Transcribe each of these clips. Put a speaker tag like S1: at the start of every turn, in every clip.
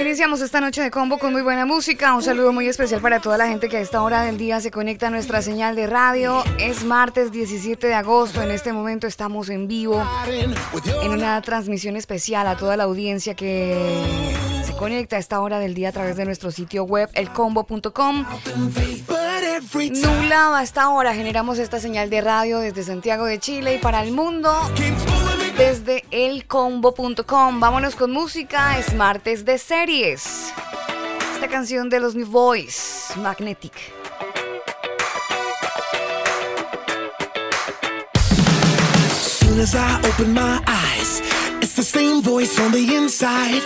S1: Iniciamos esta noche de combo con muy buena música. Un saludo muy especial para toda la gente que a esta hora del día se conecta a nuestra señal de radio. Es martes 17 de agosto. En este momento estamos en vivo en una transmisión especial a toda la audiencia que se conecta a esta hora del día a través de nuestro sitio web elcombo.com. Nublado a esta hora generamos esta señal de radio desde Santiago de Chile y para el mundo desde elcombo.com. Vámonos con música, es martes de series. Esta canción de los New Boys, Magnetic.
S2: soon as I open my eyes, it's the same voice on the inside.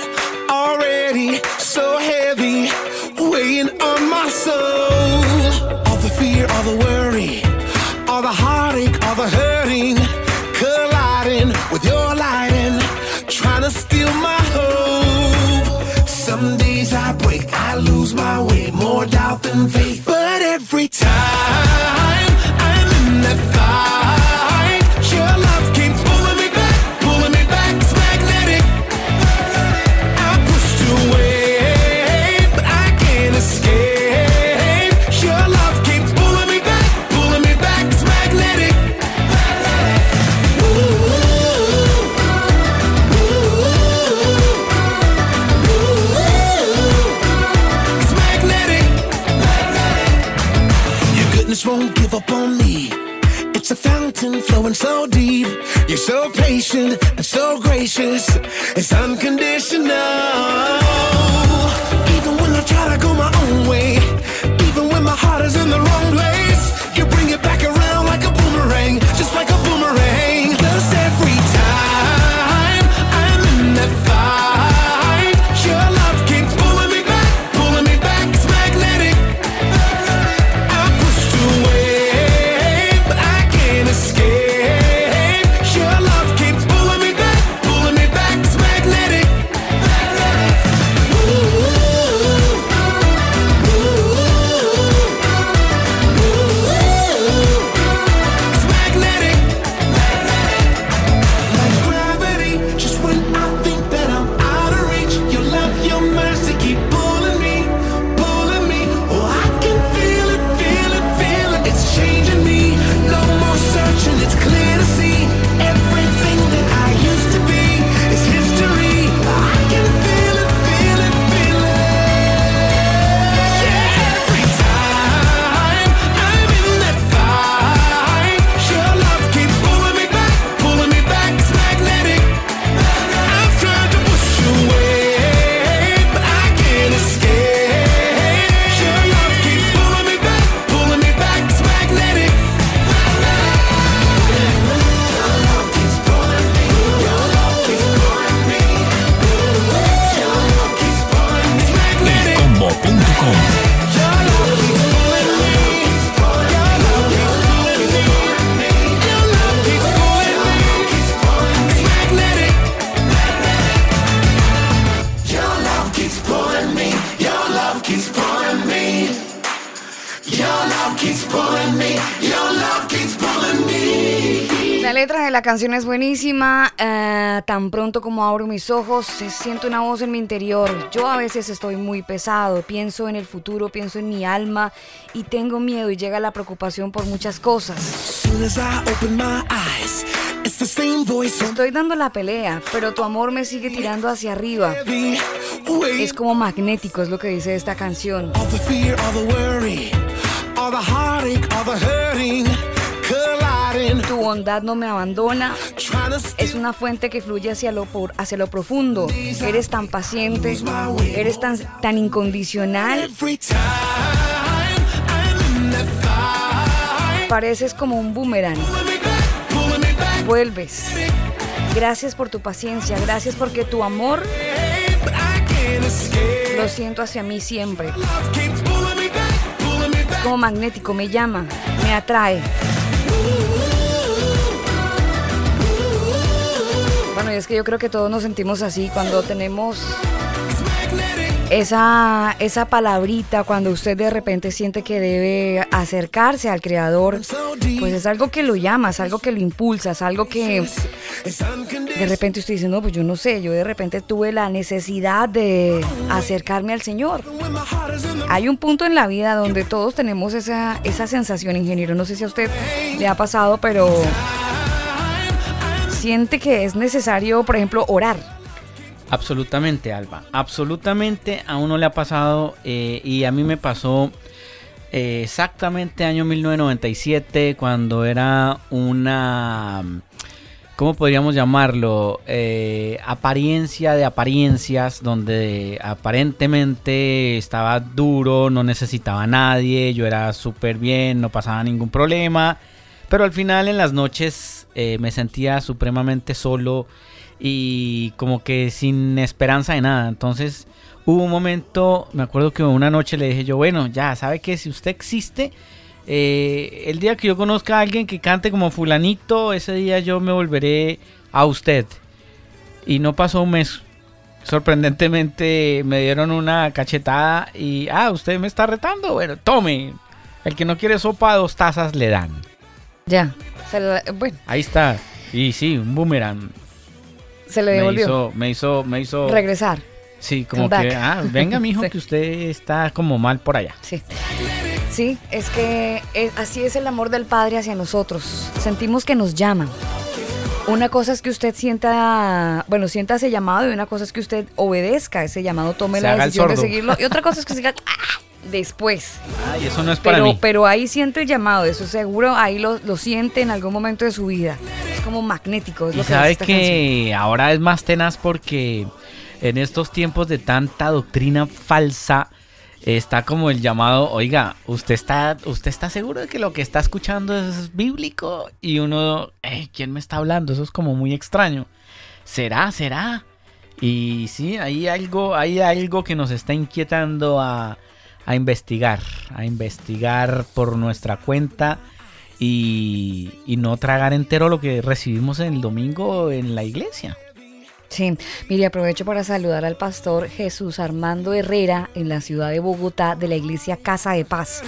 S2: Already so heavy, weighing on my soul. All the fear, all the worry, all the heartache, all the hurting colliding with your lighting, trying to steal my hope. Some days I break, I lose my way, more doubt than faith. But every fountain flowing so deep. You're so patient and so gracious. It's unconditional. Even when I try to go my own way, even when my heart is in the wrong place,
S1: letra de la canción es buenísima. eh, tan pronto como abro mis ojos, se siente una voz en mi interior. Yo a veces estoy muy pesado. Pienso en el futuro, pienso en mi alma y tengo miedo y llega la preocupación por muchas cosas. Estoy dando la pelea, pero tu amor me sigue tirando hacia arriba. Es como magnético, es lo que dice esta canción.
S2: all the fear, all the worry, all the heartache, all the hurting,
S1: bondad no me abandona. Es una fuente que fluye hacia lo, profundo. Eres tan paciente, eres tan, incondicional. Pareces como un boomerang. Vuelves. Gracias por tu paciencia, gracias porque tu amor lo siento hacia mí siempre. Como magnético, me llama, me atrae. Bueno, y es que yo creo que todos nos sentimos así cuando tenemos esa, esa palabrita cuando usted de repente siente que debe acercarse al creador, pues es algo que lo llama, es algo que lo impulsa, es algo que de repente usted dice, no, pues yo no sé, yo de repente tuve la necesidad de acercarme al Señor. Hay un punto en la vida donde todos tenemos esa, esa sensación, ingeniero, no sé si a usted le ha pasado, pero siente que es necesario, por ejemplo, orar
S3: Absolutamente, Alba. Absolutamente a uno le ha pasado eh, y a mí me pasó eh, exactamente año 1997 cuando era una... ¿Cómo podríamos llamarlo? Eh, apariencia de apariencias, donde aparentemente estaba duro, no necesitaba a nadie, yo era súper bien, no pasaba ningún problema, pero al final en las noches me sentía supremamente solo y como que sin esperanza de nada. Entonces hubo un momento, me acuerdo que una noche le dije yo, bueno, ya, ¿sabe que Si usted existe, eh, el día que yo conozca a alguien que cante como fulanito, ese día yo me volveré a usted. Y no pasó un mes. Sorprendentemente me dieron una cachetada y, ah, usted me está retando. Bueno, tome. El que no quiere sopa, dos tazas le dan.
S1: Ya. Bueno.
S3: Ahí está. Y sí, un boomerang.
S1: Se le devolvió.
S3: Me hizo, me hizo,
S1: Regresar.
S3: Sí, como que, ah, venga, mijo, que usted está como mal por allá.
S1: Sí. Sí, es que eh, así es el amor del Padre hacia nosotros. Sentimos que nos llaman. Una cosa es que usted sienta, bueno, sienta ese llamado y una cosa es que usted obedezca ese llamado, tome la decisión de seguirlo. Y otra cosa es que siga ¡ah! después.
S3: Ay, eso no es para
S1: pero,
S3: mí.
S1: Pero ahí siente el llamado, eso seguro, ahí lo, lo siente en algún momento de su vida. Es como magnético. Es
S3: y sabe que ahora es más tenaz porque en estos tiempos de tanta doctrina falsa está como el llamado, oiga, usted está, usted está seguro de que lo que está escuchando es bíblico y uno, eh, ¿quién me está hablando? Eso es como muy extraño. ¿Será? ¿Será? Y sí, hay algo, hay algo que nos está inquietando a, a investigar, a investigar por nuestra cuenta y, y no tragar entero lo que recibimos el domingo en la iglesia.
S1: Sí, mire, aprovecho para saludar al pastor Jesús Armando Herrera en la ciudad de Bogotá de la iglesia Casa de Paz.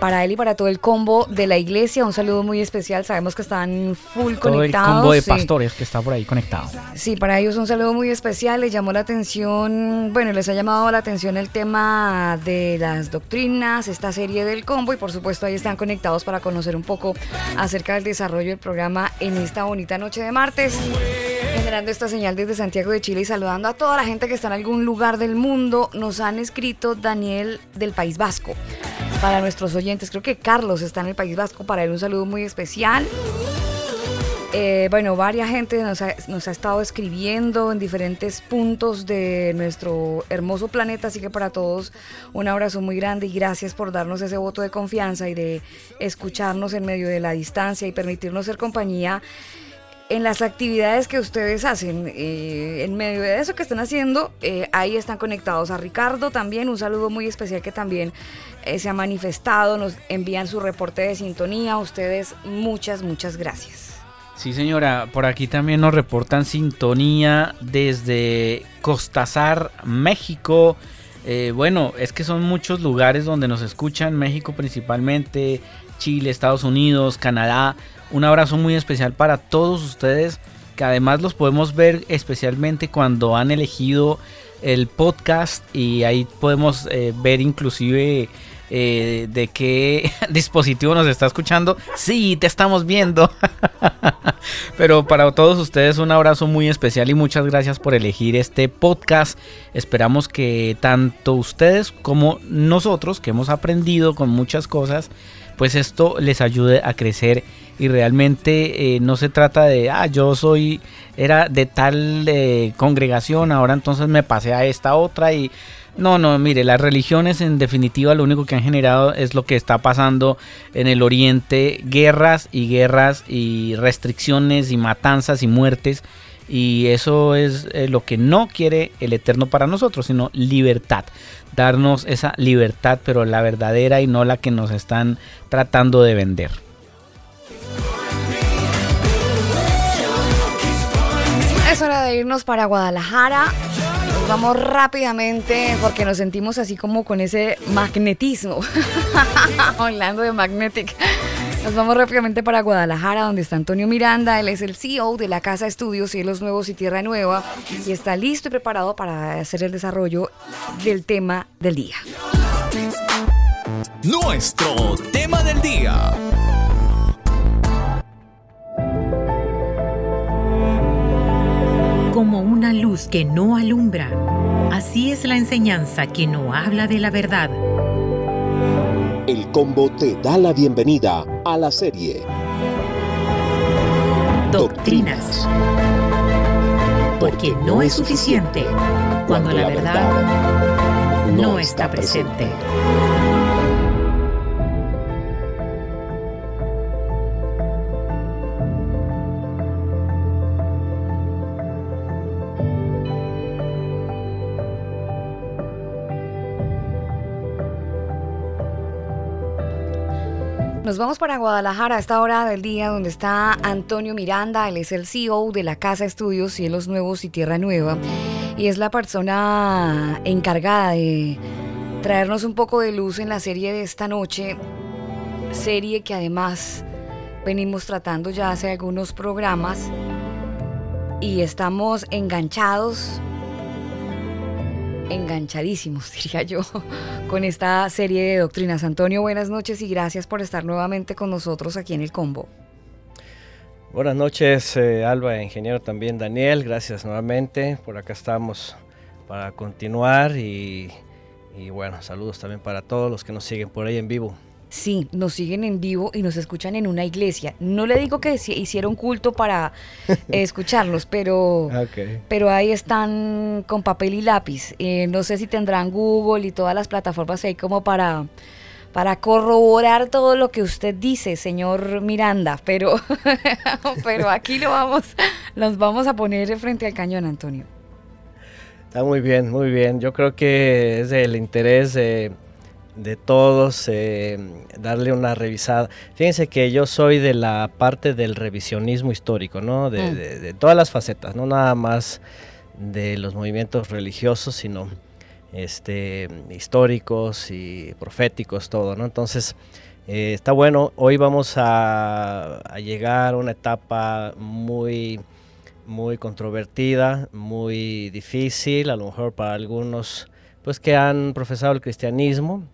S1: Para él y para todo el combo de la iglesia, un saludo muy especial. Sabemos que están full
S3: todo
S1: conectados.
S3: El combo de pastores que está por ahí conectado.
S1: Sí, para ellos un saludo muy especial. Les llamó la atención, bueno, les ha llamado la atención el tema de las doctrinas, esta serie del combo y por supuesto ahí están conectados para conocer un poco acerca del desarrollo del programa en esta bonita noche de martes generando esta señal desde Santiago de Chile y saludando a toda la gente que está en algún lugar del mundo. Nos han escrito Daniel del País Vasco. Para nuestros oyentes, creo que Carlos está en el País Vasco. Para él un saludo muy especial. Eh, bueno, varias gente nos ha, nos ha, estado escribiendo en diferentes puntos de nuestro hermoso planeta, así que para todos un abrazo muy grande y gracias por darnos ese voto de confianza y de escucharnos en medio de la distancia y permitirnos ser compañía en las actividades que ustedes hacen, eh, en medio de eso que están haciendo, eh, ahí están conectados a Ricardo también, un saludo muy especial que también eh, se ha manifestado, nos envían su reporte de sintonía, ustedes muchas, muchas gracias.
S3: Sí señora, por aquí también nos reportan sintonía desde Costazar, México. bueno, es que son muchos lugares donde nos escuchan, México principalmente, Chile, Estados Unidos, Canadá. Un abrazo muy especial para todos ustedes, que además los podemos ver especialmente cuando han elegido el podcast y ahí podemos eh, ver inclusive eh, de qué dispositivo nos está escuchando. Sí, te estamos viendo. Pero para todos ustedes un abrazo muy especial y muchas gracias por elegir este podcast. Esperamos que tanto ustedes como nosotros, que hemos aprendido con muchas cosas, pues esto les ayude a crecer. Y realmente eh, no se trata de, ah, yo soy, era de tal eh, congregación, ahora entonces me pasé a esta otra y... No, no, mire, las religiones en definitiva lo único que han generado es lo que está pasando en el oriente, guerras y guerras y restricciones y matanzas y muertes. Y eso es eh, lo que no quiere el Eterno para nosotros, sino libertad. Darnos esa libertad, pero la verdadera y no la que nos están tratando de vender.
S1: Es hora de irnos para Guadalajara. Vamos rápidamente porque nos sentimos así como con ese magnetismo. Hablando de magnetic. Nos vamos rápidamente para Guadalajara, donde está Antonio Miranda. Él es el CEO de la Casa Estudios Cielos Nuevos y Tierra Nueva y está listo y preparado para hacer el desarrollo del tema del día.
S4: Nuestro tema del día.
S5: Como una luz que no alumbra, así es la enseñanza que no habla de la verdad
S6: el combo te da la bienvenida a la serie
S5: Doctrinas. Porque no es suficiente cuando la verdad no está presente.
S1: Nos vamos para Guadalajara a esta hora del día donde está Antonio Miranda, él es el CEO de la Casa Estudios Cielos Nuevos y Tierra Nueva. Y es la persona encargada de traernos un poco de luz en la serie de esta noche, serie que además venimos tratando ya hace algunos programas. Y estamos enganchados enganchadísimos, diría yo, con esta serie de doctrinas. Antonio, buenas noches y gracias por estar nuevamente con nosotros aquí en el Combo.
S7: Buenas noches, eh, Alba, ingeniero también Daniel, gracias nuevamente. Por acá estamos para continuar y, y bueno, saludos también para todos los que nos siguen por ahí en vivo.
S1: Sí, nos siguen en vivo y nos escuchan en una iglesia. No le digo que hicieron culto para escucharlos, pero, pero ahí están con papel y lápiz. Eh, no sé si tendrán Google y todas las plataformas ahí como para, para corroborar todo lo que usted dice, señor Miranda, pero, pero aquí lo vamos, los vamos a poner frente al cañón, Antonio.
S7: Está muy bien, muy bien. Yo creo que es el interés de de todos, eh, darle una revisada. Fíjense que yo soy de la parte del revisionismo histórico, ¿no? Mm. De, todas las facetas, no nada más de los movimientos religiosos, sino este, históricos y proféticos, todo, ¿no? Entonces, eh, está bueno, hoy vamos a, a, llegar a una etapa muy, muy controvertida, muy difícil, a lo mejor para algunos pues que han profesado el cristianismo,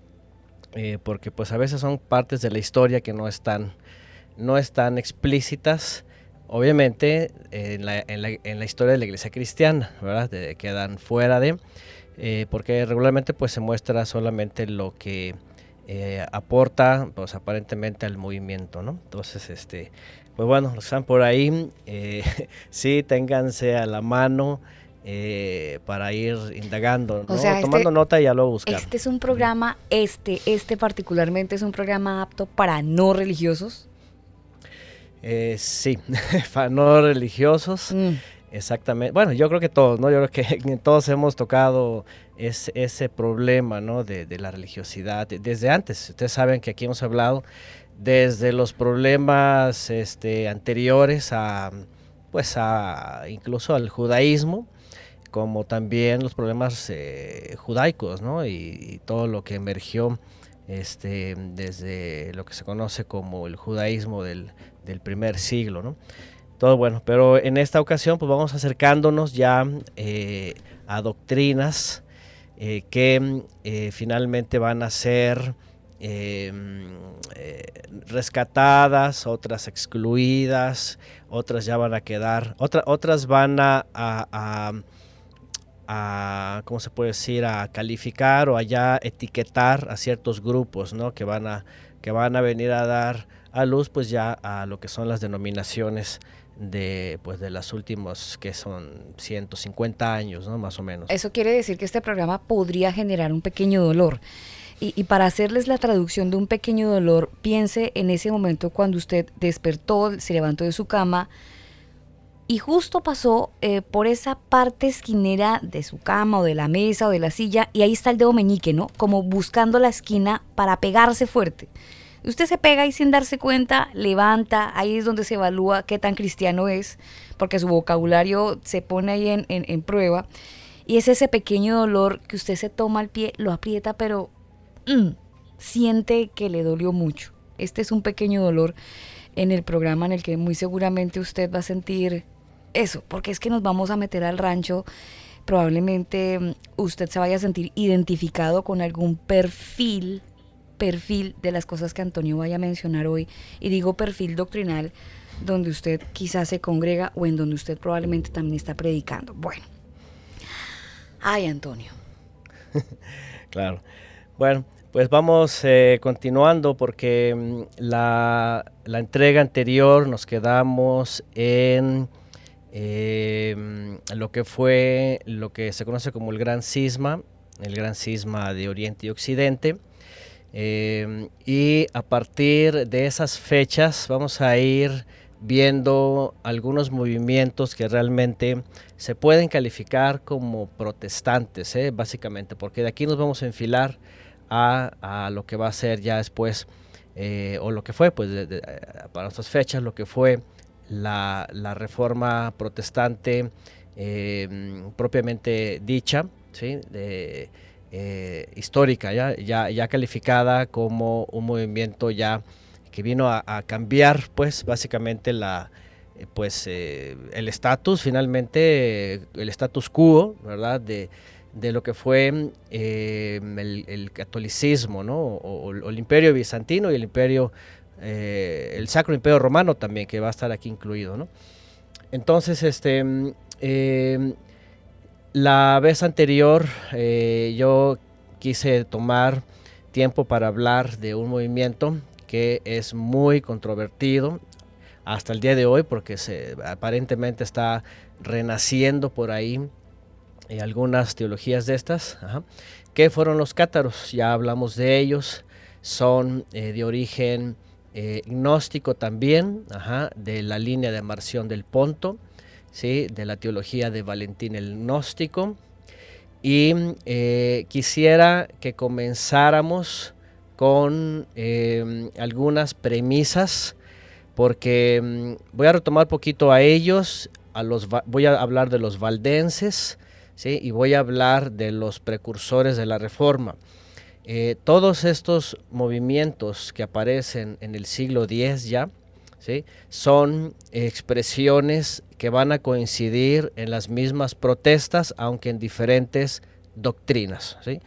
S7: eh, porque pues a veces son partes de la historia que no están, no están explícitas, obviamente en la, en, la, historia de la iglesia cristiana, ¿verdad? quedan fuera de, eh, porque regularmente pues se muestra solamente lo que eh, aporta pues aparentemente al movimiento, ¿no? Entonces, este, pues bueno, los están por ahí, sí, ténganse a la mano, eh, para ir indagando, ¿no? tomando este nota y ya lo buscar.
S1: Este es un programa, este, este particularmente es un programa apto para no religiosos.
S7: Eh, sí, para no religiosos. Mm. Exactamente. Bueno, yo creo que todos, ¿no? Yo creo que todos hemos tocado ese, ese problema, ¿no? De, de, la religiosidad desde antes. Ustedes saben que aquí hemos hablado desde los problemas este, anteriores a, pues, a incluso al judaísmo, como también los problemas eh, judaicos, ¿no? Y, todo lo que emergió este, desde lo que se conoce como el judaísmo del, primer siglo, ¿no? Todo bueno, pero en esta ocasión pues vamos acercándonos ya eh, a doctrinas eh, que finalmente van a ser em, rescatadas, otras excluidas, otras ya van a quedar, otras van a a, ¿cómo se puede decir?, a calificar o allá etiquetar a ciertos grupos, ¿no? Que van a, que van a venir a dar a luz pues ya a lo que son las denominaciones de pues de las últimos que son 150 años, ¿no? Más o menos.
S1: Eso quiere decir que este programa podría generar un pequeño dolor. Y, y, para hacerles la traducción de un pequeño dolor, piense en ese momento cuando usted despertó, se levantó de su cama y justo pasó eh, por esa parte esquinera de su cama o de la mesa o de la silla y ahí está el dedo meñique, ¿no? Como buscando la esquina para pegarse fuerte. Usted se pega y sin darse cuenta, levanta, ahí es donde se evalúa qué tan cristiano es, porque su vocabulario se pone ahí en, en, prueba. Y es ese pequeño dolor que usted se toma al pie, lo aprieta, pero mm, siente que le dolió mucho. Este es un pequeño dolor en el programa en el que muy seguramente usted va a sentir eso, porque es que nos vamos a meter al rancho. Probablemente mm, usted se vaya a sentir identificado con algún perfil, perfil de las cosas que Antonio vaya a mencionar hoy. Y digo perfil doctrinal, donde usted quizás se congrega o en donde usted probablemente también está predicando. Bueno. Ay, Antonio.
S7: claro. Bueno, pues vamos eh, continuando porque mm, la, la, entrega anterior nos quedamos en eh, lo que fue lo que se conoce como el Gran Cisma, el Gran Cisma de Oriente y Occidente. Eh, y a partir de esas fechas vamos a ir viendo algunos movimientos que realmente se pueden calificar como protestantes, ¿eh? básicamente, porque de aquí nos vamos a enfilar a, a lo que va a ser ya después, eh, o lo que fue, pues para nuestras fechas, lo que fue la, la reforma protestante eh, propiamente dicha, ¿sí? eh, histórica, ¿ya? Ya, ya calificada como un movimiento ya que vino a, cambiar, pues, básicamente la, pues, eh, el estatus, finalmente, el status quo, ¿verdad? De, de lo que fue el, catolicismo, ¿no? O, el imperio bizantino y el imperio, eh, el sacro imperio romano también, que va a estar aquí incluido, ¿no? Entonces, este, eh, la vez anterior eh, yo quise tomar tiempo para hablar de un movimiento que es muy controvertido hasta el día de hoy porque se, aparentemente está renaciendo por ahí algunas teologías de estas, que fueron los cátaros, ya hablamos de ellos, son de origen eh, gnóstico también, de la línea de Marción del Ponto, ¿sí? de la teología de Valentín el Gnóstico, y eh, quisiera que comenzáramos con eh, algunas premisas, porque mm, voy a retomar poquito a ellos, a los, voy a hablar de los valdenses, ¿sí? y voy a hablar de los precursores de la Reforma. Eh, todos estos movimientos que aparecen en el siglo X ya, ¿sí? son expresiones que van a coincidir en las mismas protestas, aunque en diferentes doctrinas. ¿sí?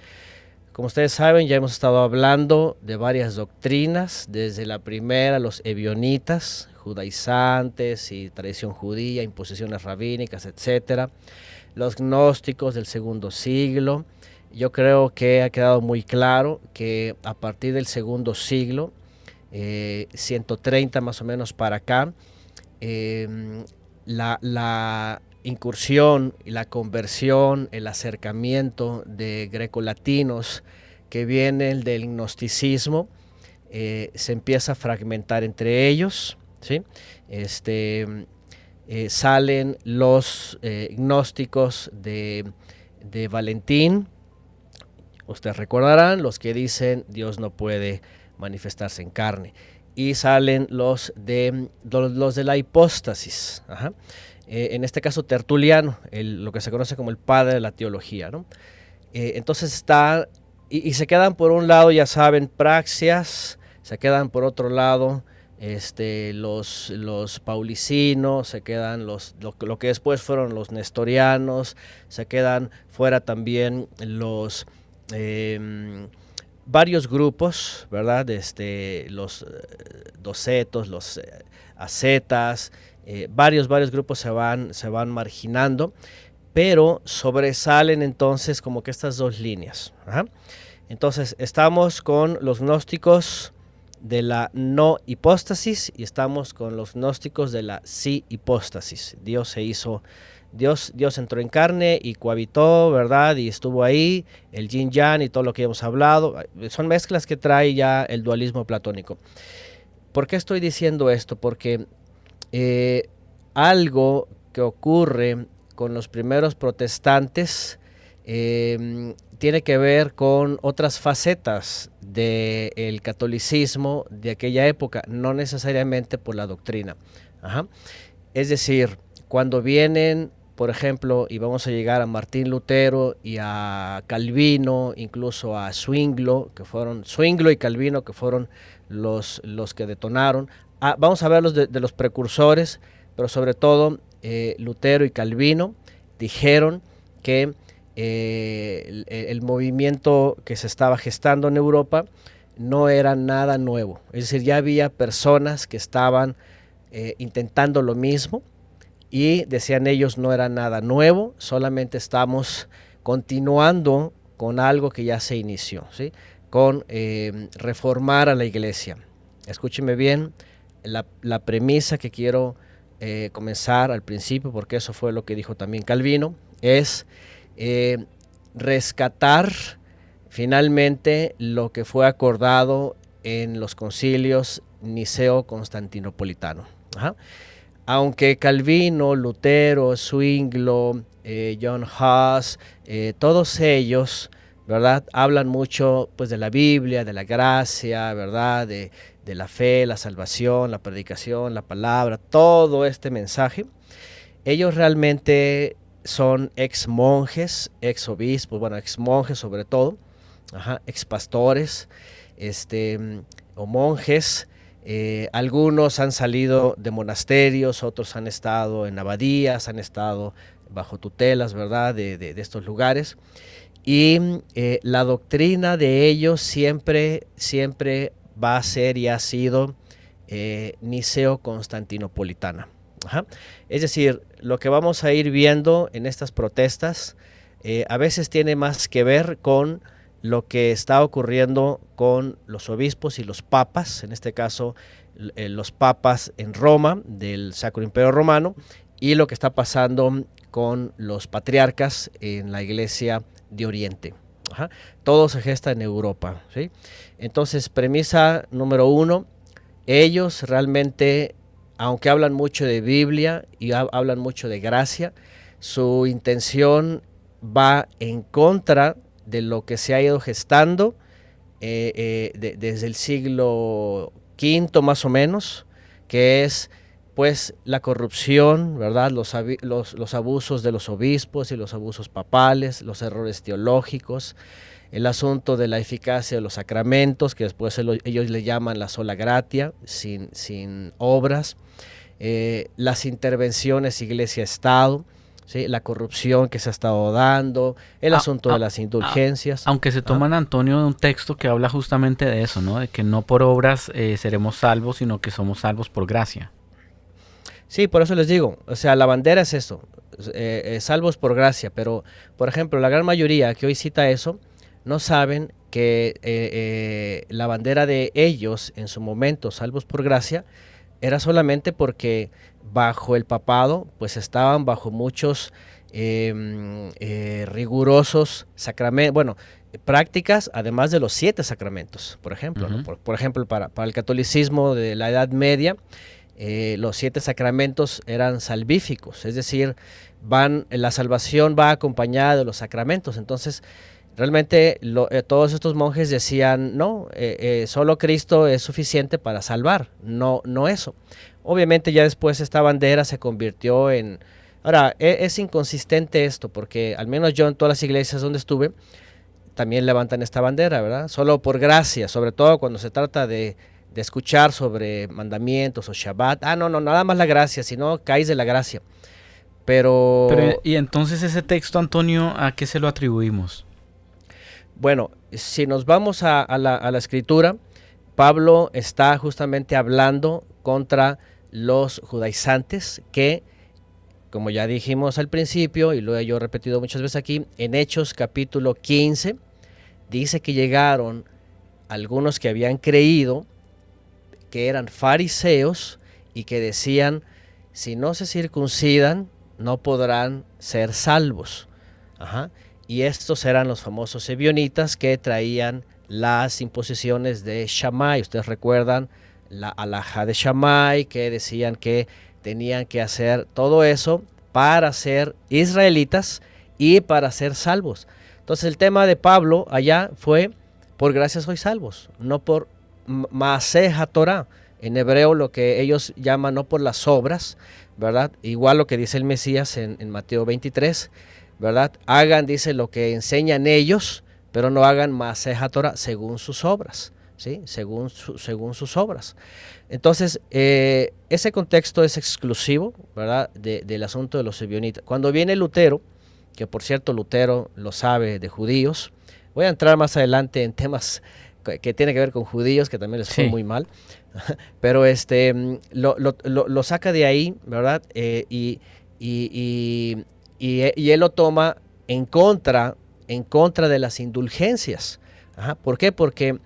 S7: Como ustedes saben, ya hemos estado hablando de varias doctrinas, desde la primera, los ebionitas, judaizantes y tradición judía, imposiciones rabínicas, etcétera. Los gnósticos del segundo siglo. Yo creo que ha quedado muy claro que a partir del segundo siglo, eh, 130 más o menos para acá, la, la, incursión y la conversión, el acercamiento de grecolatinos que vienen del gnosticismo, eh, se empieza a fragmentar entre ellos, ¿sí? este, eh, salen los eh, gnósticos de, de Valentín, ustedes recordarán, los que dicen Dios no puede manifestarse en carne. Y salen los de, los, de la hipóstasis. Eh, en este caso Tertuliano, lo que se conoce como el padre de la teología. Eh, entonces está, y, y, se quedan por un lado, ya saben, praxias, se quedan por otro lado este, los, los paulicinos, se quedan los, lo, lo, que después fueron los nestorianos, se quedan fuera también los... Eh, varios grupos, ¿verdad? Este, los eh, docetos, los eh, acetas, eh, varios, varios grupos se van, se van marginando, pero sobresalen entonces como que estas dos líneas. Entonces, estamos con los gnósticos de la no hipóstasis y estamos con los gnósticos de la sí hipóstasis. Dios se hizo, Dios, Dios entró en carne y cohabitó, ¿verdad? Y estuvo ahí, el yin yang y todo lo que hemos hablado. Son mezclas que trae ya el dualismo platónico. ¿Por qué estoy diciendo esto? Porque eh, algo que ocurre con los primeros protestantes eh, tiene que ver con otras facetas del catolicismo de aquella época, no necesariamente por la doctrina. Es decir, cuando vienen, por ejemplo, y vamos a llegar a Martín Lutero y a Calvino, incluso a Zwinglo, que fueron Zwinglo y Calvino, que fueron los, los que detonaron. Ah, vamos a ver los de, los precursores, pero sobre todo eh, Lutero y Calvino dijeron que eh, el, movimiento que se estaba gestando en Europa no era nada nuevo. Es decir, ya había personas que estaban eh, intentando lo mismo y decían ellos no era nada nuevo, solamente estamos continuando con algo que ya se inició, ¿sí? con eh, reformar a la iglesia. Escúcheme bien, la, premisa que quiero comenzar al principio, porque eso fue lo que dijo también Calvino, es eh, rescatar finalmente lo que fue acordado en los concilios niceo-constantinopolitano. Aunque Calvino, Lutero, Zwinglo, eh, John Huss, eh, todos ellos, ¿verdad? Hablan mucho pues de la Biblia, de la gracia, ¿verdad? De, de la fe, la salvación, la predicación, la palabra, todo este mensaje. Ellos realmente son ex monjes, ex obispos, bueno, ex monjes sobre todo, ex pastores, este, o monjes. Eh, algunos han salido de monasterios, otros han estado en abadías, han estado bajo tutelas, ¿verdad?, de, estos lugares. Y eh, la doctrina de ellos siempre, siempre va a ser y ha sido eh, niceo-constantinopolitana. Es decir, lo que vamos a ir viendo en estas protestas eh, a veces tiene más que ver con lo que está ocurriendo con los obispos y los papas, en este caso eh, los papas en Roma del Sacro Imperio Romano, y lo que está pasando con los patriarcas en la iglesia de Oriente. Todo se gesta en Europa. Entonces, premisa número uno, ellos realmente aunque hablan mucho de Biblia y hablan mucho de gracia, su intención va en contra de lo que se ha ido gestando eh, eh, desde el siglo V más o menos, que es pues la corrupción, ¿verdad? Los, los, abusos de los obispos y los abusos papales, los errores teológicos, el asunto de la eficacia de los sacramentos, que después ellos le llaman la sola gratia, sin, sin obras, eh, las intervenciones iglesia-estado, ¿sí? la corrupción que se ha estado dando, el ah, asunto de ah, las indulgencias.
S3: aunque se toman, Antonio, de un texto que habla justamente de eso, ¿no? de que no por obras eh, seremos salvos, sino que somos salvos por gracia.
S7: Sí, por eso les digo, o sea, la bandera es eso, eh, salvos por gracia, pero por ejemplo, la gran mayoría que hoy cita eso, no saben que eh, eh, la bandera de ellos en su momento, salvos por gracia, era solamente porque bajo el papado, pues estaban bajo muchos em, eh, rigurosos sacramentos, bueno, prácticas, además de los siete sacramentos, por ejemplo. por, ejemplo, para, para, el catolicismo de la Edad Media, los siete sacramentos eran salvíficos, es decir, van, la salvación va acompañada de los sacramentos. Entonces, Realmente eh, todos estos monjes decían, no, eh, eh, solo Cristo es suficiente para salvar, no, no eso. Obviamente ya después esta bandera se convirtió en... Ahora, e, es, inconsistente esto, porque al menos yo en todas las iglesias donde estuve, también levantan esta bandera, ¿verdad? Solo por gracia, sobre todo cuando se trata de, de escuchar sobre mandamientos o Shabbat. Ah, no, no, nada más la gracia, sino caes de la gracia. Pero...
S3: ¿Y entonces ese texto, Antonio, a qué se lo atribuimos?
S7: Bueno, si nos vamos a, la, escritura, Pablo está justamente hablando contra los judaizantes que, como ya dijimos al principio y lo he yo repetido muchas veces aquí, en Hechos capítulo 15, dice que llegaron algunos que habían creído que eran fariseos y que decían, si no se circuncidan, no podrán ser salvos. Y estos eran los famosos ebionitas que traían las imposiciones de Shammai. Ustedes recuerdan la alhaja de Shammai que decían que tenían que hacer todo eso para ser israelitas y para ser salvos. Entonces el tema de Pablo allá fue por gracia sois salvos, no por Maaseja Torah. En hebreo lo que ellos llaman no por las obras, ¿verdad? Igual lo que dice el Mesías en, Mateo 23, ¿verdad? Hagan, dice, lo que enseñan ellos, pero no hagan Maaseja Torah según sus obras. ¿Sí? según, según sus obras. Entonces, eh, ese contexto es exclusivo ¿verdad? del asunto de los ebionitas. Cuando viene Lutero, que por cierto Lutero lo sabe de judíos, voy a entrar más adelante en temas que tienen que ver con judíos, que también les fue muy mal, pero este, mm, lo, lo, lo, saca de ahí, ¿verdad? Eh, y, y, y, él lo toma en contra, en contra de las indulgencias. ¿Por qué? Porque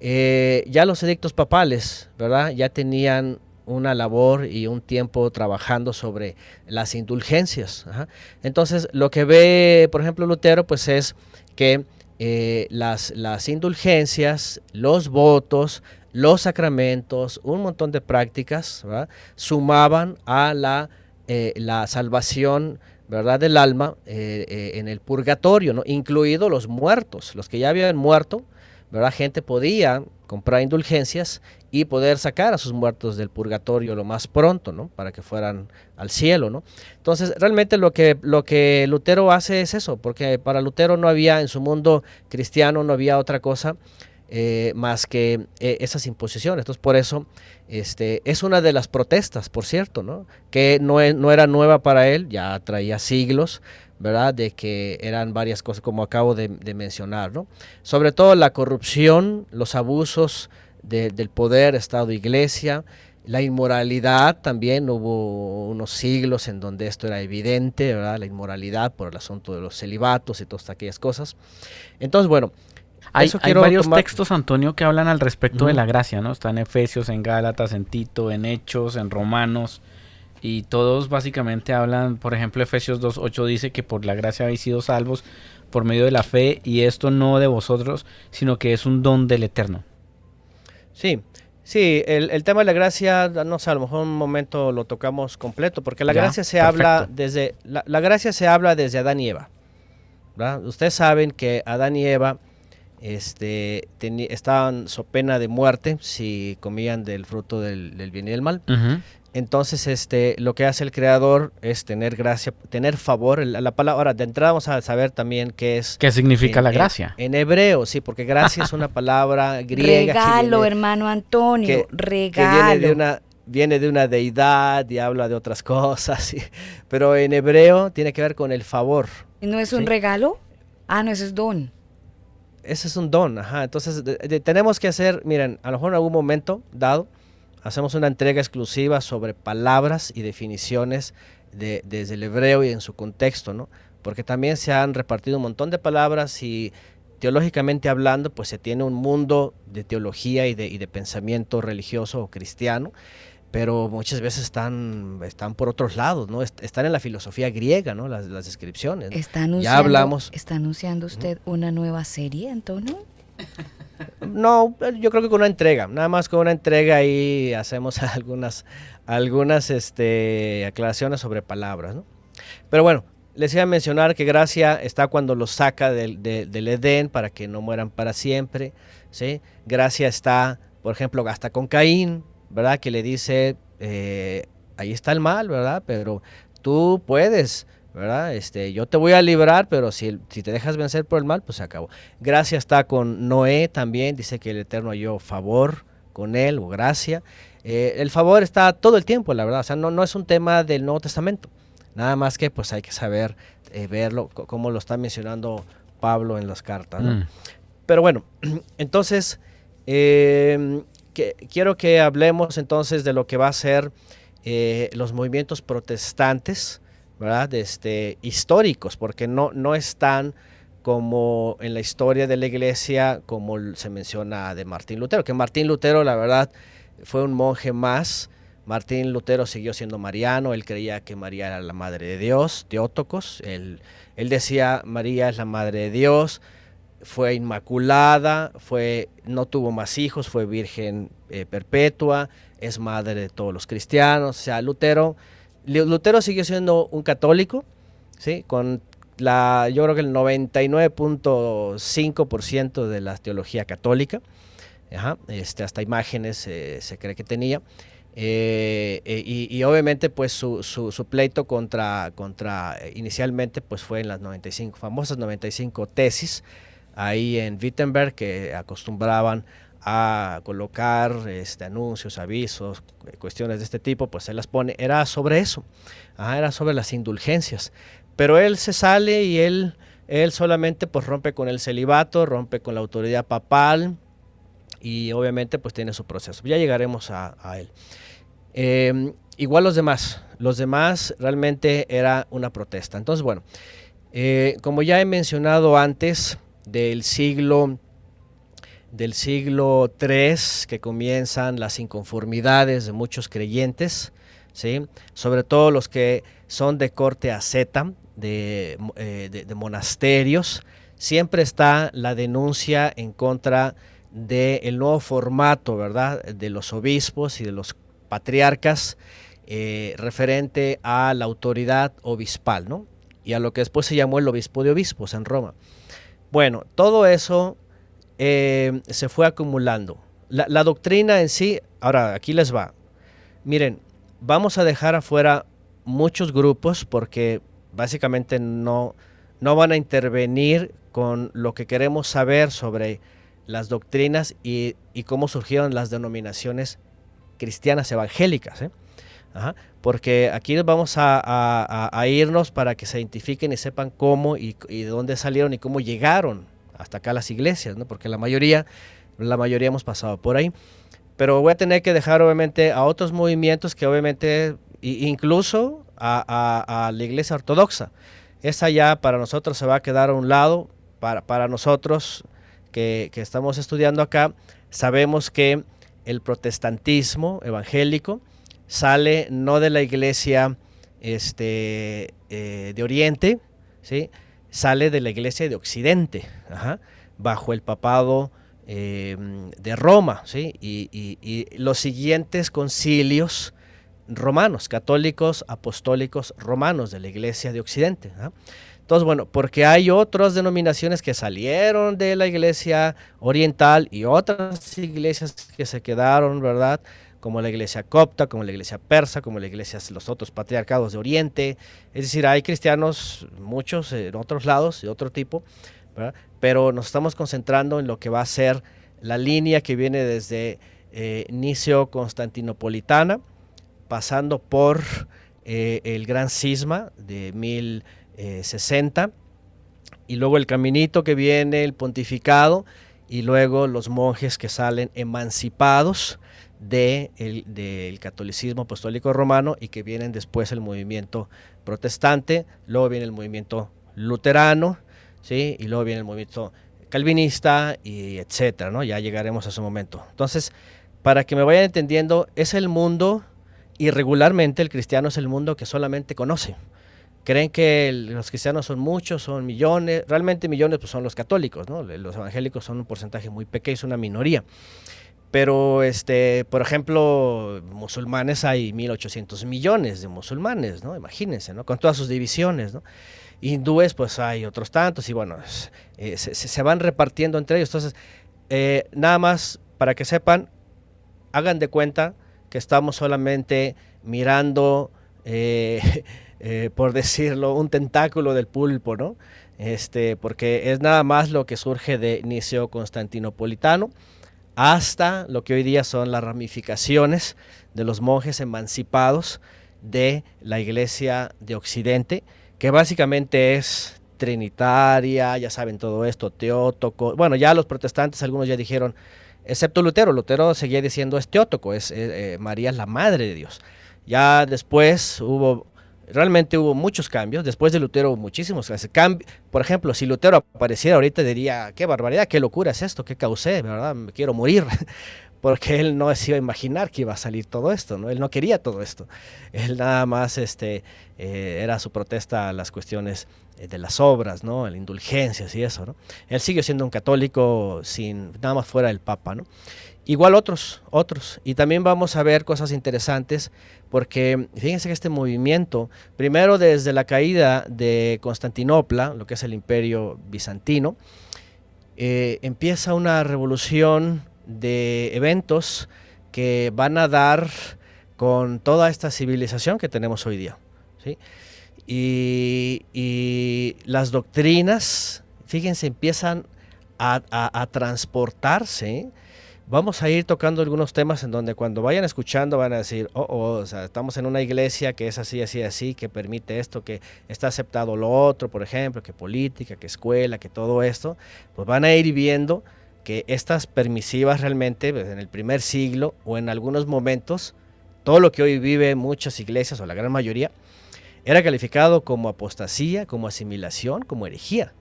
S7: eh, ya los edictos papales, ¿verdad? Ya tenían una labor y un tiempo trabajando sobre las indulgencias. Entonces, lo que ve, por ejemplo, Lutero, pues es que eh, las, las indulgencias, los votos, los sacramentos, un montón de prácticas, sumaban a la, eh, la salvación ¿verdad? del alma eh, en el purgatorio, ¿no? incluidos los muertos, los que ya habían muerto, ¿verdad? gente podía comprar indulgencias y poder sacar a sus muertos del purgatorio lo más pronto, ¿no? Para que fueran al cielo, ¿no? Entonces, realmente lo que, lo que Lutero hace es eso, porque para Lutero no había en su mundo cristiano, no había otra cosa eh, más que eh, esas imposiciones. Entonces, por eso este, es una de las protestas, por cierto, ¿no? Que no, no era nueva para él, ya traía siglos, ¿verdad? De que eran varias cosas, como acabo de, mencionar, ¿no? Sobre todo la corrupción, los abusos, del poder, Estado, Iglesia. La inmoralidad también, hubo unos siglos en donde esto era evidente, ¿verdad? La inmoralidad por el asunto de los celibatos y todas aquellas cosas. Entonces, bueno,
S3: hay, varios textos, Antonio, que hablan al respecto de la gracia, ¿no? Está en Efesios, en Gálatas, en Tito, en Hechos, en Romanos, y todos básicamente hablan, por ejemplo, Efesios 2.8 dice que por la gracia habéis sido salvos por medio de la fe, y esto no de vosotros, sino que es un don del Eterno.
S7: Sí, sí, el, tema de la gracia, no sé, a lo mejor un momento lo tocamos completo, porque la gracia se habla desde, la, gracia se habla desde Adán y Eva. Ustedes saben que Adán y Eva este, estaban so pena de muerte si comían del fruto del, bien y del mal. Entonces, este, lo que hace el creador es tener gracia, tener favor. La, palabra, ahora, de entrada vamos a saber también qué es.
S3: ¿Qué significa la gracia?
S7: En, hebreo, sí, porque gracia es una palabra griega.
S1: Regalo, hermano Antonio, regalo.
S7: viene de una, viene de una deidad y habla de otras cosas, pero en hebreo tiene que ver con el favor.
S1: ¿Y no es un regalo? Ah, no, ese es don.
S7: Ese es un don, ajá. Entonces, tenemos que hacer, miren, a lo mejor en algún momento dado, hacemos una entrega exclusiva sobre palabras y definiciones de, desde el hebreo y en su contexto, ¿no? Porque también se han repartido un montón de palabras y teológicamente hablando, pues se tiene un mundo de teología y de, y de pensamiento religioso o cristiano, pero muchas veces están, están por otros lados, ¿no? Están en la filosofía griega, ¿no? Las, las descripciones.
S1: ¿Está anunciando, ya hablamos. ¿Está anunciando usted una nueva serie, Antonio?
S7: No, yo creo que con una entrega, nada más con una entrega y hacemos algunas, algunas este, aclaraciones sobre palabras. ¿no? Pero bueno, les iba a mencionar que gracia está cuando los saca del, del, Edén para que no mueran para siempre. ¿sí? Gracia está, por ejemplo, hasta con Caín, ¿verdad? Que le dice, eh, ahí está el mal, ¿verdad? Pero tú puedes ¿verdad? Este, yo te voy a librar, pero si, si te dejas vencer por el mal, pues se acabó. Gracia está con Noé también, dice que el Eterno halló favor con él o gracia. Eh, el favor está todo el tiempo, la verdad, o sea, no, no es un tema del Nuevo Testamento, nada más que pues hay que saber eh, verlo, como lo está mencionando Pablo en las cartas. Mm. Pero bueno, entonces, em, que, quiero que hablemos entonces de lo que va a ser eh, los movimientos protestantes, ¿verdad? Este, históricos, porque no, no están como en la historia de la iglesia, como se menciona de Martín Lutero, que Martín Lutero, la verdad, fue un monje más. Martín Lutero siguió siendo mariano, él creía que María era la madre de Dios, Teótocos, él, él decía María es la madre de Dios, fue inmaculada, fue, no tuvo más hijos, fue virgen eh, perpetua, es madre de todos los cristianos, o sea, Lutero, Lutero siguió siendo un católico, ¿sí? con la, yo creo que el 99.5% de la teología católica, este, hasta imágenes eh, se cree que tenía. Eh, y, obviamente pues su, su, pleito contra, contra inicialmente pues fue en las 95, famosas 95 tesis ahí en Wittenberg que acostumbraban a colocar este, anuncios, avisos, cuestiones de este tipo, pues se las pone, era sobre eso, era sobre las indulgencias. Pero él se sale y él, él solamente pues rompe con el celibato, rompe con la autoridad papal y obviamente pues tiene su proceso. Ya llegaremos a, él. Em, igual los demás, los demás realmente era una protesta. Entonces bueno, eh, como ya he mencionado antes, del siglo del siglo III que comienzan las inconformidades de muchos creyentes, ¿sí? sobre todo los que son de corte asceta, eh, de, monasterios, siempre está la denuncia en contra del nuevo formato, ¿verdad?, de los obispos y de los patriarcas eh, referente a la autoridad obispal, ¿no? Y a lo que después se llamó el obispo de obispos en Roma. Bueno, todo eso eh, se fue acumulando. La, doctrina en sí, ahora aquí les va. Miren, vamos a dejar afuera muchos grupos porque básicamente no, no van a intervenir con lo que queremos saber sobre las doctrinas y, cómo surgieron las denominaciones cristianas evangélicas. ¿eh? Porque aquí vamos a, irnos para que se identifiquen y sepan cómo y, de dónde salieron y cómo llegaron hasta acá las iglesias, ¿no? porque la mayoría, la mayoría hemos pasado por ahí. Pero voy a tener que dejar obviamente a otros movimientos que obviamente, incluso a, la iglesia ortodoxa. Esa ya para nosotros se va a quedar a un lado. Para, para nosotros que, estamos estudiando acá, sabemos que el protestantismo evangélico sale no de la iglesia este, eh, de Oriente, ¿sí? sale de la iglesia de Occidente, bajo el papado eh, de Roma. ¿sí? y, los siguientes concilios romanos, católicos, apostólicos romanos de la Iglesia de Occidente. Entonces, bueno, porque hay otras denominaciones que salieron de la Iglesia Oriental y otras iglesias que se quedaron, ¿verdad? Como la Iglesia copta, como la Iglesia persa, como la Iglesia, los otros patriarcados de Oriente. Es decir, hay cristianos, muchos en otros lados, de otro tipo, pero nos estamos concentrando en lo que va a ser la línea que viene desde eh, Constantinopolitana, pasando por eh, el gran cisma de 1060 y luego el caminito que viene, el pontificado y luego los monjes que salen emancipados del catolicismo apostólico romano y que vienen después el movimiento protestante, luego viene el movimiento luterano, ¿sí? y luego viene el movimiento calvinista y etcétera, ¿no? Ya llegaremos a ese momento. Entonces, para que me vayan entendiendo, es el mundo y regularmente el cristiano es el mundo que solamente conoce. Creen que los cristianos son muchos, son millones, realmente millones pues son los católicos, ¿no? Los evangélicos son un porcentaje muy pequeño, es una minoría. Pero, este, por ejemplo, musulmanes hay 1.800 millones de musulmanes, ¿no? Imagínense, ¿no? Con todas sus divisiones, ¿no? Hindúes, pues hay otros tantos y bueno, eh, se, van repartiendo entre ellos. Entonces, eh, nada más para que sepan, hagan de cuenta que estamos solamente mirando, eh, por decirlo, un tentáculo del pulpo, ¿no? Este, porque es nada más lo que surge de Niceo Constantinopolitano hasta lo que hoy día son las ramificaciones de los monjes emancipados de la Iglesia de Occidente, que básicamente es trinitaria, ya saben todo esto, teótoco. Bueno, ya los protestantes, algunos ya dijeron, excepto Lutero. Lutero seguía diciendo es Teótoco, es, eh, eh, María es la madre de Dios. Ya después hubo realmente hubo muchos cambios. Después de Lutero muchísimos cambios. Por ejemplo, si Lutero apareciera ahorita diría, qué barbaridad, qué locura es esto, qué causé, ¿verdad? Me quiero morir. Porque él no se iba a imaginar que iba a salir todo esto, ¿no? Él no quería todo esto. Él nada más este, eh, era su protesta a las cuestiones eh, de las obras, ¿no? La indulgencias y eso, ¿no? Él siguió siendo un católico sin nada más fuera del Papa, ¿no? Igual otros, otros. Y también vamos a ver cosas interesantes porque fíjense que este movimiento, primero desde la caída de Constantinopla, lo que es el imperio bizantino, eh, empieza una revolución de eventos que van a dar con toda esta civilización que tenemos hoy día. Y, las doctrinas, fíjense, empiezan a transportarse vamos a ir tocando algunos temas en donde cuando vayan escuchando van a decir, oh, oh, estamos en una iglesia que es así, así, así, que permite esto, que está aceptado lo otro, por ejemplo, que política, que escuela, que todo esto, pues van a ir viendo que estas permisivas realmente pues, en el primer siglo o en algunos momentos, todo lo que hoy vive muchas iglesias o la gran mayoría, era calificado como apostasía, como asimilación, como herejía.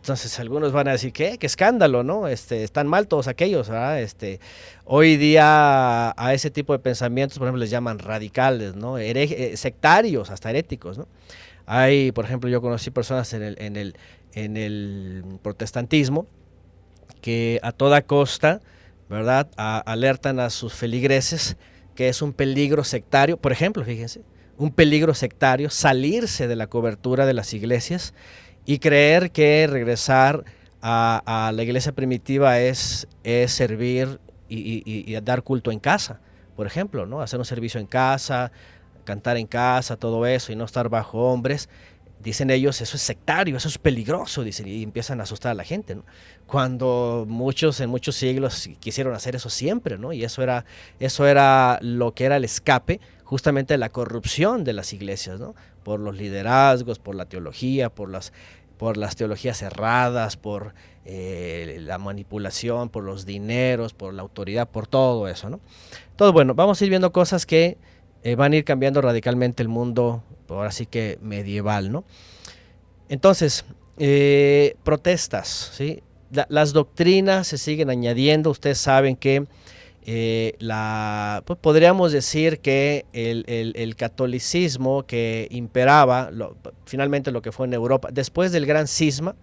S7: Entonces algunos van a decir, ¿qué? ¿Qué escándalo, no? Este, están mal todos aquellos, ¿verdad? Este, hoy día a ese tipo de pensamientos, por ejemplo, les llaman radicales, ¿no? Eh, sectarios, hasta heréticos, ¿no? Hay, por ejemplo, yo conocí personas en el, en el, en el protestantismo que a toda costa, ¿verdad? alertan a sus feligreses que es un peligro sectario, por ejemplo, fíjense, un peligro sectario salirse de la cobertura de las iglesias y creer que regresar a, la iglesia primitiva es, es servir y, dar culto en casa, por ejemplo, ¿no? Hacer un servicio en casa, cantar en casa, todo eso, y no estar bajo hombres. Dicen ellos, eso es sectario, eso es peligroso, dicen, y empiezan a asustar a la gente, Cuando muchos en muchos siglos quisieron hacer eso siempre, ¿no? Y eso era, eso era lo que era el escape justamente la corrupción de las iglesias, ¿no? Por los liderazgos, por la teología, por las por las teologías cerradas, por eh, la manipulación, por los dineros, por la autoridad, por todo eso, ¿no? Todo bueno, vamos a ir viendo cosas que eh, van a ir cambiando radicalmente el mundo, ahora sí que medieval, ¿no? Entonces, eh, protestas, ¿sí? las doctrinas se siguen añadiendo, ustedes saben que eh, la, pues podríamos decir que el, catolicismo que imperaba, finalmente lo que fue en Europa, después del gran cisma,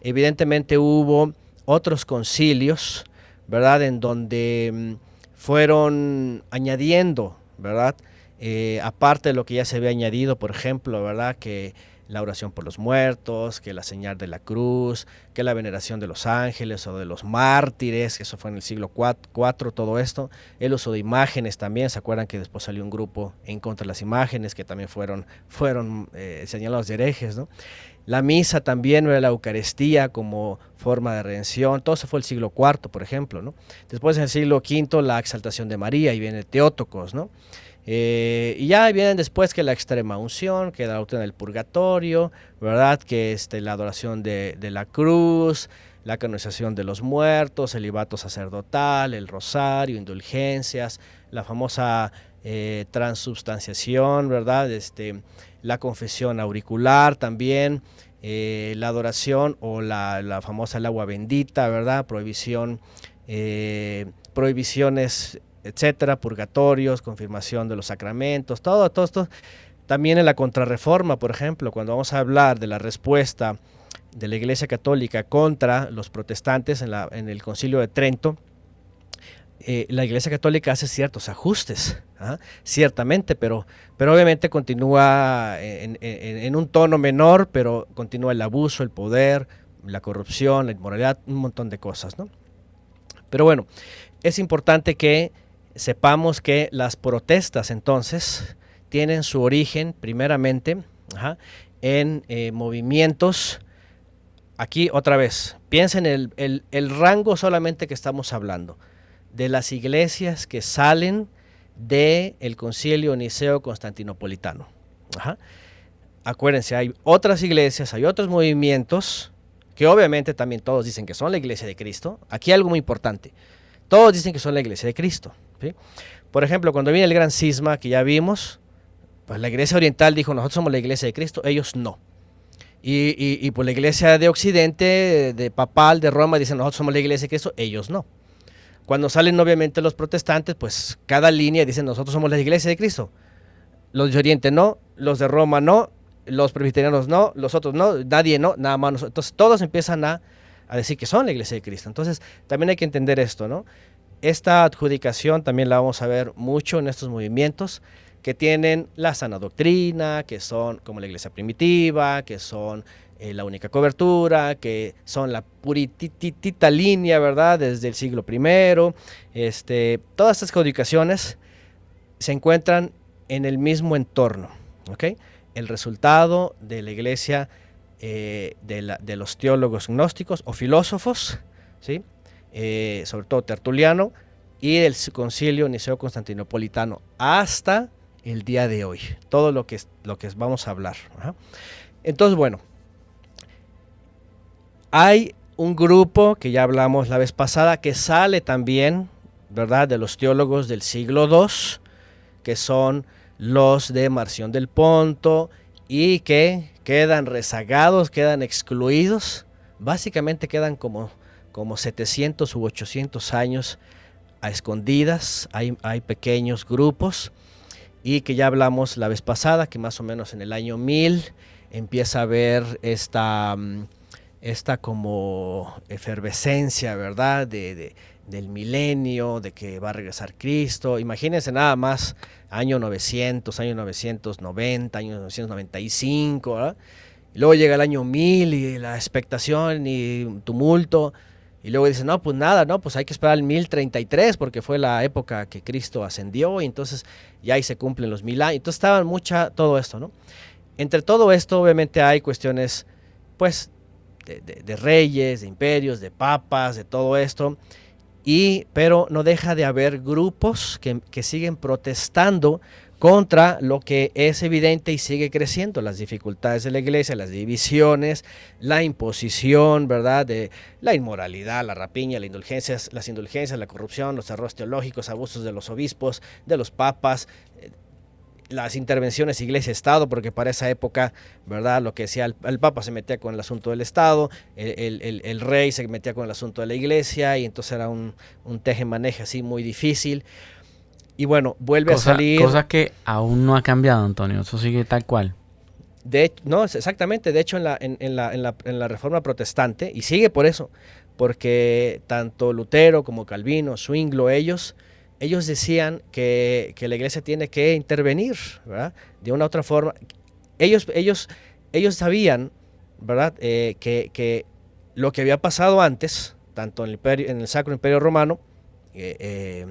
S7: evidentemente hubo otros concilios, ¿verdad? En donde mm, fueron añadiendo, ¿verdad? Eh, aparte de lo que ya se había añadido, por ejemplo, ¿verdad? Que la oración por los muertos, que la señal de la cruz, que la veneración de los ángeles o de los mártires, que eso fue en el siglo IV, todo esto, el uso de imágenes también, ¿se acuerdan que después salió un grupo en contra de las imágenes que también fueron, fueron eh, señalados de herejes, ¿no? La misa también, la Eucaristía como forma de redención, todo eso fue el siglo IV, por ejemplo, ¿no? Después en el siglo V la exaltación de María y viene Teótocos, ¿no? Eh, y ya vienen después que la extrema unción, que la doctrina del purgatorio, ¿verdad? Que este, la adoración de, la cruz, la canonización de los muertos, el libato sacerdotal, el rosario, indulgencias, la famosa eh, transubstanciación, ¿verdad? Este, la confesión auricular también, eh, la adoración o la, la, famosa el agua bendita, ¿verdad? Prohibición, prohibiciones etcétera, purgatorios, confirmación de los sacramentos, todo, esto. También en la contrarreforma, por ejemplo, cuando vamos a hablar de la respuesta de la Iglesia Católica contra los protestantes en el Concilio de Trento, eh, la Iglesia Católica hace ciertos ajustes, ¿ah? ciertamente, pero, pero obviamente continúa en, en, un tono menor, pero continúa el abuso, el poder, la corrupción, la inmoralidad, un montón de cosas. ¿no? Pero bueno, es importante que sepamos que las protestas entonces tienen su origen primeramente en eh, movimientos, aquí otra vez, piensen en el, rango solamente que estamos hablando, de las iglesias que salen del el concilio niceo constantinopolitano. Acuérdense, hay otras iglesias, hay otros movimientos, que obviamente también todos dicen que son la iglesia de Cristo. Aquí algo muy importante. Todos dicen que son la iglesia de Cristo. Por ejemplo, cuando viene el gran cisma que ya vimos, pues la iglesia oriental dijo, nosotros somos la iglesia de Cristo, ellos no. Y, y, pues la iglesia de Occidente, de Papal, de Roma, dicen, nosotros somos la iglesia de Cristo, ellos no. Cuando salen obviamente los protestantes, pues cada línea dice, nosotros somos la iglesia de Cristo. Los de Oriente no, los de Roma no, los presbiterianos no, los otros no, nadie no, nada más. nosotros. Entonces todos empiezan a decir que son la iglesia de Cristo. Entonces también hay que entender esto, ¿no? Esta adjudicación también la vamos a ver mucho en estos movimientos que tienen la sana doctrina, que son como la iglesia primitiva, que son eh, la única cobertura, que son la puritita línea, ¿verdad? Desde el siglo I. Este, todas estas adjudicaciones se encuentran en el mismo entorno, ¿ok? El resultado de la iglesia eh, de, de los teólogos gnósticos o filósofos, ¿sí? Eh, sobre todo Tertuliano, y el concilio niceo constantinopolitano hasta el día de hoy. Todo lo que, lo que vamos a hablar. Entonces, bueno, hay un grupo que ya hablamos la vez pasada que sale también, ¿verdad?, de los teólogos del siglo II, que son los de Marción del Ponto y que quedan rezagados, quedan excluidos, básicamente quedan como, como 700 u 800 años a escondidas, hay, hay pequeños grupos y que ya hablamos la vez pasada, que más o menos en el año 1000 empieza a haber esta, mm, esta como efervescencia, ¿verdad? De, de- del milenio, de que va a regresar Cristo. Imagínense nada más, año 900, año 990, año 995, ¿verdad? Y luego llega el año 1000 y la expectación y tumulto. Y luego dicen, no, pues nada, no, pues hay que esperar al 1033 porque fue la época que Cristo ascendió y entonces ya ahí se cumplen los mil años. Entonces estaba mucha, todo esto, ¿no? Entre todo esto, obviamente hay cuestiones, pues, de, de- de reyes, de imperios, de papas, de todo esto. Y, pero no deja de haber grupos que, que siguen protestando contra lo que es evidente y sigue creciendo, las dificultades de la iglesia, las divisiones, la imposición, ¿verdad? De la inmoralidad, la rapiña, las indulgencias, las indulgencias, la corrupción, los errores teológicos, abusos de los obispos, de los papas, eh, las intervenciones iglesia-estado, porque para esa época, ¿verdad? Lo que decía el, papa se metía con el asunto del estado, el rey se metía con el asunto de la iglesia, y entonces era un, un teje-maneje así muy difícil. Y bueno, vuelve
S3: Cosa,
S7: a salir.
S3: cosa que aún no ha cambiado, Antonio. Eso sigue tal cual.
S7: De, no, exactamente. De hecho, en la, en, en la, en, la, en la reforma protestante, y sigue por eso, porque tanto Lutero como Calvino, Zwinglo, ellos, ellos decían que, que la iglesia tiene que intervenir, ¿verdad? De una u otra forma. Ellos, ellos, ellos sabían, ¿verdad? Eh, que, que lo que había pasado antes, tanto en el, imperio- en el Sacro Imperio Romano, eh, eh,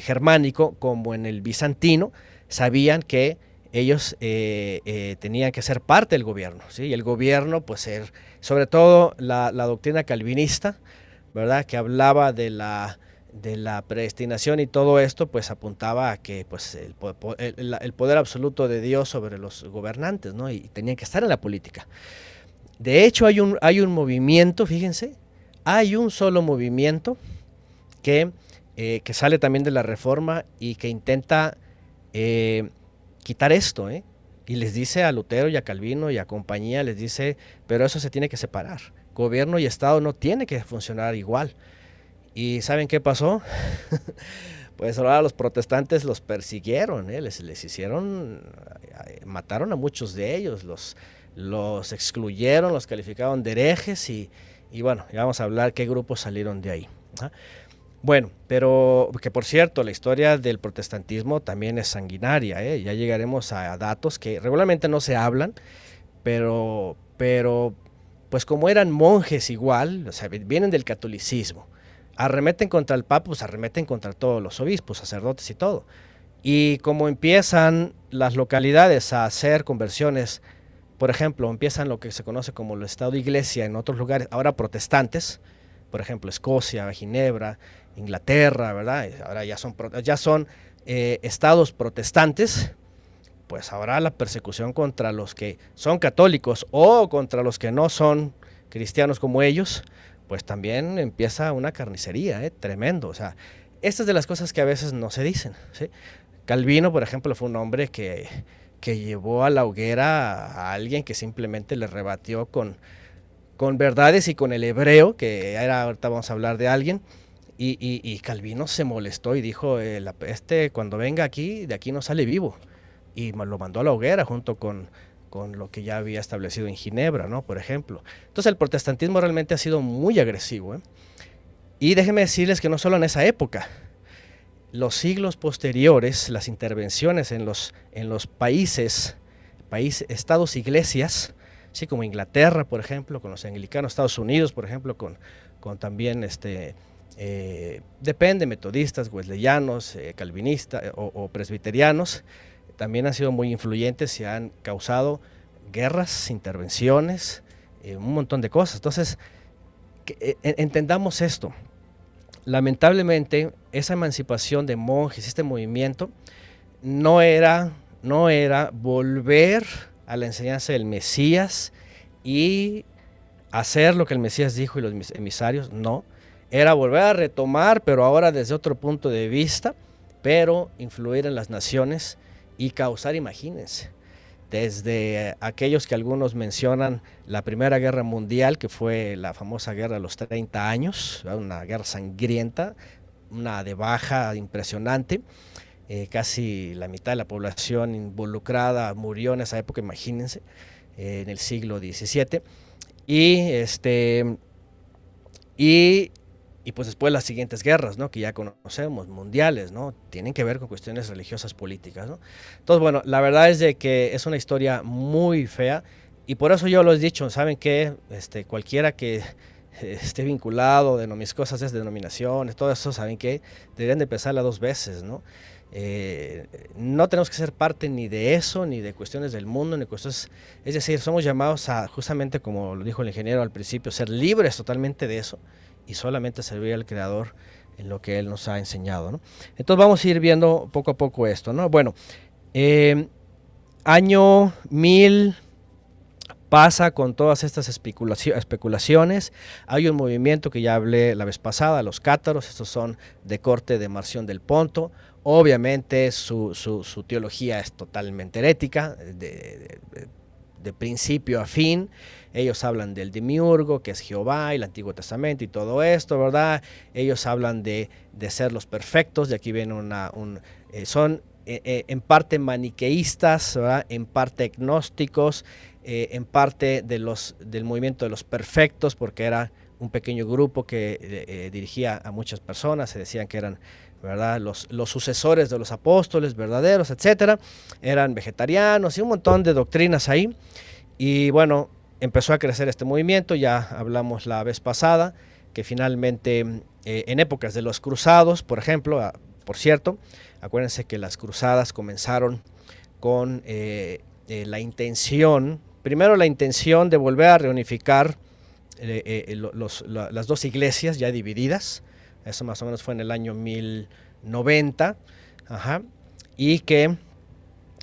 S7: germánico, como en el bizantino, sabían que ellos eh, eh, tenían que ser parte del gobierno, ¿sí? Y el gobierno, pues, ser, sobre todo la, doctrina calvinista, ¿verdad? Que hablaba de la, de la predestinación y todo esto, pues, apuntaba a que, pues, el, poder absoluto de Dios sobre los gobernantes, ¿no? Y tenían que estar en la política. De hecho, hay un, hay un movimiento, fíjense, hay un solo movimiento que, eh, que sale también de la reforma y que intenta eh, quitar esto, ¿eh? Y les dice a Lutero y a Calvino y a compañía, les dice, pero eso se tiene que separar. Gobierno y Estado no tiene que funcionar igual. ¿Y saben qué pasó? pues ahora los protestantes los persiguieron, ¿eh? les, les hicieron, mataron a muchos de ellos, los, los excluyeron, los calificaron de herejes y, y bueno, ya vamos a hablar qué grupos salieron de ahí. ¿ah? Bueno, pero que por cierto, la historia del protestantismo también es sanguinaria, ¿eh? ya llegaremos a datos que regularmente no se hablan, pero, pero pues como eran monjes igual, o sea, vienen del catolicismo, arremeten contra el papa, pues arremeten contra todos los obispos, sacerdotes y todo. Y como empiezan las localidades a hacer conversiones, por ejemplo, empiezan lo que se conoce como el Estado Iglesia en otros lugares, ahora protestantes, por ejemplo, Escocia, Ginebra, Inglaterra, ¿verdad? Ahora ya son, ya son eh, estados protestantes, pues ahora la persecución contra los que son católicos o contra los que no son cristianos como ellos, pues también empieza una carnicería, ¿eh? tremendo. O sea, estas de las cosas que a veces no se dicen. ¿sí? Calvino, por ejemplo, fue un hombre que, que llevó a la hoguera a alguien que simplemente le rebatió con, con verdades y con el hebreo, que era, ahorita vamos a hablar de alguien. Y, Calvino se molestó y dijo, eh, este cuando venga aquí, de aquí no sale vivo. Y lo mandó a la hoguera junto con, con lo que ya había establecido en Ginebra, ¿no? Por ejemplo. Entonces el protestantismo realmente ha sido muy agresivo. ¿eh? Y déjenme decirles que no solo en esa época, los siglos posteriores, las intervenciones en los, en los países, países, estados, iglesias, así como Inglaterra, por ejemplo, con los anglicanos, Estados Unidos, por ejemplo, con, con también este, eh, depende, metodistas, wesleyanos, eh, calvinistas o, presbiterianos, también han sido muy influyentes y han causado guerras, intervenciones, eh, un montón de cosas. Entonces, entendamos esto. Lamentablemente, esa emancipación de monjes, este movimiento, no era, no era volver a la enseñanza del Mesías y hacer lo que el Mesías dijo y los emisarios, no, era volver a retomar, pero ahora desde otro punto de vista, pero influir en las naciones y causar, imagínense, desde aquellos que algunos mencionan la Primera Guerra Mundial, que fue la famosa guerra de los 30 años, una guerra sangrienta, una de baja impresionante, eh, casi la mitad de la población involucrada murió en esa época, imagínense, eh, en el siglo XVII. Y este y y pues después las siguientes guerras, ¿no? Que ya conocemos, mundiales, ¿no? Tienen que ver con cuestiones religiosas políticas, ¿no? Entonces, bueno, la verdad es de que es una historia muy fea y por eso yo lo he dicho, ¿saben qué? Este, cualquiera que esté vinculado de mis cosas es denominaciones, todo eso, ¿saben qué? Deberían de pensarla dos veces, ¿no? Eh, no tenemos que ser parte ni de eso, ni de cuestiones del mundo, ni cuestiones... Es decir, somos llamados a, justamente como lo dijo el ingeniero al principio, ser libres totalmente de eso y solamente servir al Creador en lo que Él nos ha enseñado. ¿no? Entonces vamos a ir viendo poco a poco esto. ¿no? Bueno, eh, año 1000 pasa con todas estas especulaciones. Hay un movimiento que ya hablé la vez pasada, los cátaros, estos son de corte de Marción del Ponto. Obviamente su, su, teología es totalmente herética, de, de principio a fin. Ellos hablan del demiurgo, que es Jehová, y el Antiguo Testamento y todo esto, ¿verdad? Ellos hablan de, ser los perfectos, de aquí viene una... Un, eh, son eh, eh, en parte maniqueístas, ¿verdad? en parte agnósticos, en parte de los, del movimiento de los perfectos, porque era un pequeño grupo que dirigía a muchas personas, se decían que eran ¿verdad? Los, los, sucesores de los apóstoles verdaderos, etcétera, eran vegetarianos y un montón de doctrinas ahí. Y bueno, empezó a crecer este movimiento, ya hablamos la vez pasada, que finalmente eh, en épocas de los cruzados, por ejemplo, ah, por cierto, acuérdense que las cruzadas comenzaron con eh, eh, la intención, primero la intención de volver a reunificar las dos iglesias ya divididas, eso más o menos fue en el año 1090, y que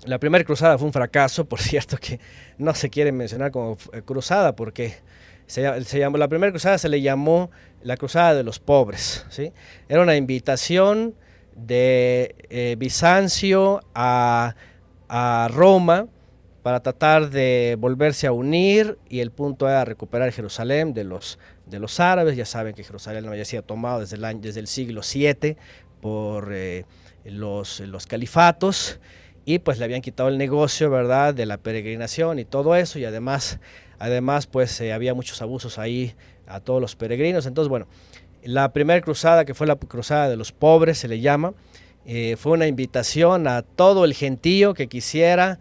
S7: la primera cruzada fue un fracaso, por cierto, que no se quiere mencionar como eh, cruzada, porque se, llamó, la primera cruzada se le llamó la cruzada de los pobres. ¿sí? Era una invitación de eh, Bizancio a, Roma para tratar de volverse a unir y el punto era recuperar Jerusalén de los, de los árabes. Ya saben que Jerusalén había sido tomado desde el, desde el siglo VII por eh, los, los califatos y pues le habían quitado el negocio, ¿verdad? De la peregrinación y todo eso y además, además pues eh, había muchos abusos ahí a todos los peregrinos. Entonces, bueno, la primera cruzada, que fue la cruzada de los pobres, se le llama, eh, fue una invitación a todo el gentío que quisiera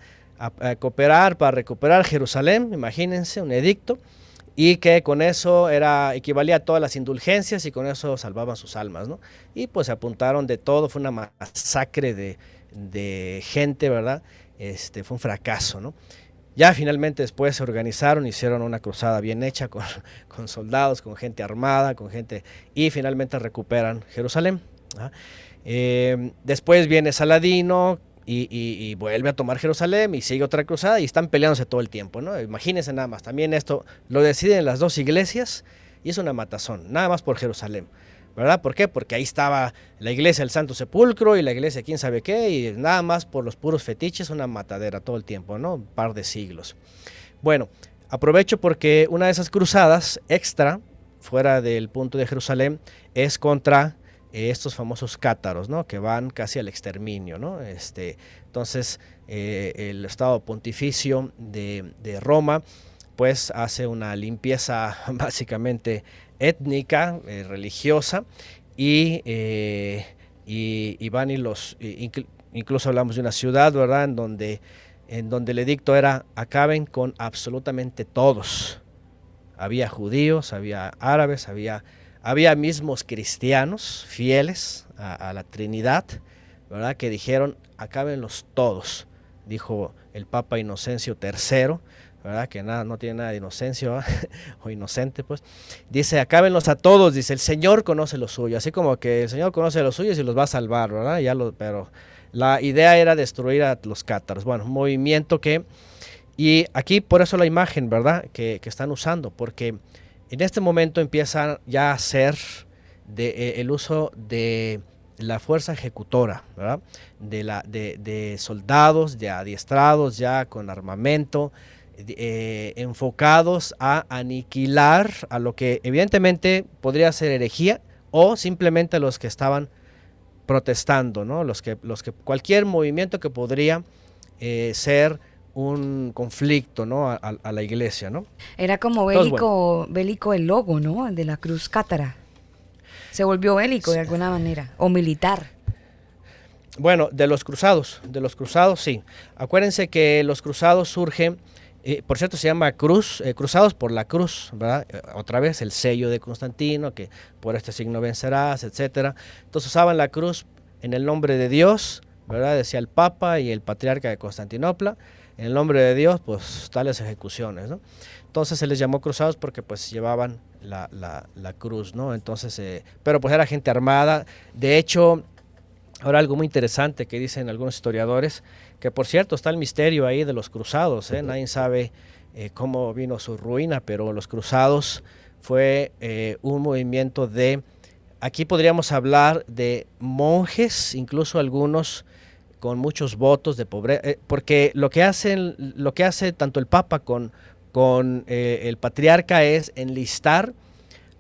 S7: cooperar para recuperar Jerusalén, imagínense, un edicto, y que con eso era, equivalía a todas las indulgencias y con eso salvaban sus almas, ¿no? Y pues se apuntaron de todo, fue una masacre de de gente, ¿verdad? Este, fue un fracaso, ¿no? Ya finalmente después se organizaron, hicieron una cruzada bien hecha con, con soldados, con gente armada, con gente, y finalmente recuperan Jerusalén. ¿ah? Eh, después viene Saladino y, vuelve a tomar Jerusalén y sigue otra cruzada y están peleándose todo el tiempo, ¿no? Imagínense nada más, también esto lo deciden las dos iglesias y es una matazón, nada más por Jerusalén. ¿Verdad? ¿Por qué? Porque ahí estaba la iglesia del Santo Sepulcro y la iglesia quién sabe qué, y nada más por los puros fetiches, una matadera todo el tiempo, ¿no? Un par de siglos. Bueno, aprovecho porque una de esas cruzadas extra, fuera del punto de Jerusalén, es contra eh, estos famosos cátaros, ¿no? Que van casi al exterminio, ¿no? Este, entonces, eh, el Estado Pontificio de, de Roma, pues hace una limpieza básicamente étnica, eh, religiosa, y, eh, y, van y los, incluso hablamos de una ciudad, ¿verdad?, en donde, en donde el edicto era acaben con absolutamente todos. Había judíos, había árabes, había, había mismos cristianos fieles a, la Trinidad, ¿verdad?, que dijeron acábenlos todos, dijo el Papa Inocencio III, Que nada, no tiene nada de inocencia o inocente, pues. Dice, acábenlos a todos, dice, el Señor conoce lo suyo, así como que el Señor conoce los suyos y los va a salvar. Ya lo, pero la idea era destruir a los cátaros. Bueno, movimiento que, y aquí por eso la imagen, ¿verdad? Que, que están usando, porque en este momento empiezan ya a ser de, eh, el uso de la fuerza ejecutora. De, la, de, de soldados ya adiestrados, ya con armamento, eh, enfocados a aniquilar a lo que evidentemente podría ser herejía o simplemente los que estaban protestando, ¿no? Los que, los que, cualquier movimiento que podría eh, ser un conflicto ¿no? a, la iglesia. ¿no?
S1: Era como bélico, bélico el logo ¿no? de la cruz cátara. Se volvió bélico de alguna manera, o militar.
S7: Bueno, de los cruzados, de los cruzados sí. Acuérdense que los cruzados surgen eh, por cierto, se llama Cruz, eh, Cruzados por la Cruz, ¿verdad? Eh, otra vez el sello de Constantino, que por este signo vencerás, etcétera. Entonces usaban la cruz en el nombre de Dios, ¿verdad? Decía el Papa y el Patriarca de Constantinopla. En el nombre de Dios, pues tales ejecuciones, ¿no? Entonces se les llamó cruzados porque pues llevaban la, la cruz, ¿no? Entonces, pero pues era gente armada. De hecho, ahora algo muy interesante que dicen algunos historiadores, que por cierto está el misterio ahí de los cruzados, ¿eh? nadie sabe eh, cómo vino su ruina, pero los cruzados fue eh, un movimiento de, aquí podríamos hablar de monjes, incluso algunos con muchos votos de pobreza, porque lo que hacen, lo que hace tanto el Papa con, con el patriarca es enlistar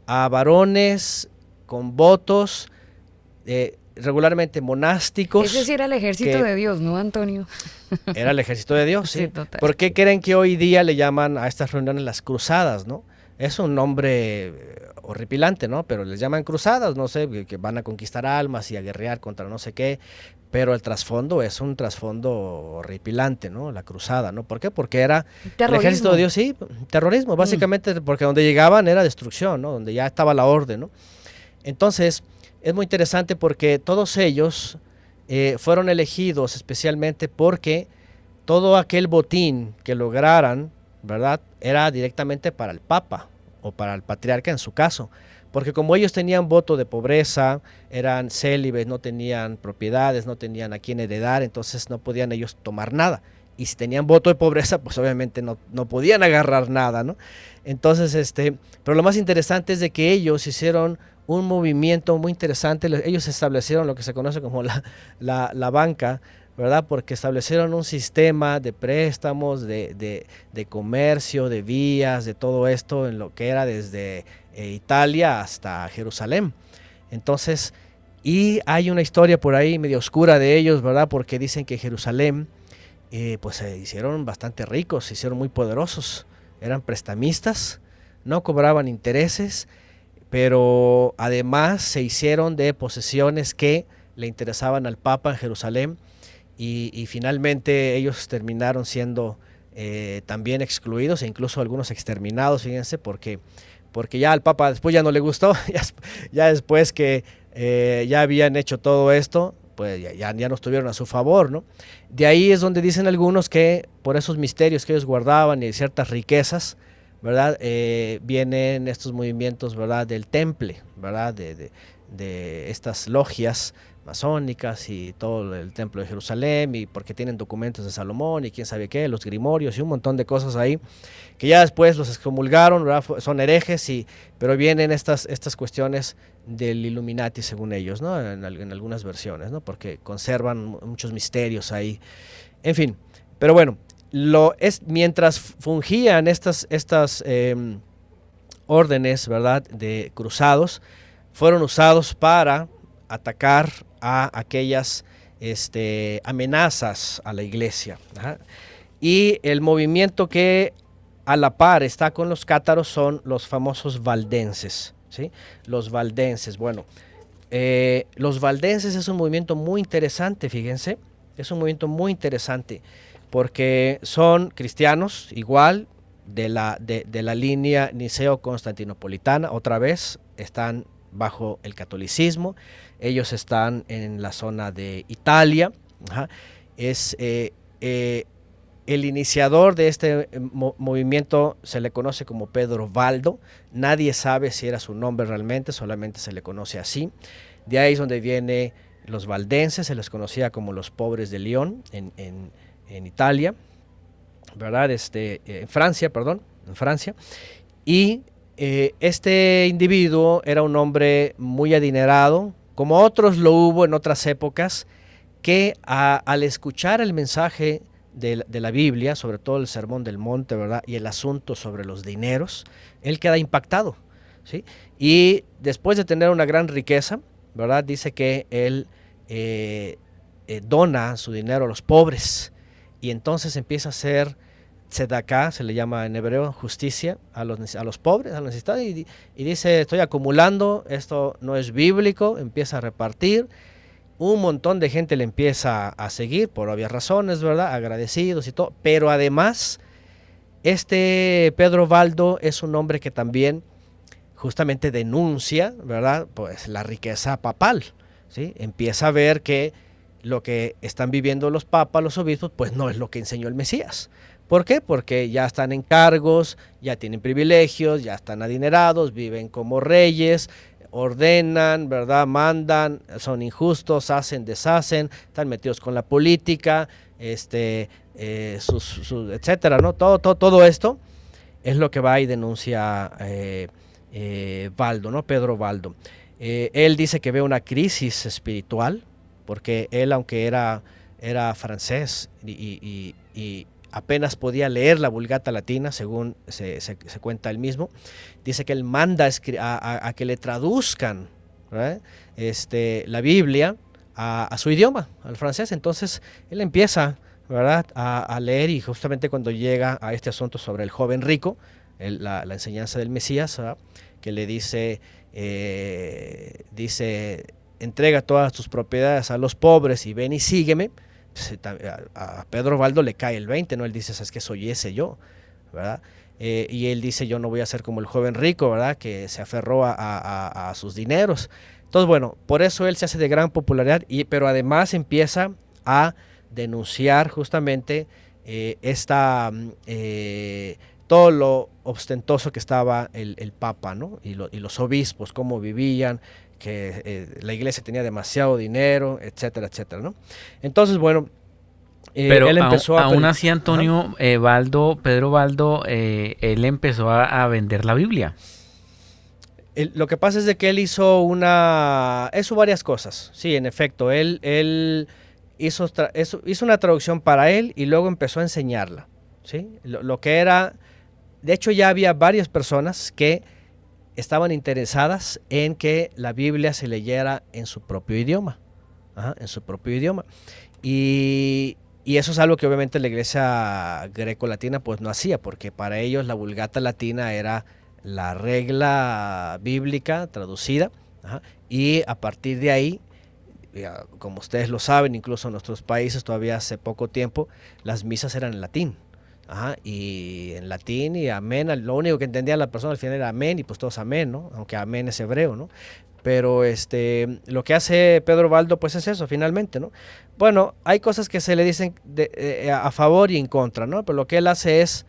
S7: a varones con votos regularmente monásticos.
S1: Ese sí era el ejército de Dios, ¿no, Antonio?
S7: Era el ejército de Dios, sí. ¿Por qué creen que hoy día le llaman a estas reuniones las cruzadas, no? Es un nombre eh, horripilante, ¿no? Pero les llaman cruzadas, no sé, que van a conquistar almas y a guerrear contra no sé qué. Pero el trasfondo es un trasfondo horripilante, ¿no? La cruzada, ¿no? ¿Por qué? Porque era el ejército de Dios, sí, terrorismo, básicamente, mm. porque donde llegaban era destrucción, ¿no? Donde ya estaba la orden, ¿no? Entonces, es muy interesante porque todos ellos eh, fueron elegidos especialmente porque todo aquel botín que lograran, ¿verdad? Era directamente para el Papa o para el patriarca en su caso. Porque como ellos tenían voto de pobreza, eran célibes, no tenían propiedades, no tenían a quién heredar, entonces no podían ellos tomar nada. Y si tenían voto de pobreza, pues obviamente no, no podían agarrar nada, ¿no? Entonces, este, pero lo más interesante es de que ellos hicieron un movimiento muy interesante. Ellos establecieron lo que se conoce como la, la, banca, ¿verdad? Porque establecieron un sistema de préstamos, de, de, comercio, de vías, de todo esto en lo que era desde eh, Italia hasta Jerusalén. Entonces, y hay una historia por ahí medio oscura de ellos, ¿verdad? Porque dicen que Jerusalén, eh, pues se hicieron bastante ricos, se hicieron muy poderosos, eran prestamistas, no cobraban intereses pero además se hicieron de posesiones que le interesaban al Papa en Jerusalén y, finalmente ellos terminaron siendo eh, también excluidos e incluso algunos exterminados, fíjense, porque, porque ya al Papa después ya no le gustó, ya, después que eh, ya habían hecho todo esto, pues ya, ya, no estuvieron a su favor, ¿no? De ahí es donde dicen algunos que por esos misterios que ellos guardaban y ciertas riquezas, ¿verdad? Eh, vienen estos movimientos, ¿verdad? Del temple, ¿verdad? De, de, estas logias masónicas y todo el templo de Jerusalén y porque tienen documentos de Salomón y quién sabe qué, los grimorios y un montón de cosas ahí que ya después los excomulgaron, son herejes y pero vienen estas estas cuestiones del Illuminati según ellos, ¿no? En, algunas versiones, ¿no? Porque conservan muchos misterios ahí. En fin, pero bueno, lo es mientras fungían estas em, órdenes, ¿verdad? De cruzados fueron usados para atacar a aquellas este, amenazas a la iglesia. Y el movimiento que a la par está con los cátaros son los famosos valdenses. ¿sí? Los valdenses, bueno, eh, los valdenses es un movimiento muy interesante, fíjense, es un movimiento muy interesante porque son cristianos igual de la, de, la línea niceo-constantinopolitana, otra vez están bajo el catolicismo, ellos están en la zona de Italia. Es eh, eh, el iniciador de este eh, movimiento se le conoce como Pedro Valdo. Nadie sabe si era su nombre realmente, solamente se le conoce así. De ahí es donde viene los valdenses, se les conocía como los pobres de León en Italia, ¿verdad? Este, en Francia, perdón, en Francia. Y este individuo era un hombre muy adinerado, como otros lo hubo en otras épocas, que al escuchar el mensaje de, la Biblia, sobre todo el Sermón del Monte, ¿verdad? Y el asunto sobre los dineros, él queda impactado, ¿sí? Y después de tener una gran riqueza, ¿verdad? Dice que él eh, eh, dona su dinero a los pobres y entonces empieza a ser acá se le llama en hebreo justicia a los, a los pobres, a los necesitados, y, dice, estoy acumulando, esto no es bíblico, empieza a repartir, un montón de gente le empieza a seguir por obvias razones, ¿verdad? Agradecidos y todo, pero además, este Pedro Valdo es un hombre que también justamente denuncia, ¿verdad? Pues la riqueza papal, ¿sí? Empieza a ver que lo que están viviendo los papas, los obispos, pues no es lo que enseñó el Mesías. ¿Por qué? Porque ya están en cargos, ya tienen privilegios, ya están adinerados, viven como reyes, ordenan, ¿verdad? Mandan, son injustos, hacen, deshacen, están metidos con la política, este, eh, etcétera, ¿no? Todo, todo, todo esto es lo que va y denuncia eh, eh, Valdo, ¿no? Pedro Valdo. él dice que ve una crisis espiritual, porque él, aunque era, era francés y apenas podía leer la Vulgata Latina, según se, cuenta él mismo. Dice que él manda a, que le traduzcan este, la Biblia a, su idioma, al francés. Entonces él empieza. A, leer y justamente cuando llega a este asunto sobre el joven rico, la, enseñanza del Mesías, que le dice, eh, dice, entrega todas tus propiedades a los pobres y ven y sígueme a, Pedro Valdo le cae el 20, ¿no? Él dice, es que soy ese yo, ¿verdad? Eh, y él dice, yo no voy a ser como el joven rico, ¿verdad? Que se aferró a, sus dineros. Entonces, bueno, por eso él se hace de gran popularidad, y, pero además empieza a denunciar justamente eh, esta, mm, eh, todo lo ostentoso que estaba el, Papa, ¿no? Y, y, los obispos, cómo vivían, que eh, la iglesia tenía demasiado dinero, etcétera, etcétera, ¿no? Entonces, bueno,
S3: eh, Pero él empezó a... Aún así, Antonio eh, Pedro Baldo, él empezó a, vender la Biblia.
S7: lo que pasa es de que él hizo una... hizo varias cosas, sí, en efecto, él, él hizo, hizo una traducción para él y luego empezó a enseñarla, ¿sí? lo que era... De hecho, ya había varias personas que estaban interesadas en que la Biblia se leyera en su propio idioma, en su propio idioma. Y, eso es algo que obviamente la iglesia greco-latina pues no hacía, porque para ellos la vulgata latina era la regla bíblica traducida, y a partir de ahí, como ustedes lo saben, incluso en nuestros países todavía hace poco tiempo, las misas eran en latín y en latín y amén, lo único que entendía la persona al final era amén y pues todos amén, ¿no? Aunque amén es hebreo, ¿no? Pero este, lo que hace Pedro Baldo pues es eso, finalmente, ¿no? Bueno, hay cosas que se le dicen eh, a favor y en contra, ¿no? Pero lo que él hace es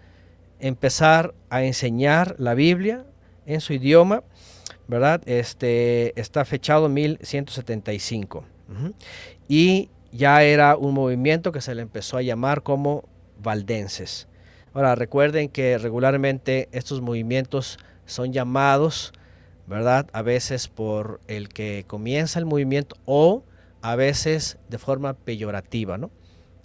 S7: empezar a enseñar la Biblia en su idioma, ¿verdad? Este, está fechado 1175, Y ya era un movimiento que se le empezó a llamar como valdenses. Ahora, recuerden que regularmente estos movimientos son llamados, ¿verdad? A veces por el que comienza el movimiento o a veces de forma peyorativa, ¿no?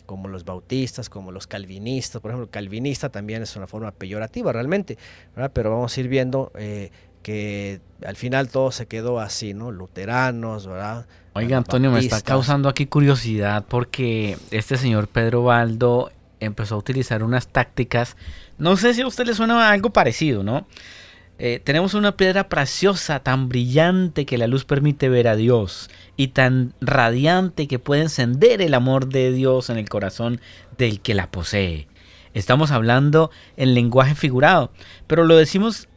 S7: Como los bautistas, como los calvinistas. Por ejemplo, calvinista también es una forma peyorativa realmente, ¿verdad? Pero vamos a ir viendo eh, que al final todo se quedó así, ¿no? Luteranos, ¿verdad?
S3: Oiga, Antonio, me está causando aquí curiosidad porque este señor Pedro Baldo empezó a utilizar unas tácticas. No sé si a usted le suena algo parecido, ¿no? Eh, tenemos una piedra preciosa, tan brillante que la luz permite ver a Dios y tan radiante que puede encender el amor de Dios en el corazón del que la posee. Estamos hablando en lenguaje figurado, pero lo decimos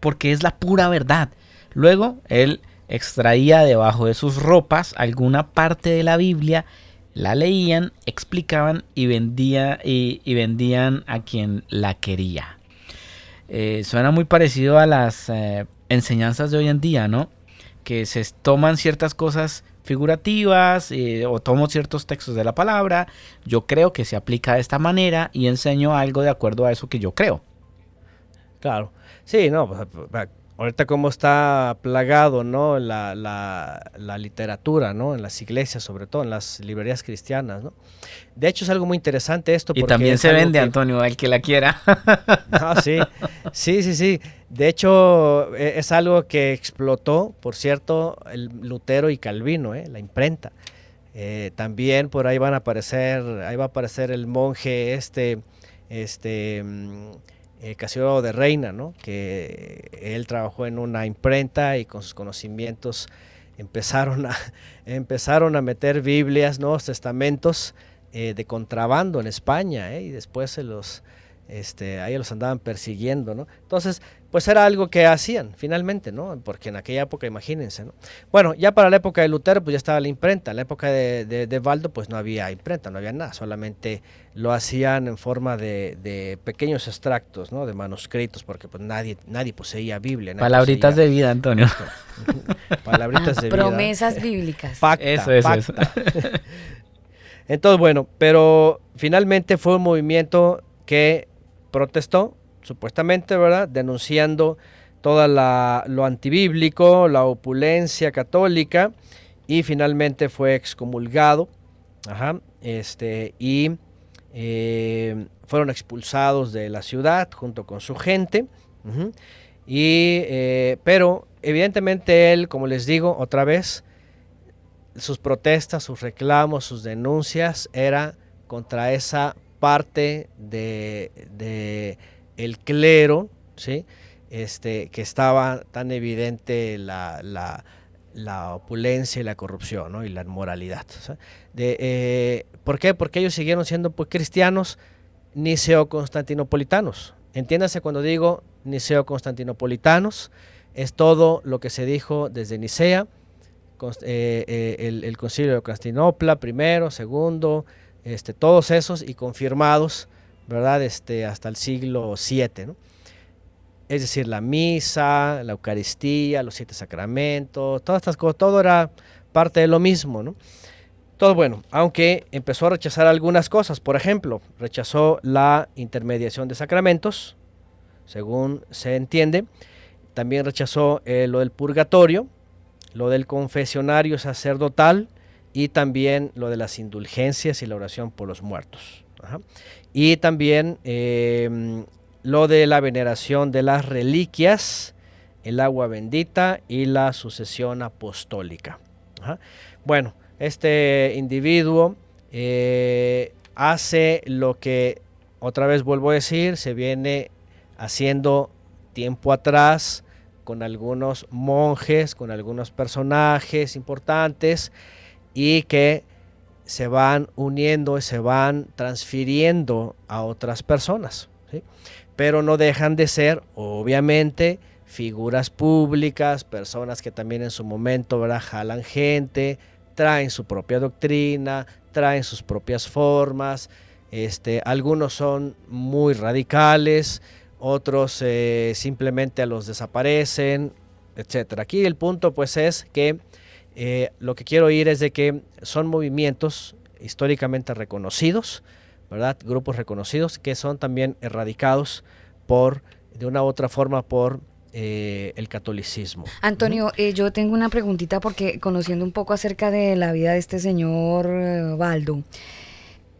S3: porque es la pura verdad. Luego, él extraía debajo de sus ropas alguna parte de la Biblia la leían, explicaban y, vendía, y, vendían a quien la quería. Eh, suena muy parecido a las eh, enseñanzas de hoy en día, ¿no? Que se toman ciertas cosas figurativas eh, o tomo ciertos textos de la palabra, yo creo que se aplica de esta manera y enseño algo de acuerdo a eso que yo creo.
S7: Claro, sí, no, pues, ahorita como está plagado, ¿no? La, la, literatura, ¿no? En las iglesias, sobre todo, en las librerías cristianas, ¿no? De hecho, es algo muy interesante esto.
S3: Y también se vende, Antonio, el que la quiera.
S7: Ah, sí, sí, sí, sí. De hecho, e, es algo que explotó, por cierto, el Lutero y Calvino, ¿eh? la imprenta. Eh, también por ahí van a aparecer, ahí va a aparecer el monje este, este, eh, de Reina, ¿no? que él trabajó en una imprenta y con sus conocimientos empezaron a, empezaron a meter Biblias, Nuevos Testamentos eh, de contrabando en España ¿eh? y después se los, este, ahí los andaban persiguiendo, ¿no? Entonces, pues era algo que hacían finalmente, ¿no? Porque en aquella época, imagínense, ¿no? Bueno, ya para la época de Lutero, pues ya estaba la imprenta. En la época de, de, Valdo, pues no había imprenta, no había nada, solamente lo hacían en forma de, pequeños extractos, ¿no? De manuscritos, porque pues nadie, nadie poseía Biblia.
S3: Palabritas de vida, Antonio.
S1: Palabritas de vida. Promesas bíblicas.
S7: eso, eso, eso. Entonces, bueno, pero finalmente fue un movimiento que protestó supuestamente, ¿verdad? Denunciando todo lo antibíblico, la opulencia católica, y finalmente fue excomulgado, este, y eh, fueron expulsados de la ciudad junto con su gente, y, eh, pero evidentemente él, como les digo otra vez, sus protestas, sus reclamos, sus denuncias era contra esa parte de el clero, ¿sí? Este, que estaba tan evidente la, la, opulencia y la corrupción y la inmoralidad. Eh, ¿Por qué? Porque ellos siguieron siendo pues, cristianos niceo-constantinopolitanos. Entiéndase cuando digo niceo-constantinopolitanos, es todo lo que se dijo desde Nicea, eh, eh, el, concilio de Constantinopla, primero, segundo, este, todos esos y confirmados ¿verdad? Este, hasta el siglo VII, Es decir, la misa, la Eucaristía, los siete sacramentos, todas estas cosas, todo era parte de lo mismo, ¿no? Todo bueno, aunque empezó a rechazar algunas cosas, por ejemplo, rechazó la intermediación de sacramentos, según se entiende, también rechazó eh, lo del purgatorio, lo del confesionario sacerdotal y también lo de las indulgencias y la oración por los muertos. Y también em, lo de la veneración de las reliquias, el agua bendita y la sucesión apostólica. Bueno, este individuo eh, hace lo que, otra vez vuelvo a decir, se viene haciendo tiempo atrás con algunos monjes, con algunos personajes importantes y que se van uniendo y se van transfiriendo a otras personas. Pero no dejan de ser, obviamente, figuras públicas, personas que también en su momento ¿verdad? jalan gente, traen su propia doctrina, traen sus propias formas. Este, algunos son muy radicales, otros eh, simplemente los desaparecen, etc. Aquí el punto pues es que Eh, lo que quiero oír es de que son movimientos históricamente reconocidos, ¿verdad? Grupos reconocidos que son también erradicados por, de una u otra forma, por eh, el catolicismo.
S1: Antonio, eh, yo tengo una preguntita porque conociendo un poco acerca de la vida de este señor eh, Baldo,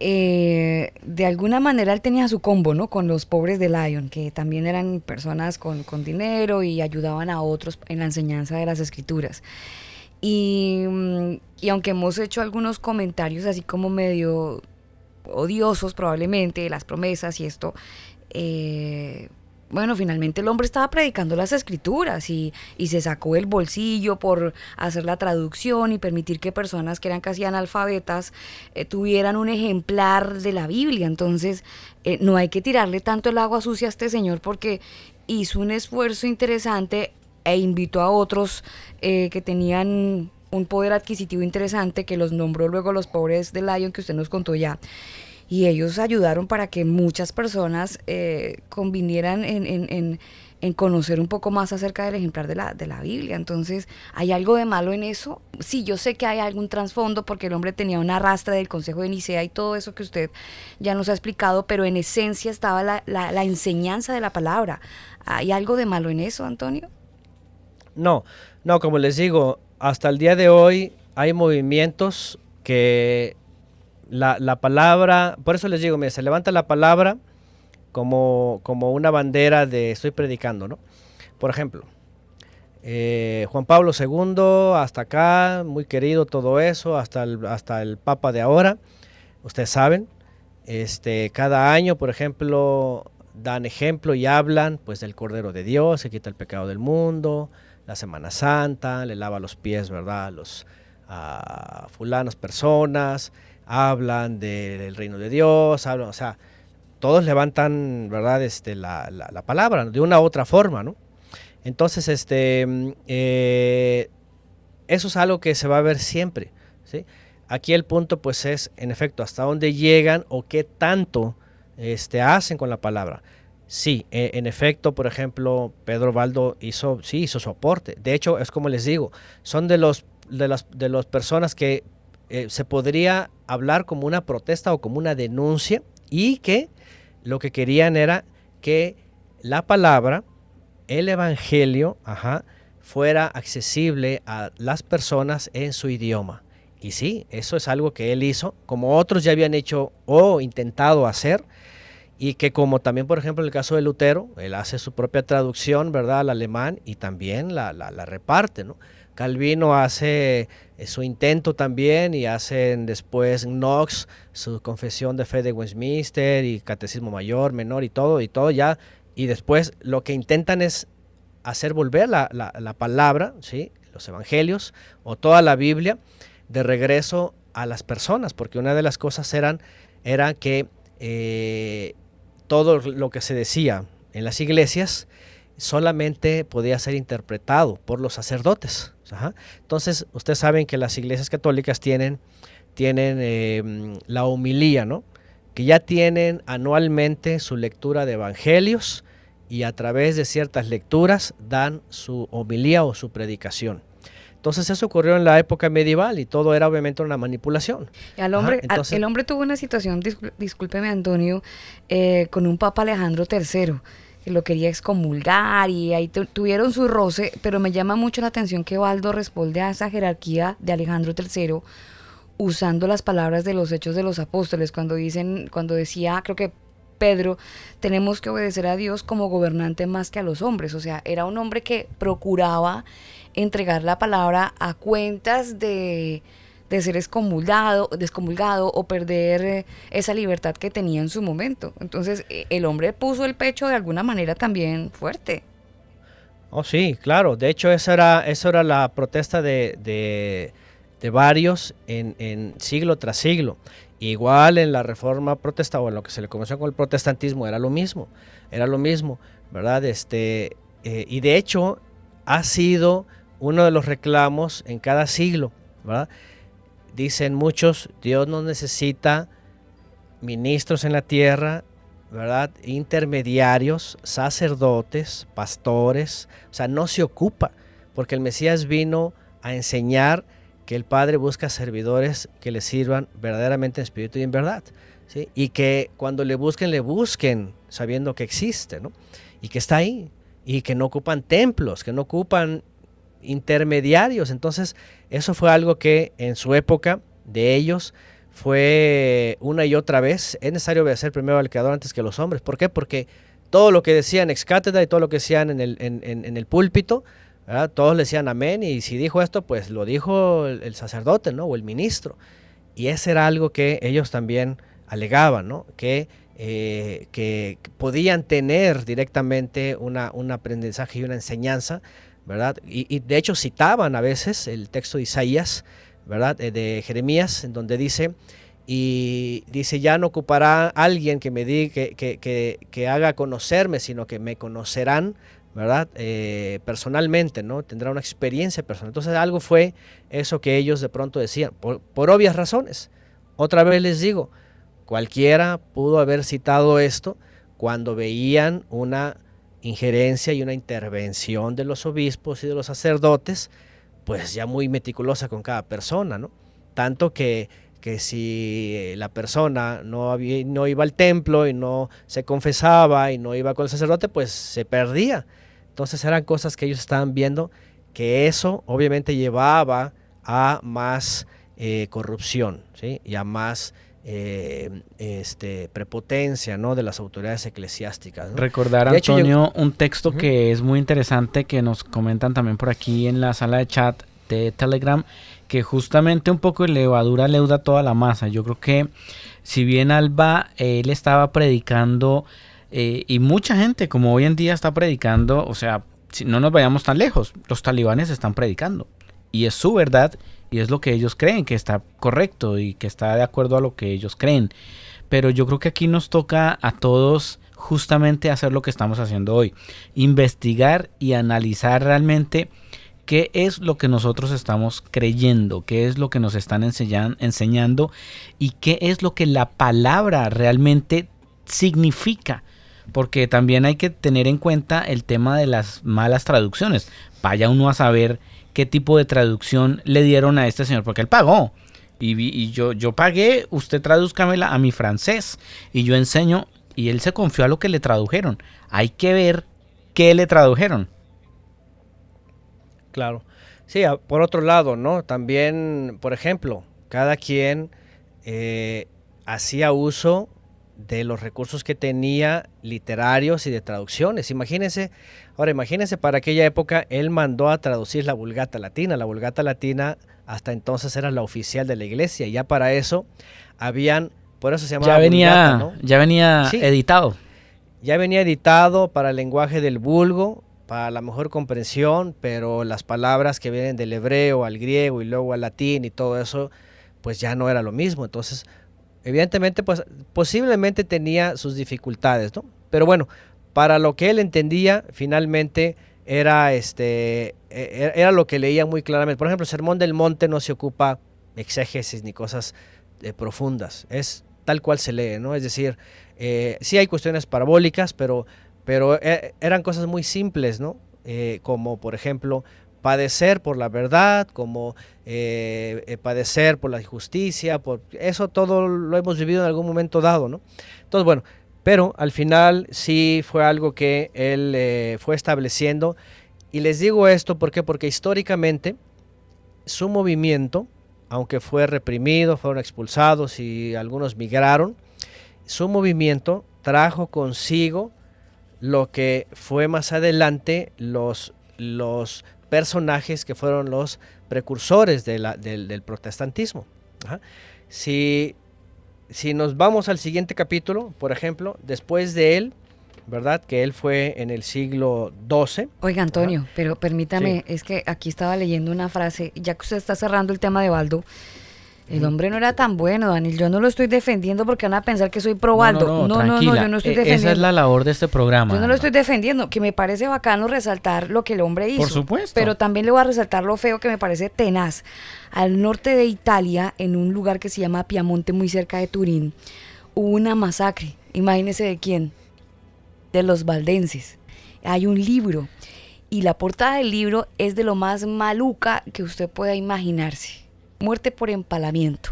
S1: de alguna manera él tenía su combo, ¿no? Con los pobres de Lion, que también eran personas con, con dinero y ayudaban a otros en la enseñanza de las escrituras. Y, mm, y, aunque hemos hecho algunos comentarios así como medio odiosos probablemente, las promesas y esto, eh, bueno, finalmente el hombre estaba predicando las escrituras y, se sacó el bolsillo por hacer la traducción y permitir que personas que eran casi analfabetas eh, tuvieran un ejemplar de la Biblia. Entonces, eh, no hay que tirarle tanto el agua sucia a este señor porque hizo un esfuerzo interesante e invitó a otros eh, que tenían un poder adquisitivo interesante que los nombró luego los pobres de Lion que usted nos contó ya y ellos ayudaron para que muchas personas eh, convinieran en, conocer un poco más acerca del ejemplar de la, de la Biblia. Entonces, ¿hay algo de malo en eso? Sí, yo sé que hay algún trasfondo porque el hombre tenía una rastra del Consejo de Nicea y todo eso que usted ya nos ha explicado, pero en esencia estaba la, la enseñanza de la palabra. ¿Hay algo de malo en eso, Antonio?
S7: No, no, como les digo, hasta el día de hoy hay movimientos que la, palabra, por eso les digo, mira, se levanta la palabra como, como una bandera de estoy predicando, ¿no? Por ejemplo, eh, Juan Pablo II, hasta acá, muy querido todo eso, hasta el, hasta el Papa de ahora, ustedes saben, este, cada año, por ejemplo, dan ejemplo y hablan pues del Cordero de Dios, se quita el pecado del mundo, la Semana Santa, le lava los pies, ¿verdad? Los a fulanas personas, hablan del reino de Dios, hablan, o sea, todos levantan, ¿verdad? Este, la, la, palabra de una u otra forma, ¿no? Entonces, este, eh, eso es algo que se va a ver siempre, ¿sí? Aquí el punto, pues, es, en efecto, hasta dónde llegan o qué tanto este, hacen con la palabra. Sí, e, en efecto, por ejemplo, Pedro Baldo hizo, sí, hizo su aporte. De hecho, es como les digo, son de los de las de las personas que eh, se podría hablar como una protesta o como una denuncia y que lo que querían era que la palabra, el evangelio, fuera accesible a las personas en su idioma. Y sí, eso es algo que él hizo, como otros ya habían hecho o intentado hacer, y que como también, por ejemplo, en el caso de Lutero, él hace su propia traducción, ¿verdad?, al alemán y también la, la, reparte, ¿no? Calvino hace eh, su intento también y hacen después Knox su confesión de fe de Westminster y catecismo mayor, menor y todo, y todo ya. Y después lo que intentan es hacer volver la, la, palabra, ¿sí? los evangelios o toda la Biblia de regreso a las personas, porque una de las cosas eran, era que eh, todo lo que se decía en las iglesias solamente podía ser interpretado por los sacerdotes. Entonces, ustedes saben que las iglesias católicas tienen, tienen em, la homilía, ¿no? que ya tienen anualmente su lectura de evangelios y a través de ciertas lecturas dan su homilía o su predicación. Entonces eso ocurrió en la época medieval y todo era obviamente una manipulación.
S1: El hombre, el hombre tuvo una situación, discúlpeme Antonio, eh, con un papa Alejandro III que lo quería excomulgar y ahí tuvieron su roce, pero me llama mucho la atención que Baldo responde a esa jerarquía de Alejandro III usando las palabras de los hechos de los apóstoles, cuando dicen, cuando decía, creo que Pedro, tenemos que obedecer a Dios como gobernante más que a los hombres. O sea, era un hombre que procuraba entregar la palabra a cuentas de, de ser excomulgado, descomulgado o perder eh, esa libertad que tenía en su momento. Entonces e, el hombre puso el pecho de alguna manera también fuerte.
S7: Oh, sí, claro. De hecho, esa era, esa era la protesta de, de, varios en, en, siglo tras siglo. Igual en la reforma protestante o en lo que se le conoció con el protestantismo era lo mismo. Era lo mismo, ¿verdad? Este, eh, y de hecho, ha sido uno de los reclamos en cada siglo, ¿verdad? dicen muchos, Dios no necesita ministros en la tierra, ¿verdad? Intermediarios, sacerdotes, pastores, o sea, no se ocupa, porque el Mesías vino a enseñar que el Padre busca servidores que le sirvan verdaderamente en espíritu y en verdad. ¿sí? Y que cuando le busquen, le busquen sabiendo que existe, ¿no? Y que está ahí. Y que no ocupan templos, que no ocupan intermediarios. Entonces, eso fue algo que en su época de ellos fue una y otra vez. Es necesario obedecer primero al Creador antes que los hombres. ¿Por qué? Porque todo lo que decían ex cátedra y todo lo que decían en el, en, el púlpito, todos le decían amén. Y si dijo esto, pues lo dijo el, sacerdote ¿no? o el ministro. Y ese era algo que ellos también alegaban, ¿no? que, eh, que podían tener directamente una, un aprendizaje y una enseñanza Y, de hecho citaban a veces el texto de Isaías. Eh, de Jeremías, en donde dice, y dice, ya no ocupará alguien que me diga, que, que, haga conocerme, sino que me conocerán, ¿verdad? Eh, personalmente, ¿no? Tendrá una experiencia personal. Entonces algo fue eso que ellos de pronto decían, por obvias razones. Otra vez les digo, cualquiera pudo haber citado esto cuando veían una injerencia y una intervención de los obispos y de los sacerdotes, pues ya muy meticulosa con cada persona, ¿no? Tanto que, que si la persona no, no iba al templo y no se confesaba y no iba con el sacerdote, pues se perdía. Entonces eran cosas que ellos estaban viendo que eso obviamente llevaba a más eh, corrupción ¿sí? y a más eh, este, prepotencia ¿no? de las autoridades eclesiásticas.
S3: Recordar, Antonio, un texto que es muy interesante que nos comentan también por aquí en la sala de chat de Telegram, que justamente un poco de levadura leuda toda la masa. Yo creo que si bien Alba, él estaba predicando, eh, y mucha gente como hoy en día está predicando, o sea, si no nos vayamos tan lejos, los talibanes están predicando. Y es su verdad y es lo que ellos creen que está correcto y que está de acuerdo a lo que ellos creen. Pero yo creo que aquí nos toca a todos justamente hacer lo que estamos haciendo hoy, investigar y analizar realmente qué es lo que nosotros estamos creyendo, qué es lo que nos están enseñando y qué es lo que la palabra realmente significa. Porque también hay que tener en cuenta el tema de las malas traducciones. Vaya uno a saber qué tipo de traducción le dieron a este señor, porque él pagó. Y, yo, yo pagué, usted tradúzcamela a mi francés. Y yo enseño, y él se confió a lo que le tradujeron. Hay que ver qué le tradujeron.
S7: Claro. Sí, por otro lado, ¿no? También, por ejemplo, cada quien eh, hacía uso de los recursos que tenía literarios y de traducciones. Imagínense, ahora imagínense para aquella época él mandó a traducir la Vulgata Latina. La Vulgata Latina hasta entonces era la oficial de la iglesia. Y ya para eso habían, por eso se llamaba
S3: ya venía, Ya venía editado.
S7: Ya venía editado para el lenguaje del vulgo, para la mejor comprensión, pero las palabras que vienen del hebreo al griego y luego al latín y todo eso, pues ya no era lo mismo. Entonces Evidentemente, pues posiblemente tenía sus dificultades, ¿no? Pero bueno, para lo que él entendía, finalmente era, este, e, e, era lo que leía muy claramente. Por ejemplo, el Sermón del Monte no se ocupa exégesis ni cosas eh, profundas, es tal cual se lee, ¿no? Es decir, eh, sí hay cuestiones parabólicas, pero, pero eh, eran cosas muy simples, ¿no? como por ejemplo, padecer por la verdad, como eh, eh, padecer por la injusticia, por eso todo lo hemos vivido en algún momento dado, ¿no? Entonces, bueno, pero al final sí fue algo que él eh, fue estableciendo. Y les digo esto ¿por porque históricamente su movimiento, aunque fue reprimido, fueron expulsados y algunos migraron, su movimiento trajo consigo lo que fue más adelante los, los personajes que fueron los precursores de la, del, protestantismo. Si, si nos vamos al siguiente capítulo, por ejemplo, después de él, ¿verdad? Que él fue en el siglo XII.
S1: Oiga, Antonio, pero permítame, es que aquí estaba leyendo una frase, ya que usted está cerrando el tema de Baldo, el hombre no era tan bueno, Daniel. Yo no lo estoy defendiendo porque van a pensar que soy probando. No, no, no, yo no estoy defendiendo.
S3: Esa es la labor de este programa.
S1: Yo no lo estoy defendiendo, que me parece bacano resaltar lo que el hombre hizo.
S3: Por supuesto.
S1: Pero también le voy a resaltar lo feo que me parece tenaz. Al norte de Italia, en un lugar que se llama Piamonte, muy cerca de Turín, hubo una masacre. Imagínese de quién. De los valdenses. Hay un libro. Y la portada del libro es de lo más maluca que usted pueda imaginarse muerte por empalamiento.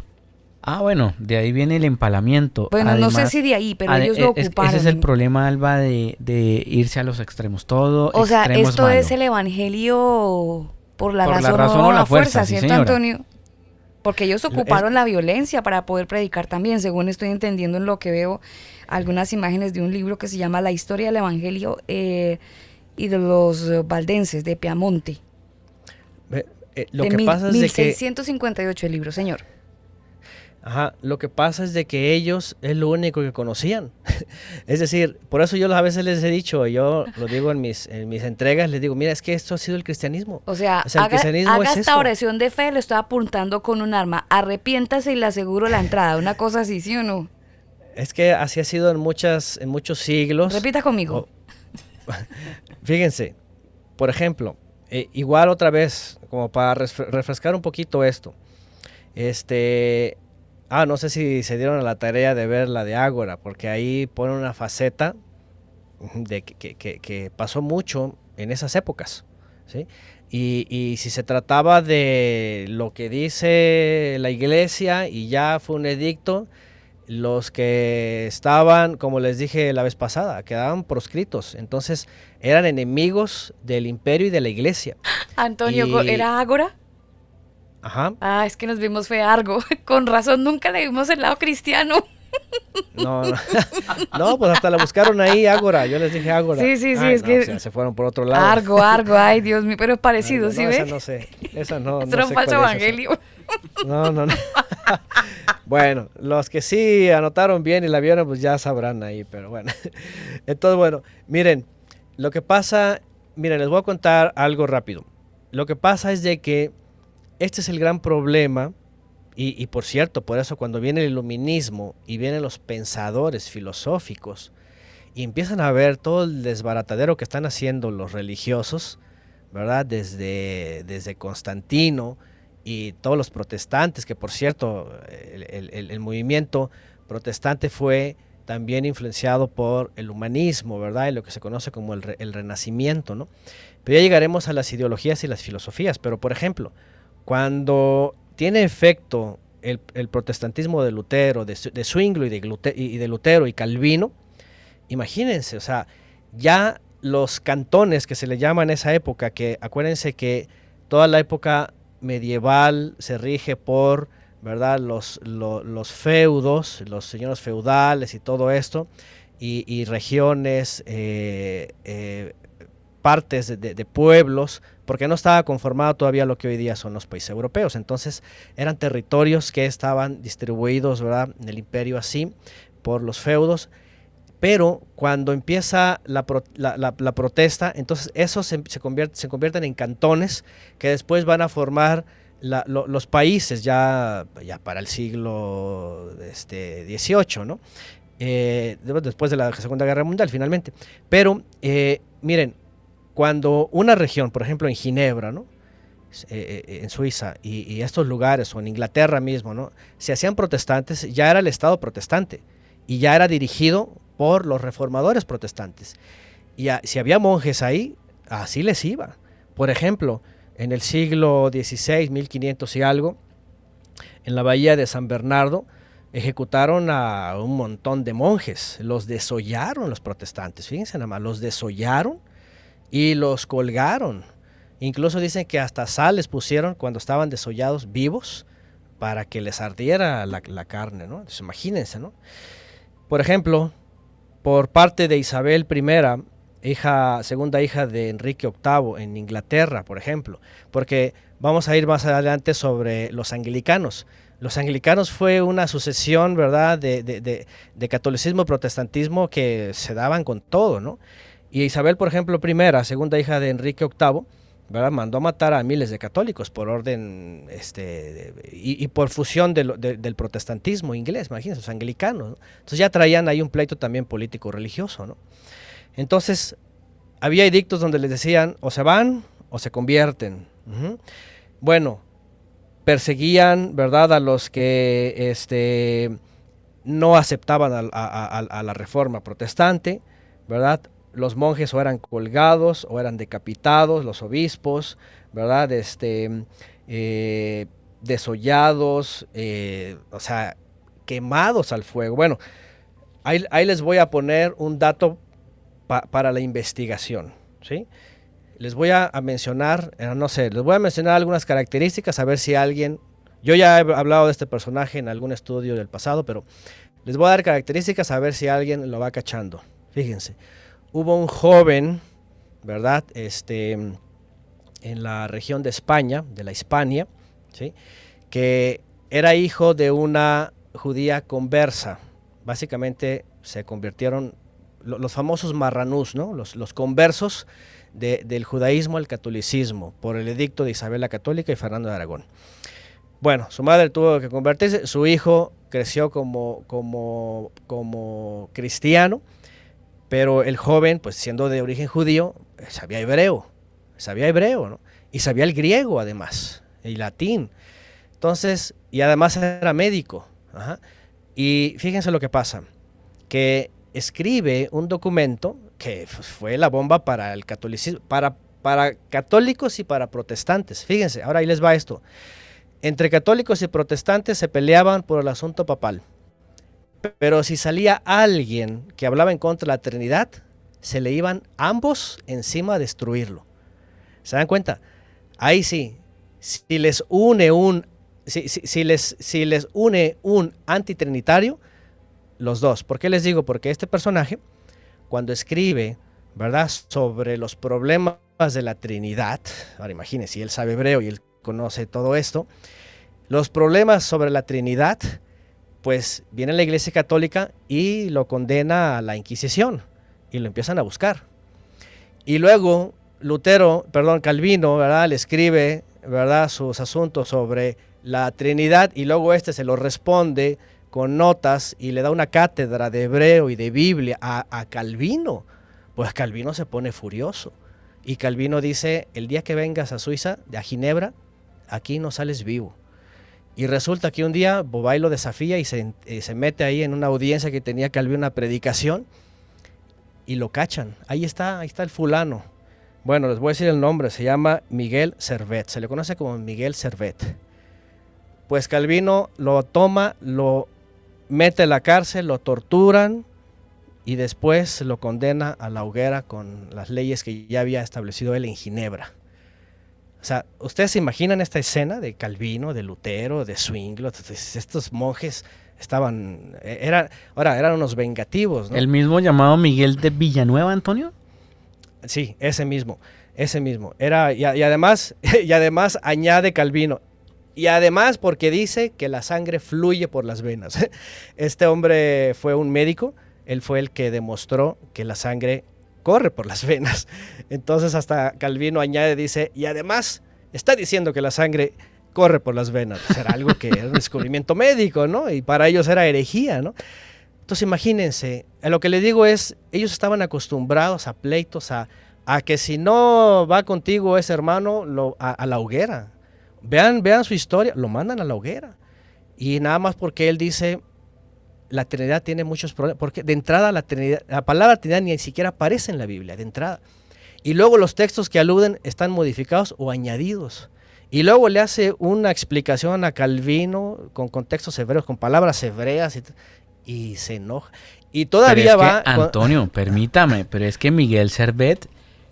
S3: Ah, bueno, de ahí viene el empalamiento.
S1: Bueno, no sé si de ahí, pero ellos lo ocuparon.
S3: Ese es el problema, Alba, de, de irse a los extremos. Todo.
S1: O sea, esto es el evangelio por la, razón, o la fuerza, ¿cierto, Antonio? Porque ellos ocuparon la violencia para poder predicar también, según estoy entendiendo en lo que veo algunas imágenes de un libro que se llama La historia del Evangelio eh, y de los valdenses de Piamonte.
S7: Eh, lo que pasa es
S1: 1658 el libro, señor.
S7: Ajá, lo que pasa es de que ellos es lo único que conocían. es decir, por eso yo a veces les he dicho, yo lo digo en mis, en mis entregas, les digo, mira, es que esto ha sido el cristianismo.
S1: O sea, haga, esta oración de fe, le estoy apuntando con un arma, arrepiéntase y le aseguro la entrada, una cosa así, ¿sí o no?
S7: Es que así ha sido en, muchas, en muchos siglos.
S1: Repita conmigo.
S7: fíjense, por ejemplo, eh, igual otra vez, como para refrescar un poquito esto, este, Ah, no sé si se dieron a la tarea de ver la de Ágora, porque ahí pone una faceta de que, pasó mucho en esas épocas. ¿sí? Y, si se trataba de lo que dice la iglesia y ya fue un edicto, los que estaban, como les dije la vez pasada, quedaban proscritos. Entonces eran enemigos del imperio y de la iglesia.
S1: Antonio, ¿era Ágora?
S7: Ajá.
S1: Ah, es que nos vimos fue algo. Con razón, nunca le vimos el lado cristiano.
S7: No, no. no, pues hasta la buscaron ahí, Ágora. Yo les dije Ágora.
S1: Sí, sí, sí, es que.
S7: se fueron por otro lado.
S1: Argo, Argo, ay, Dios mío, pero es parecido, ¿sí ves?
S7: Esa no sé. Esa no.
S1: no un falso evangelio.
S7: No, no, no. bueno, los que sí anotaron bien y la vieron, pues ya sabrán ahí, pero bueno. Entonces, bueno, miren, lo que pasa, miren, les voy a contar algo rápido. Lo que pasa es de que este es el gran problema, y, por cierto, por eso cuando viene el iluminismo y vienen los pensadores filosóficos y empiezan a ver todo el desbaratadero que están haciendo los religiosos, ¿verdad? Desde, desde Constantino y todos los protestantes, que por cierto, el, movimiento protestante fue también influenciado por el humanismo, ¿verdad? Y lo que se conoce como el, el renacimiento, ¿no? Pero ya llegaremos a las ideologías y las filosofías, pero por ejemplo, cuando tiene efecto el, protestantismo de Lutero, de, Zwingli y de, Lutero y Calvino, imagínense, o sea, ya los cantones que se le llaman en esa época, que acuérdense que toda la época medieval se rige por, ¿verdad? Los, los, feudos, los señores feudales y todo esto, y, regiones, eh, eh, partes de, pueblos, porque no estaba conformado todavía lo que hoy día son los países europeos. Entonces eran territorios que estaban distribuidos ¿verdad? en el imperio así por los feudos. Pero cuando empieza la, protesta, entonces esos se, se, se, convierten en cantones que después van a formar los países ya, ya para el siglo este, XVIII, ¿no? Eh, después de la Segunda Guerra Mundial finalmente. Pero eh, miren, cuando una región, por ejemplo en Ginebra, ¿no? Eh, eh, en Suiza y, estos lugares, o en Inglaterra mismo, ¿no? se hacían protestantes, ya era el Estado protestante y ya era dirigido por los reformadores protestantes. Y si había monjes ahí, así les iba. Por ejemplo, en el siglo XVI, 1500 y algo, en la bahía de San Bernardo, ejecutaron a un montón de monjes, los desollaron los protestantes, fíjense nada más, los desollaron y los colgaron. Incluso dicen que hasta sal les pusieron cuando estaban desollados vivos para que les ardiera la, carne, ¿no? Entonces, imagínense, ¿no? Por ejemplo, por parte de Isabel I, hija, segunda hija de Enrique VIII en Inglaterra, por ejemplo, porque vamos a ir más adelante sobre los anglicanos. Los anglicanos fue una sucesión, ¿verdad?, de, de, de catolicismo y protestantismo que se daban con todo, ¿no? Y Isabel, por ejemplo, primera, segunda hija de Enrique VIII, ¿verdad? mandó a matar a miles de católicos por orden este, y, por fusión del protestantismo inglés, imagínense, los anglicanos. Entonces ya traían ahí un pleito también político-religioso. ¿no? Entonces, había edictos donde les decían o se van o se convierten. Bueno, perseguían, ¿verdad?, a los que este, no aceptaban a la reforma protestante, ¿verdad? Los monjes o eran colgados o eran decapitados, los obispos, ¿verdad? Este, eh, desollados, eh, o sea, quemados al fuego. Bueno, ahí, les voy a poner un dato para la investigación, ¿sí? Les voy a, mencionar, eh, no sé, les voy a mencionar algunas características, a ver si alguien, yo ya he hablado de este personaje en algún estudio del pasado, pero les voy a dar características a ver si alguien lo va cachando. Fíjense, hubo un joven, ¿verdad? Este, en la región de España, de la Hispania, ¿sí? que era hijo de una judía conversa. Básicamente se convirtieron los famosos marranús, ¿no? los, conversos del judaísmo al catolicismo por el edicto de Isabel la Católica y Fernando de Aragón. Bueno, su madre tuvo que convertirse, su hijo creció como, como, como cristiano, pero el joven, pues siendo de origen judío, sabía hebreo, sabía hebreo, ¿no? Y sabía el griego además, y latín. Entonces, y además era médico. Y fíjense lo que pasa, que escribe un documento que fue la bomba para el catolicismo, para, para católicos y para protestantes. Fíjense, ahora ahí les va esto. Entre católicos y protestantes se peleaban por el asunto papal. Pero si salía alguien que hablaba en contra de la Trinidad, se le iban ambos encima a destruirlo. ¿Se dan cuenta? Ahí sí, si les une un si, les, si les une un antitrinitario, los dos. ¿Por qué les digo? Porque este personaje, cuando escribe, ¿verdad?, sobre los problemas de la Trinidad, ahora imagínense, si él sabe hebreo y él conoce todo esto, los problemas sobre la Trinidad, pues viene la Iglesia Católica y lo condena a la Inquisición y lo empiezan a buscar. Y luego Lutero, perdón, Calvino, ¿verdad? Le escribe, ¿verdad? Sus asuntos sobre la Trinidad y luego este se lo responde con notas y le da una cátedra de hebreo y de Biblia a, Calvino. Pues Calvino se pone furioso. Y Calvino dice, el día que vengas a Suiza, a Ginebra, aquí no sales vivo. Y resulta que un día Bobay lo desafía y se, se, mete ahí en una audiencia que tenía Calvino una predicación y lo cachan. Ahí está, ahí está el fulano. Bueno, les voy a decir el nombre, se llama Miguel Servet, se le conoce como Miguel Servet. Pues Calvino lo toma, lo mete en la cárcel, lo torturan y después lo condena a la hoguera con las leyes que ya había establecido él en Ginebra. O sea, ¿ustedes se imaginan esta escena de Calvino, de Lutero, de Zwingli? Estos monjes estaban, e-, eran, ahora eran unos vengativos.
S3: ¿El mismo llamado Miguel de Villanueva, Antonio?
S7: Sí, ese mismo, ese mismo. Era, y, además, y además añade Calvino, y además porque dice que la sangre fluye por las venas. Este hombre fue un médico, él fue el que demostró que la sangre corre por las venas. Entonces hasta Calvino añade, dice, y además está diciendo que la sangre corre por las venas. Pues era algo que era un descubrimiento médico, ¿no? Y para ellos era herejía, ¿no? Entonces imagínense, lo que le digo es, ellos estaban acostumbrados a pleitos, a, a que si no va contigo ese hermano, lo, a, la hoguera. Vean, vean su historia, lo mandan a la hoguera. Y nada más porque él dice, la Trinidad tiene muchos problemas, porque de entrada la, Trinidad, la palabra Trinidad ni siquiera aparece en la Biblia, de entrada. Y luego los textos que aluden están modificados o añadidos. Y luego le hace una explicación a Calvino con contextos hebreos, con palabras hebreas. Y, y se enoja. Y todavía va.
S3: Antonio, permítame, pero es que Miguel Servet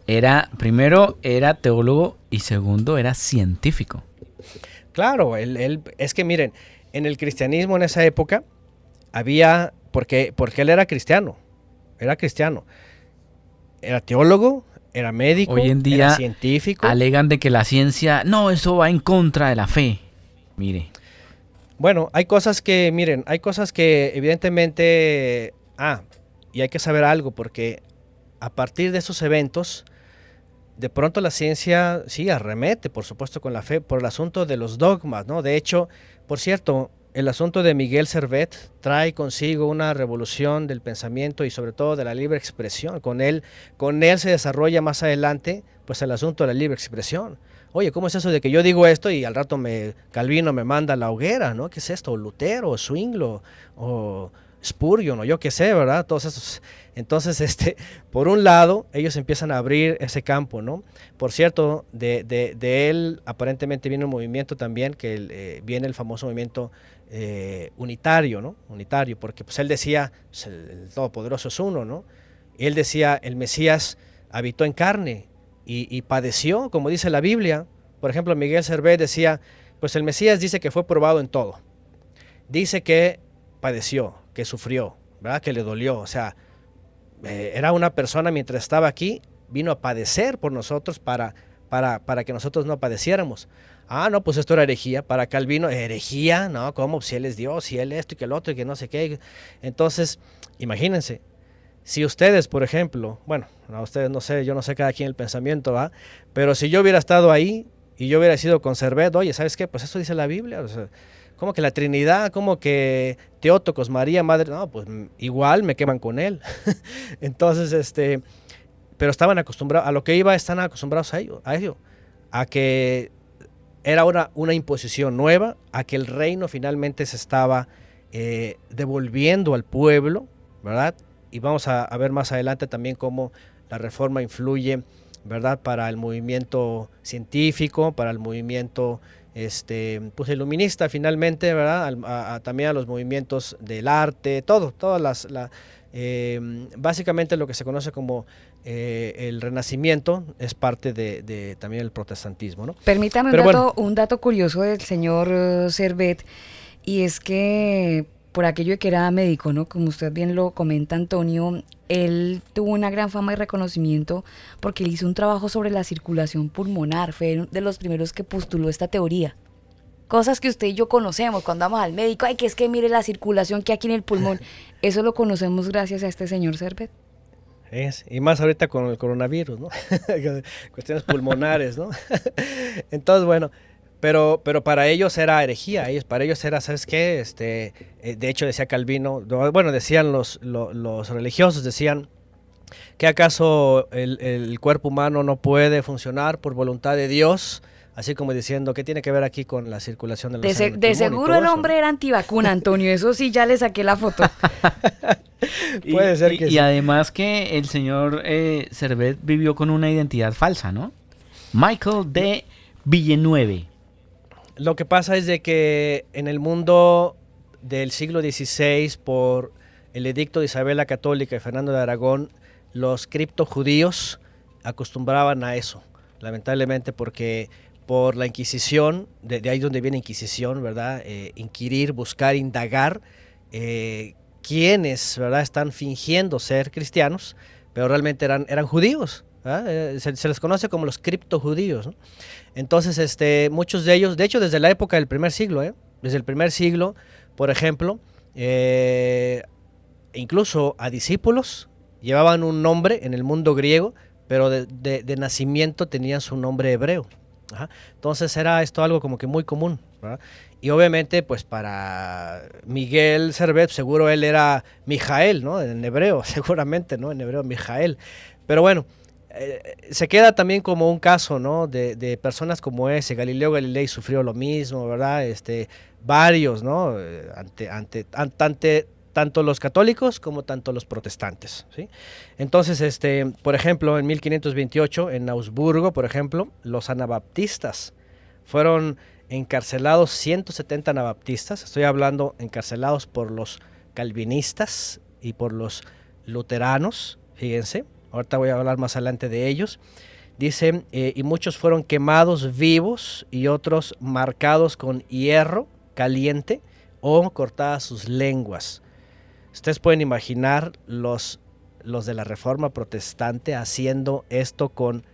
S3: era, primero, era teólogo y segundo, era científico.
S7: Claro, él, es que miren, en el cristianismo en esa época había, porque, porque él era cristiano, era cristiano, era teólogo, era médico,
S3: Hoy en día
S7: era científico.
S3: Alegan de que la ciencia, no, eso va en contra de la fe. Mire.
S7: Bueno, hay cosas que, miren, hay cosas que evidentemente, ah, y hay que saber algo, porque a partir de esos eventos, de pronto la ciencia sí arremete, por supuesto, con la fe, por el asunto de los dogmas, ¿no? De hecho, por cierto, el asunto de Miguel Servet trae consigo una revolución del pensamiento y sobre todo de la libre expresión. Con él, con él se desarrolla más adelante, pues el asunto de la libre expresión oye, ¿cómo es eso de que yo digo esto y al rato me Calvino me manda a la hoguera, ¿no? ¿Qué es esto? Lutero, o Zwinglo, o Spurgeon o yo qué sé, ¿verdad? Entonces, este, por un lado, ellos empiezan a abrir ese campo, ¿no? Por cierto, de, de, él aparentemente viene un movimiento también, que eh, viene el famoso movimiento eh, unitario, ¿no? Unitario, porque pues él decía, pues, el, Todopoderoso es uno, ¿no? Y él decía, el Mesías habitó en carne y, padeció, como dice la Biblia. Por ejemplo, Miguel Servet decía, pues el Mesías dice que fue probado en todo. Dice que padeció, que sufrió, ¿verdad? Que le dolió. O sea, eh, era una persona mientras estaba aquí, vino a padecer por nosotros para, para, para que nosotros no padeciéramos. Ah, no, pues esto era herejía. Para Calvino, herejía, ¿no? ¿Cómo? Si él es Dios, si él esto y que el otro y que no sé qué. Entonces, imagínense, si ustedes, por ejemplo, bueno, a ustedes no sé, yo no sé cada quien el pensamiento, ¿va? Pero si yo hubiera estado ahí y yo hubiera sido conservado, oye, ¿sabes qué? Pues eso dice la Biblia. O como que la Trinidad, como que Teótocos, María, Madre, no, pues igual me queman con él. Entonces, este, pero estaban acostumbrados, a lo que iba, están acostumbrados a ello, a ello, a que era una, una imposición nueva, a que el reino finalmente se estaba eh, devolviendo al pueblo, ¿verdad? Y vamos a, ver más adelante también cómo la reforma influye, ¿verdad? Para el movimiento científico, para el movimiento este, pues iluminista finalmente, ¿verdad? también a los movimientos del arte, todo, todas las, eh, básicamente lo que se conoce como eh, el renacimiento es parte de, también el protestantismo. ¿no?
S1: Permítame un, dato, un dato curioso del señor uh, Servet, y es que por aquello de que era médico, ¿no? Como usted bien lo comenta, Antonio, él tuvo una gran fama y reconocimiento porque él hizo un trabajo sobre la circulación pulmonar, fue de los primeros que postuló esta teoría. Cosas que usted y yo conocemos cuando vamos al médico, ay, que es que mire la circulación que hay aquí en el pulmón. Eso lo conocemos gracias a este señor Servet.
S7: Es, y más ahorita con el coronavirus, ¿no? Cuestiones pulmonares, ¿no? Entonces, bueno, pero, pero para ellos era herejía, para ellos era, ¿sabes qué? Este, eh, de hecho decía Calvino, bueno, decían los, los, religiosos, decían que acaso el, el, cuerpo humano no puede funcionar por voluntad de Dios, así como diciendo, ¿qué tiene que ver aquí con la circulación de
S1: los De, de seguro el hombre era antivacuna, Antonio, eso sí, ya le saqué la foto.
S3: Puede ser que y, además que el señor eh, Servet vivió con una identidad falsa, ¿no? Michael de Villeneuve.
S7: Lo que pasa es de que en el mundo del siglo XVI, por el edicto de Isabel la Católica y Fernando de Aragón, los criptojudíos acostumbraban a eso, lamentablemente porque por la Inquisición, de, ahí donde viene Inquisición, ¿verdad? Eh, inquirir, buscar, indagar eh, quiénes, ¿verdad? Están fingiendo ser cristianos, pero realmente eran, eran judíos. Eh, se, les conoce como los criptojudíos. Entonces, este, muchos de ellos, de hecho, desde la época del primer siglo, ¿eh? desde el primer siglo, por ejemplo, incluso a discípulos llevaban un nombre en el mundo griego, pero de, nacimiento tenían su nombre hebreo. Entonces era esto algo como que muy común. Y obviamente, pues para Miguel Servet, seguro él era Mijael, ¿no? En hebreo, seguramente, ¿no? En hebreo, Mijael. Pero bueno, eh, se queda también como un caso, ¿no? De, personas como ese. Galileo Galilei sufrió lo mismo, ¿verdad? Este, varios, ¿no? Eh, ante, ante, ante, tanto los católicos como tanto los protestantes, ¿sí? Entonces, este, por ejemplo, en 1528, en Augsburgo, por ejemplo, los anabaptistas fueron encarcelados 170 anabaptistas, estoy hablando encarcelados por los calvinistas y por los luteranos, fíjense, ahorita voy a hablar más adelante de ellos. Dice, eh, y muchos fueron quemados vivos y otros marcados con hierro caliente o cortadas sus lenguas. Ustedes pueden imaginar los, los de la Reforma Protestante haciendo esto con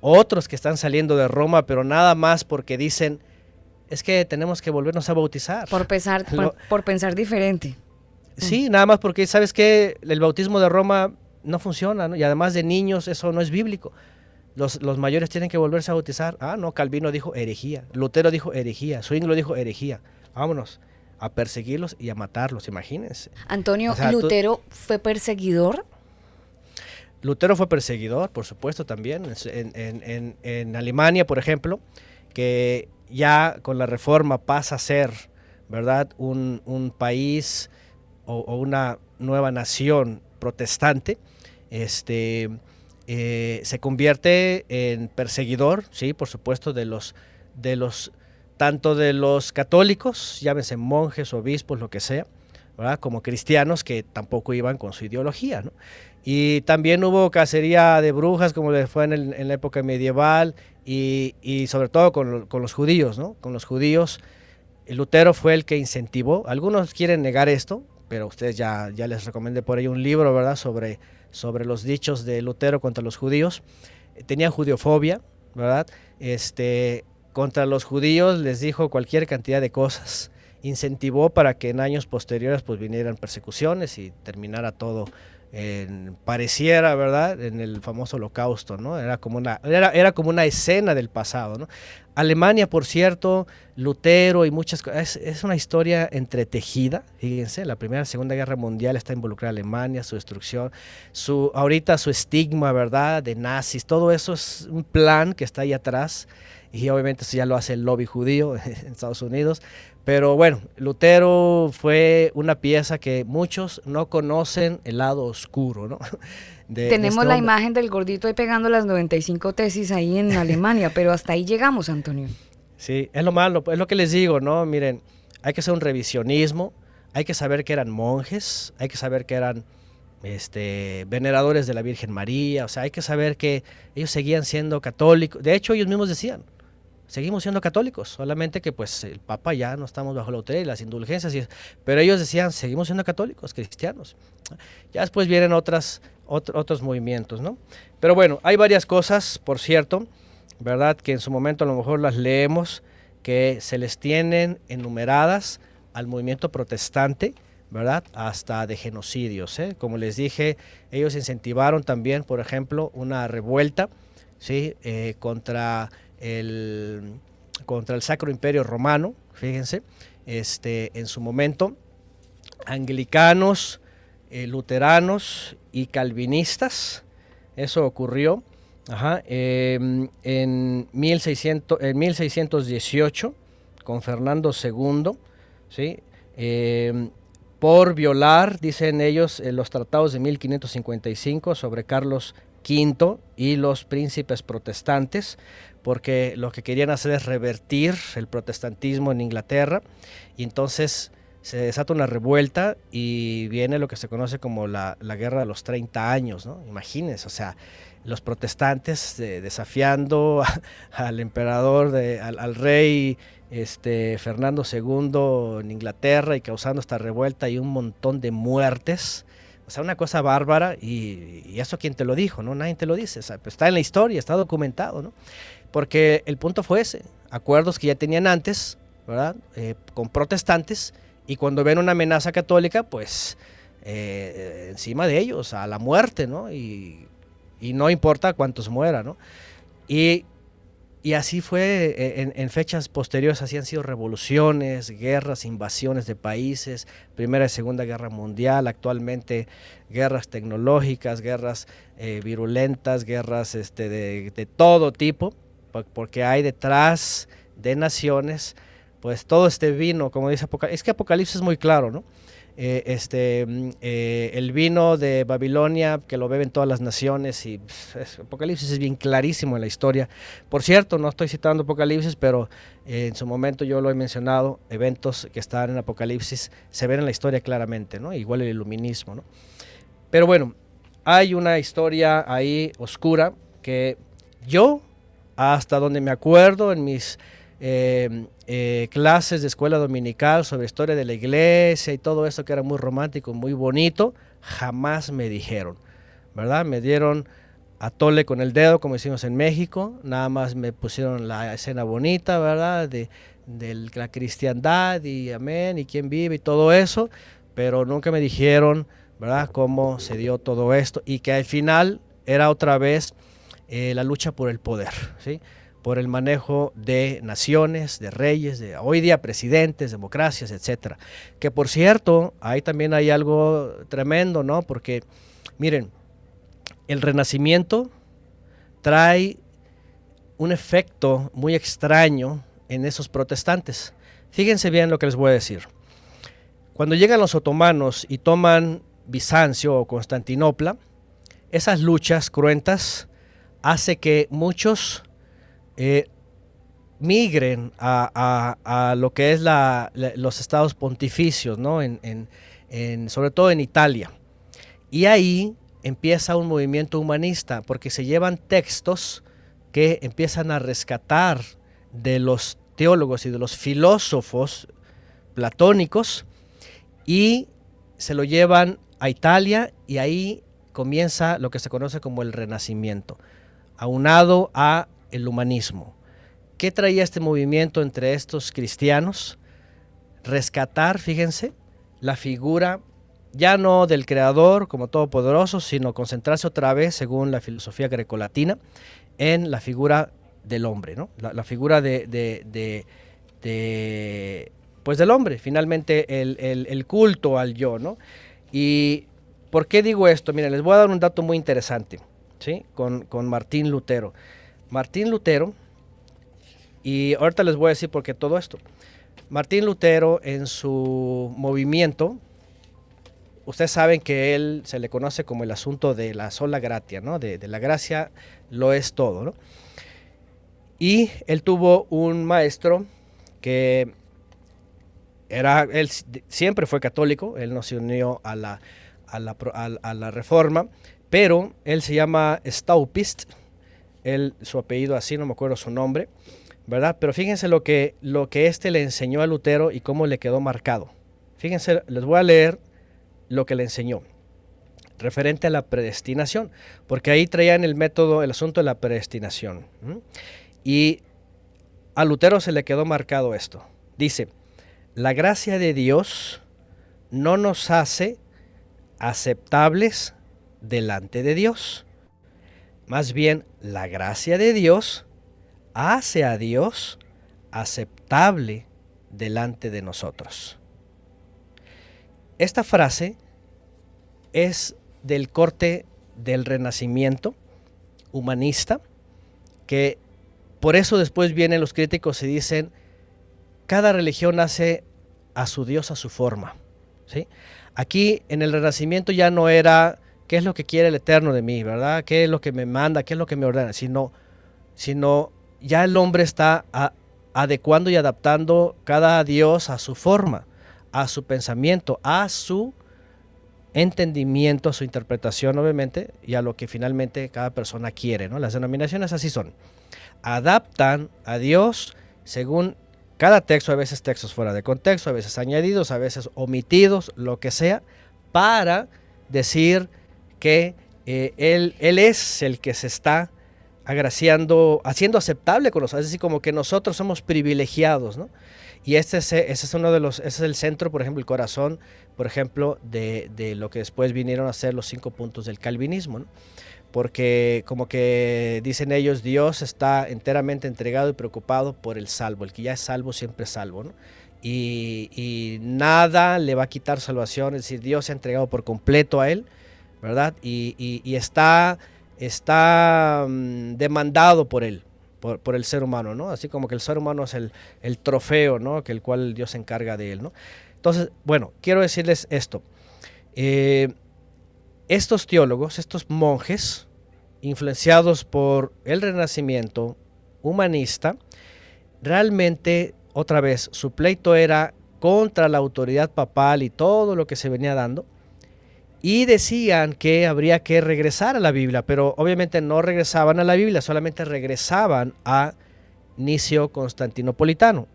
S7: otros que están saliendo de Roma, pero nada más porque dicen, es que tenemos que volvernos a bautizar.
S1: Por pensar, por, pensar diferente.
S7: Sí, nada más porque, ¿sabes que El bautismo de Roma no funciona, ¿no? Y además de niños, eso no es bíblico. Los, los, mayores tienen que volverse a bautizar. Ah, no, Calvino dijo herejía, Lutero dijo herejía, Zwingli dijo herejía. Vámonos a perseguirlos y a matarlos, imagínense.
S1: Antonio, ¿Lutero fue perseguidor?
S7: Lutero fue perseguidor, por supuesto, también. En, en, en, Alemania, por ejemplo, que ya con la reforma pasa a ser, ¿verdad?, un, un país o, una nueva nación protestante, este, eh, se convierte en perseguidor, sí, por supuesto, de los, de los, tanto de los católicos, llámense monjes, obispos, lo que sea, como cristianos que tampoco iban con su ideología. Y también hubo cacería de brujas, como le fue en, la época medieval, y, sobre todo con, los judíos. ¿no? Con los judíos, Lutero fue el que incentivó, algunos quieren negar esto, pero ustedes ya, les recomendé por ahí un libro ¿verdad? Sobre, sobre los dichos de Lutero contra los judíos. Tenía judiofobia, ¿verdad? Este, contra los judíos les dijo cualquier cantidad de cosas incentivó para que en años posteriores pues vinieran persecuciones y terminara todo en, pareciera, ¿verdad?, en el famoso holocausto, ¿no? Era como una, era, era como una escena del pasado, ¿no? Alemania, por cierto, Lutero y muchas cosas, es, una historia entretejida, fíjense, la Primera y Segunda Guerra Mundial está involucrada Alemania, su destrucción, su, ahorita su estigma, ¿verdad?, de nazis, todo eso es un plan que está ahí atrás, y obviamente eso ya lo hace el lobby judío en Estados Unidos, pero bueno, Lutero fue una pieza que muchos no conocen el lado oscuro, ¿no?
S1: Tenemos este la imagen del gordito ahí pegando las 95 tesis ahí en Alemania, pero hasta ahí llegamos, Antonio.
S7: Sí, es lo malo, es lo que les digo, ¿no? Miren, hay que hacer un revisionismo, hay que saber que eran monjes, hay que saber que eran este, veneradores de la Virgen María, o sea, hay que saber que ellos seguían siendo católicos. De hecho, ellos mismos decían, seguimos siendo católicos, solamente que pues el Papa ya no estamos bajo la autoridad y las indulgencias, y, pero ellos decían, seguimos siendo católicos, cristianos. Ya después vienen otras, otros movimientos, ¿no? Pero bueno, hay varias cosas, por cierto, ¿verdad? Que en su momento a lo mejor las leemos, que se les tienen enumeradas al movimiento protestante, ¿verdad? Hasta de genocidios, ¿eh? Como les dije, ellos incentivaron también, por ejemplo, una revuelta, ¿sí? Eh, contra el, contra el Sacro Imperio Romano, fíjense, este, en su momento, anglicanos, eh, luteranos y calvinistas, eso ocurrió em, en, 1600, en 1618 con Fernando II, ¿sí? Em, por violar, dicen ellos, eh, los tratados de 1555 sobre Carlos V y los príncipes protestantes, porque lo que querían hacer es revertir el protestantismo en Inglaterra y entonces se desata una revuelta y viene lo que se conoce como la, guerra de los 30 años, ¿no? Imagínense, o sea, los protestantes eh, desafiando al emperador, de, al, rey este, Fernando II en Inglaterra y causando esta revuelta y un montón de muertes. O sea, una cosa bárbara y, eso quién te lo dijo, ¿no? Nadie te lo dice, pues está en la historia, está documentado, ¿no? Porque el punto fue ese, acuerdos que ya tenían antes, ¿verdad? Eh, con protestantes, y cuando ven una amenaza católica, pues eh, encima de ellos, a la muerte, ¿no? Y, no importa cuántos mueran, ¿no? Y, así fue eh, en, fechas posteriores, así han sido revoluciones, guerras, invasiones de países, Primera y Segunda Guerra Mundial, actualmente guerras tecnológicas, guerras virulentas, guerras este, de todo tipo porque hay detrás de naciones, pues todo este vino, como dice Apocalipsis, es que Apocalipsis es muy claro, ¿no? Eh, este, mm, eh, el vino de Babilonia que lo beben todas las naciones y Apocalipsis es bien clarísimo en la historia. Por cierto, no estoy citando Apocalipsis, pero eh, en su momento yo lo he mencionado, eventos que están en Apocalipsis se ven en la historia claramente, ¿no? Igual el iluminismo, ¿no? Pero bueno, hay una historia ahí oscura que yo hasta donde me acuerdo en mis em, eh, clases de escuela dominical sobre historia de la iglesia y todo eso que era muy romántico, muy bonito, jamás me dijeron, ¿verdad? Me dieron a tole con el dedo, como decimos en México, nada más me pusieron la escena bonita, ¿verdad? De, de la cristiandad y amén, y quién vive y todo eso, pero nunca me dijeron, ¿verdad? Cómo se dio todo esto y que al final era otra vez eh, la lucha por el poder, ¿sí? por el manejo de naciones, de reyes, de hoy día presidentes, democracias, etcétera. Que por cierto, ahí también hay algo tremendo, ¿no? Porque, miren, el renacimiento trae un efecto muy extraño en esos protestantes. Fíjense bien lo que les voy a decir. Cuando llegan los otomanos y toman Bizancio o Constantinopla, esas luchas cruentas hace que muchos eh, migren a, lo que es los estados pontificios, ¿no? En, sobre todo en Italia. Y ahí empieza un movimiento humanista, porque se llevan textos que empiezan a rescatar de los teólogos y de los filósofos platónicos y se lo llevan a Italia y ahí comienza lo que se conoce como el Renacimiento, aunado a el humanismo. ¿Qué traía este movimiento entre estos cristianos? Rescatar, fíjense, la figura ya no del creador como todopoderoso, sino concentrarse otra vez, según la filosofía grecolatina, en la figura del hombre, ¿no? la, figura de, de, pues del hombre, finalmente el, el, culto al yo. ¿no? ¿Y por qué digo esto? Miren, les voy a dar un dato muy interesante ¿sí? con, con Martín Lutero. Martín Lutero, y ahorita les voy a decir por qué todo esto. Martín Lutero en su movimiento, ustedes saben que él se le conoce como el asunto de la sola gratia, ¿no? De, la gracia lo es todo, ¿no? Y él tuvo un maestro que era, él siempre fue católico, él no se unió a la, a la, a la reforma, pero él se llama Staupist, él, su apellido así, no me acuerdo su nombre, ¿verdad? Pero fíjense lo que, lo que este le enseñó a Lutero y cómo le quedó marcado. Fíjense, les voy a leer lo que le enseñó referente a la predestinación, porque ahí traían el método, el asunto de la predestinación. Y a Lutero se le quedó marcado esto. Dice, la gracia de Dios no nos hace aceptables delante de Dios. Más bien, la gracia de Dios hace a Dios aceptable delante de nosotros. Esta frase es del corte del renacimiento humanista, que por eso después vienen los críticos y dicen, cada religión hace a su Dios a su forma. ¿sí? Aquí en el renacimiento ya no era qué es lo que quiere el Eterno de mí, ¿verdad? ¿Qué es lo que me manda? ¿Qué es lo que me ordena? Sino, sino ya el hombre está adecuando y adaptando cada Dios a su forma, a su pensamiento, a su entendimiento, a su interpretación, obviamente, y a lo que finalmente cada persona quiere. ¿no? Las denominaciones así son. Adaptan a Dios según cada texto, a veces textos fuera de contexto, a veces añadidos, a veces omitidos, lo que sea, para decir que eh, él, él es el que se está agraciando, haciendo aceptable con nosotros, es decir, como que nosotros somos privilegiados, ¿no? Y este es, ese es uno de los, ese es el centro, por ejemplo, el corazón, por ejemplo, de, de lo que después vinieron a ser los cinco puntos del calvinismo, ¿no? Porque como que dicen ellos, Dios está enteramente entregado y preocupado por el salvo, el que ya es salvo siempre es salvo, ¿no? Y, y nada le va a quitar salvación, es decir, Dios se ha entregado por completo a él, ¿verdad? Y, está está mm, demandado por él, por, el ser humano, ¿no? Así como que el ser humano es el, trofeo, ¿no? Que el cual Dios se encarga de él, ¿no? Entonces, bueno, quiero decirles esto. Eh, estos teólogos, estos monjes, influenciados por el renacimiento humanista, realmente, otra vez, su pleito era contra la autoridad papal y todo lo que se venía dando, y decían que habría que regresar a la Biblia, pero obviamente no regresaban a la Biblia, solamente regresaban a Nicio Constantinopolitano,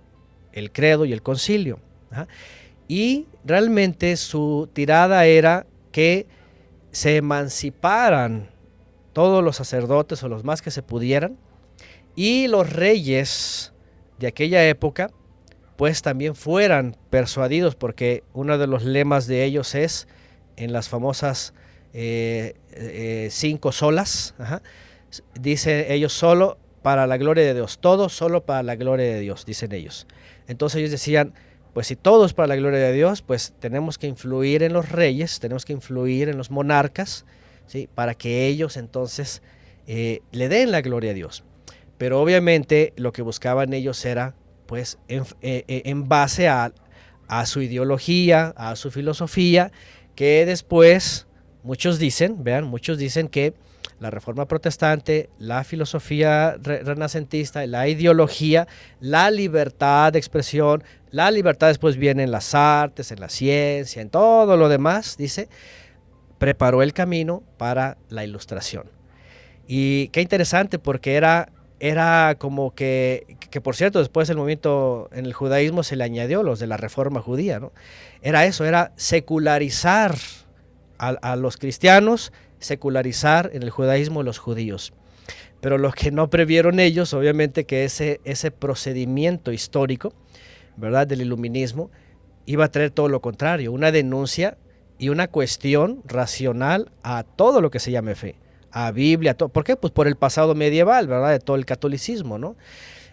S7: el credo y el concilio. Y realmente su tirada era que se emanciparan todos los sacerdotes o los más que se pudieran y los reyes de aquella época pues también fueran persuadidos porque uno de los lemas de ellos es en las famosas eh, eh, cinco solas. Dice ellos solo para la gloria de Dios, todo solo para la gloria de Dios, dicen ellos. Entonces ellos decían, pues si todo es para la gloria de Dios, pues tenemos que influir en los reyes, tenemos que influir en los monarcas, ¿sí? para que ellos entonces eh, le den la gloria a Dios. Pero obviamente lo que buscaban ellos era, pues, en, base a su ideología, a su filosofía, que después muchos dicen, vean, muchos dicen que la reforma protestante, la filosofía renacentista, la ideología, la libertad de expresión, la libertad después viene en las artes, en la ciencia, en todo lo demás, dice, preparó el camino para la ilustración. Y qué interesante porque era, era como que, que por cierto, después el movimiento en el judaísmo se le añadió los de la reforma judía, ¿no? Era eso, era secularizar a, a los cristianos, secularizar en el judaísmo los judíos. Pero lo que no previeron ellos, obviamente, que ese, ese procedimiento histórico, ¿verdad?, del iluminismo, iba a traer todo lo contrario, una denuncia y una cuestión racional a todo lo que se llame fe, a Biblia. ¿por qué? Pues por el pasado medieval, ¿verdad?, de todo el catolicismo, ¿no?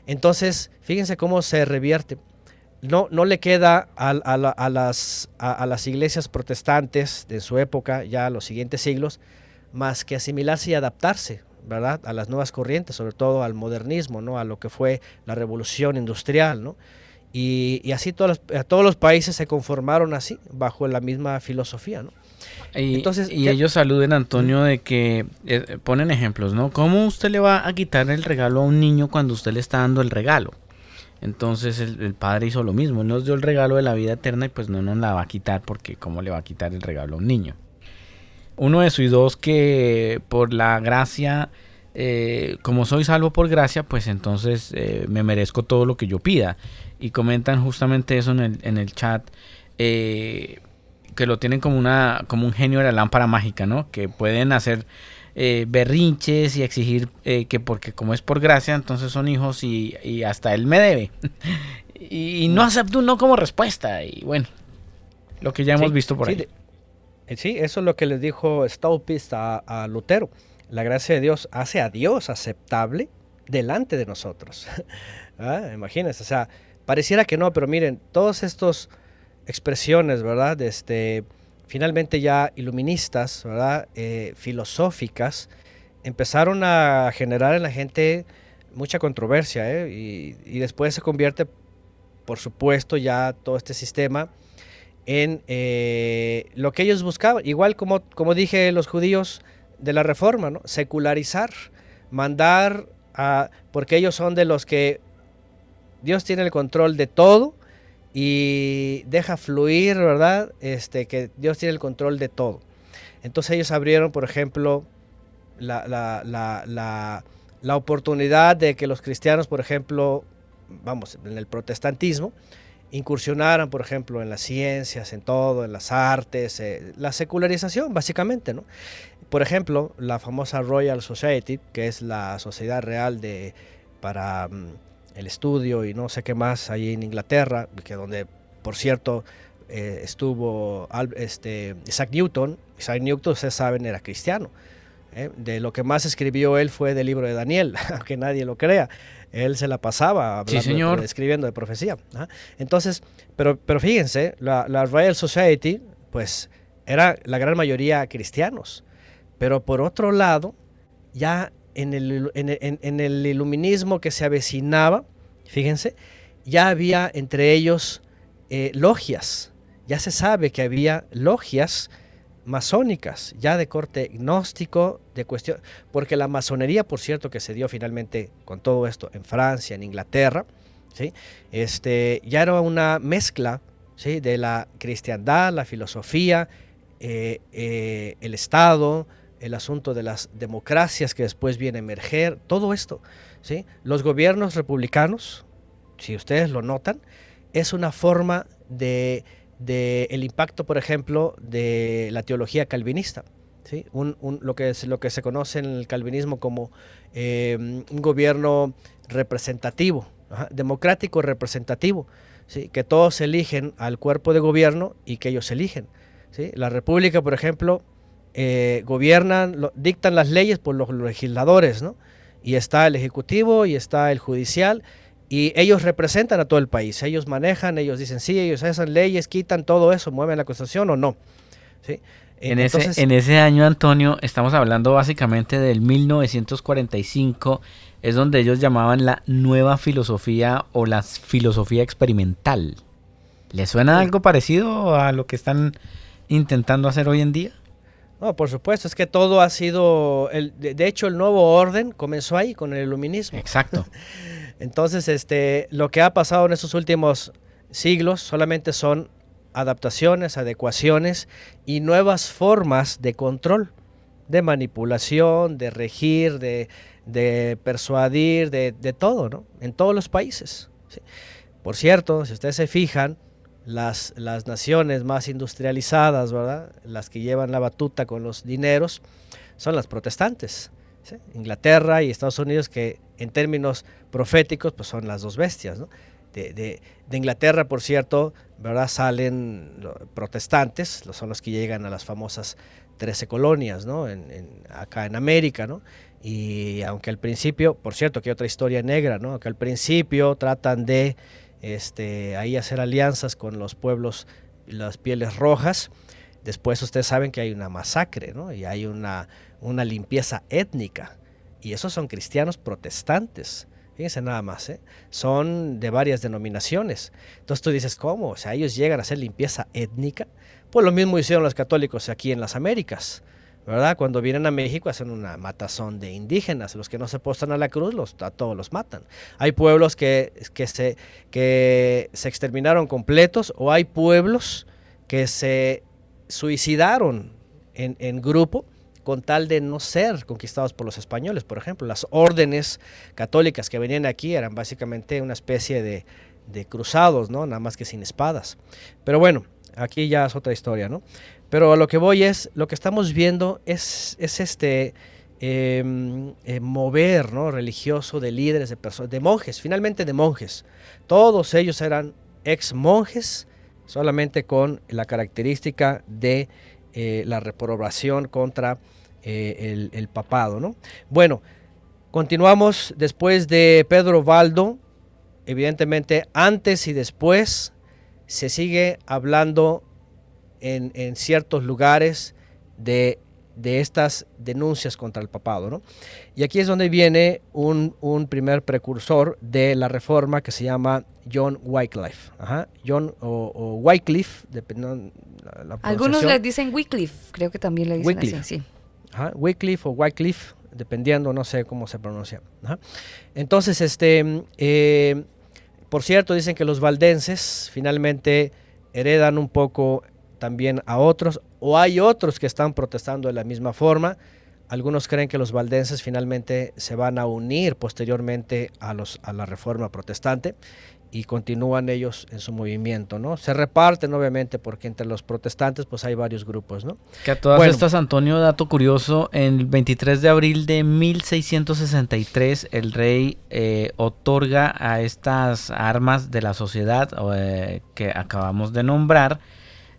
S7: Entonces, fíjense cómo se revierte. No, no le queda a, las, iglesias protestantes de su época, ya los siguientes siglos, más que asimilarse y adaptarse, ¿verdad? A las nuevas corrientes, sobre todo al modernismo, ¿no? A lo que fue la revolución industrial, ¿no? Y, así todos los países se conformaron así, bajo la misma filosofía, ¿no?
S3: Y, Entonces, y ellos saluden, Antonio, de que eh, ponen ejemplos, ¿no? ¿Cómo usted le va a quitar el regalo a un niño cuando usted le está dando el regalo? Entonces el, padre hizo lo mismo, nos dio el regalo de la vida eterna y pues no nos la va a quitar porque cómo le va a quitar el regalo a un niño. Uno de sus dos que por la gracia, eh, como soy salvo por gracia, pues entonces eh, me merezco todo lo que yo pida. Y comentan justamente eso en el, en el chat. Eh, que lo tienen como una como un genio de la lámpara mágica, ¿no? Que pueden hacer eh, berrinches y exigir eh, que porque como es por gracia, entonces son hijos y, hasta él me debe. y, no acepto un no como respuesta. Y bueno, lo que ya hemos visto por ahí.
S7: Eh, sí, eso es lo que les dijo Staupist a, Lutero. La gracia de Dios hace a Dios aceptable delante de nosotros. ¿Ah? Imagínense, o sea, pareciera que no, pero miren, todas estas expresiones, ¿verdad? Este, finalmente ya iluministas, ¿verdad? Eh, filosóficas, empezaron a generar en la gente mucha controversia ¿eh? y, después se convierte, por supuesto, ya todo este sistema en eh, lo que ellos buscaban, igual como, como dije los judíos de la reforma, ¿no? secularizar, mandar a, porque ellos son de los que Dios tiene el control de todo, y deja fluir, ¿verdad? Este, que Dios tiene el control de todo. Entonces ellos abrieron, por ejemplo, la, la, oportunidad de que los cristianos, por ejemplo, vamos, en el protestantismo, incursionaran, por ejemplo, en las ciencias, en todo, en las artes, eh, la secularización, básicamente, ¿no? Por ejemplo, la famosa Royal Society, que es la sociedad real de, para... Mm, el estudio y no sé qué más ahí en Inglaterra, que donde, por cierto, eh, estuvo este, Isaac Newton. Isaac Newton, ustedes saben, era cristiano. ¿eh? De lo que más escribió él fue del libro de Daniel, aunque nadie lo crea. Él se la pasaba hablando, escribiendo de profecía. Entonces, pero, pero fíjense, la, la Royal Society, pues era la gran mayoría cristianos. Pero por otro lado, ya en el, iluminismo que se avecinaba, fíjense, ya había entre ellos eh, logias. Ya se sabe que había logias masónicas, ya de corte gnóstico, de cuestión, porque la masonería, por cierto, que se dio finalmente con todo esto en Francia, en Inglaterra, ¿sí? este, ya era una mezcla ¿sí? de la cristiandad, la filosofía, eh, eh, el Estado, el asunto de las democracias que después viene a emerger, todo esto. ¿sí? Los gobiernos republicanos, si ustedes lo notan, es una forma de, el impacto, por ejemplo, de la teología calvinista. ¿sí? Un, lo, que es, lo que se conoce en el calvinismo como eh, un gobierno representativo, democrático representativo, ¿sí? que todos eligen al cuerpo de gobierno y que ellos eligen. ¿sí? La república, por ejemplo, eh, gobiernan, dictan las leyes por los legisladores, ¿no? Y está el ejecutivo y está el judicial y ellos representan a todo el país. Ellos manejan, ellos dicen sí, ellos hacen leyes, quitan todo eso, mueven la constitución o no. ¿sí?
S3: En, ese, en ese año, Antonio, estamos hablando básicamente del 1945, es donde ellos llamaban la nueva filosofía o la filosofía experimental. ¿Le suena algo parecido a lo que están intentando hacer hoy en día?
S7: No, por supuesto, es que todo ha sido, el, de, hecho el nuevo orden comenzó ahí con el iluminismo.
S3: Exacto.
S7: Entonces, este, lo que ha pasado en estos últimos siglos solamente son adaptaciones, adecuaciones y nuevas formas de control, de manipulación, de regir, de, persuadir, de, todo, ¿no? En todos los países. Por cierto, si ustedes se fijan, las, las naciones más industrializadas, ¿verdad? Las que llevan la batuta con los dineros, son las protestantes. Inglaterra y Estados Unidos, que en términos proféticos, pues son las dos bestias, de, Inglaterra, por cierto, ¿verdad? salen protestantes, son los que llegan a las famosas 13 colonias, ¿no? acá en América, ¿no? Y aunque al principio, por cierto, que hay otra historia negra, ¿no? Que al principio tratan de este, ahí hacer alianzas con los pueblos, las pieles rojas. Después ustedes saben que hay una masacre, ¿no? Y hay una, una limpieza étnica. Y esos son cristianos protestantes. Fíjense nada más, ¿eh? son de varias denominaciones. Entonces tú dices, ¿cómo? O sea, ellos llegan a hacer limpieza étnica. Pues lo mismo hicieron los católicos aquí en las Américas. ¿Verdad? Cuando vienen a México hacen una matazón de indígenas, los que no se postan a la cruz, los, a todos los matan. Hay pueblos que, que, se, que se exterminaron completos o hay pueblos que se suicidaron en, en grupo con tal de no ser conquistados por los españoles. Por ejemplo, las órdenes católicas que venían aquí eran básicamente una especie de, de cruzados, ¿no? Nada más que sin espadas. Pero bueno, aquí ya es otra historia, ¿no? Pero a lo que voy es, lo que estamos viendo es, es este em, eh, mover ¿no? religioso de líderes, de personas, de monjes, finalmente de monjes. Todos ellos eran ex monjes, solamente con la característica de eh, la reprobación contra eh, el, papado. ¿no? Bueno, continuamos después de Pedro Valdo, evidentemente antes y después se sigue hablando en, ciertos lugares de, estas denuncias contra el papado. ¿no? Y aquí es donde viene un, primer precursor de la reforma que se llama John Wycliffe. John o, Wycliffe, dependiendo
S1: la, Algunos le dicen Wycliffe, creo que también le dicen así, sí.
S7: Wycliffe o Wycliffe, dependiendo, no sé cómo se pronuncia. Entonces, este, eh, por cierto, dicen que los valdenses finalmente heredan un poco también a otros, o hay otros que están protestando de la misma forma. Algunos creen que los valdenses finalmente se van a unir posteriormente a, los, a la reforma protestante y continúan ellos en su movimiento, ¿no? Se reparten obviamente porque entre los protestantes pues hay varios grupos, ¿no?
S3: Que a todas estas, Antonio, dato curioso, el 23 de abril de 1663 el rey eh, otorga a estas armas de la sociedad eh, que acabamos de nombrar,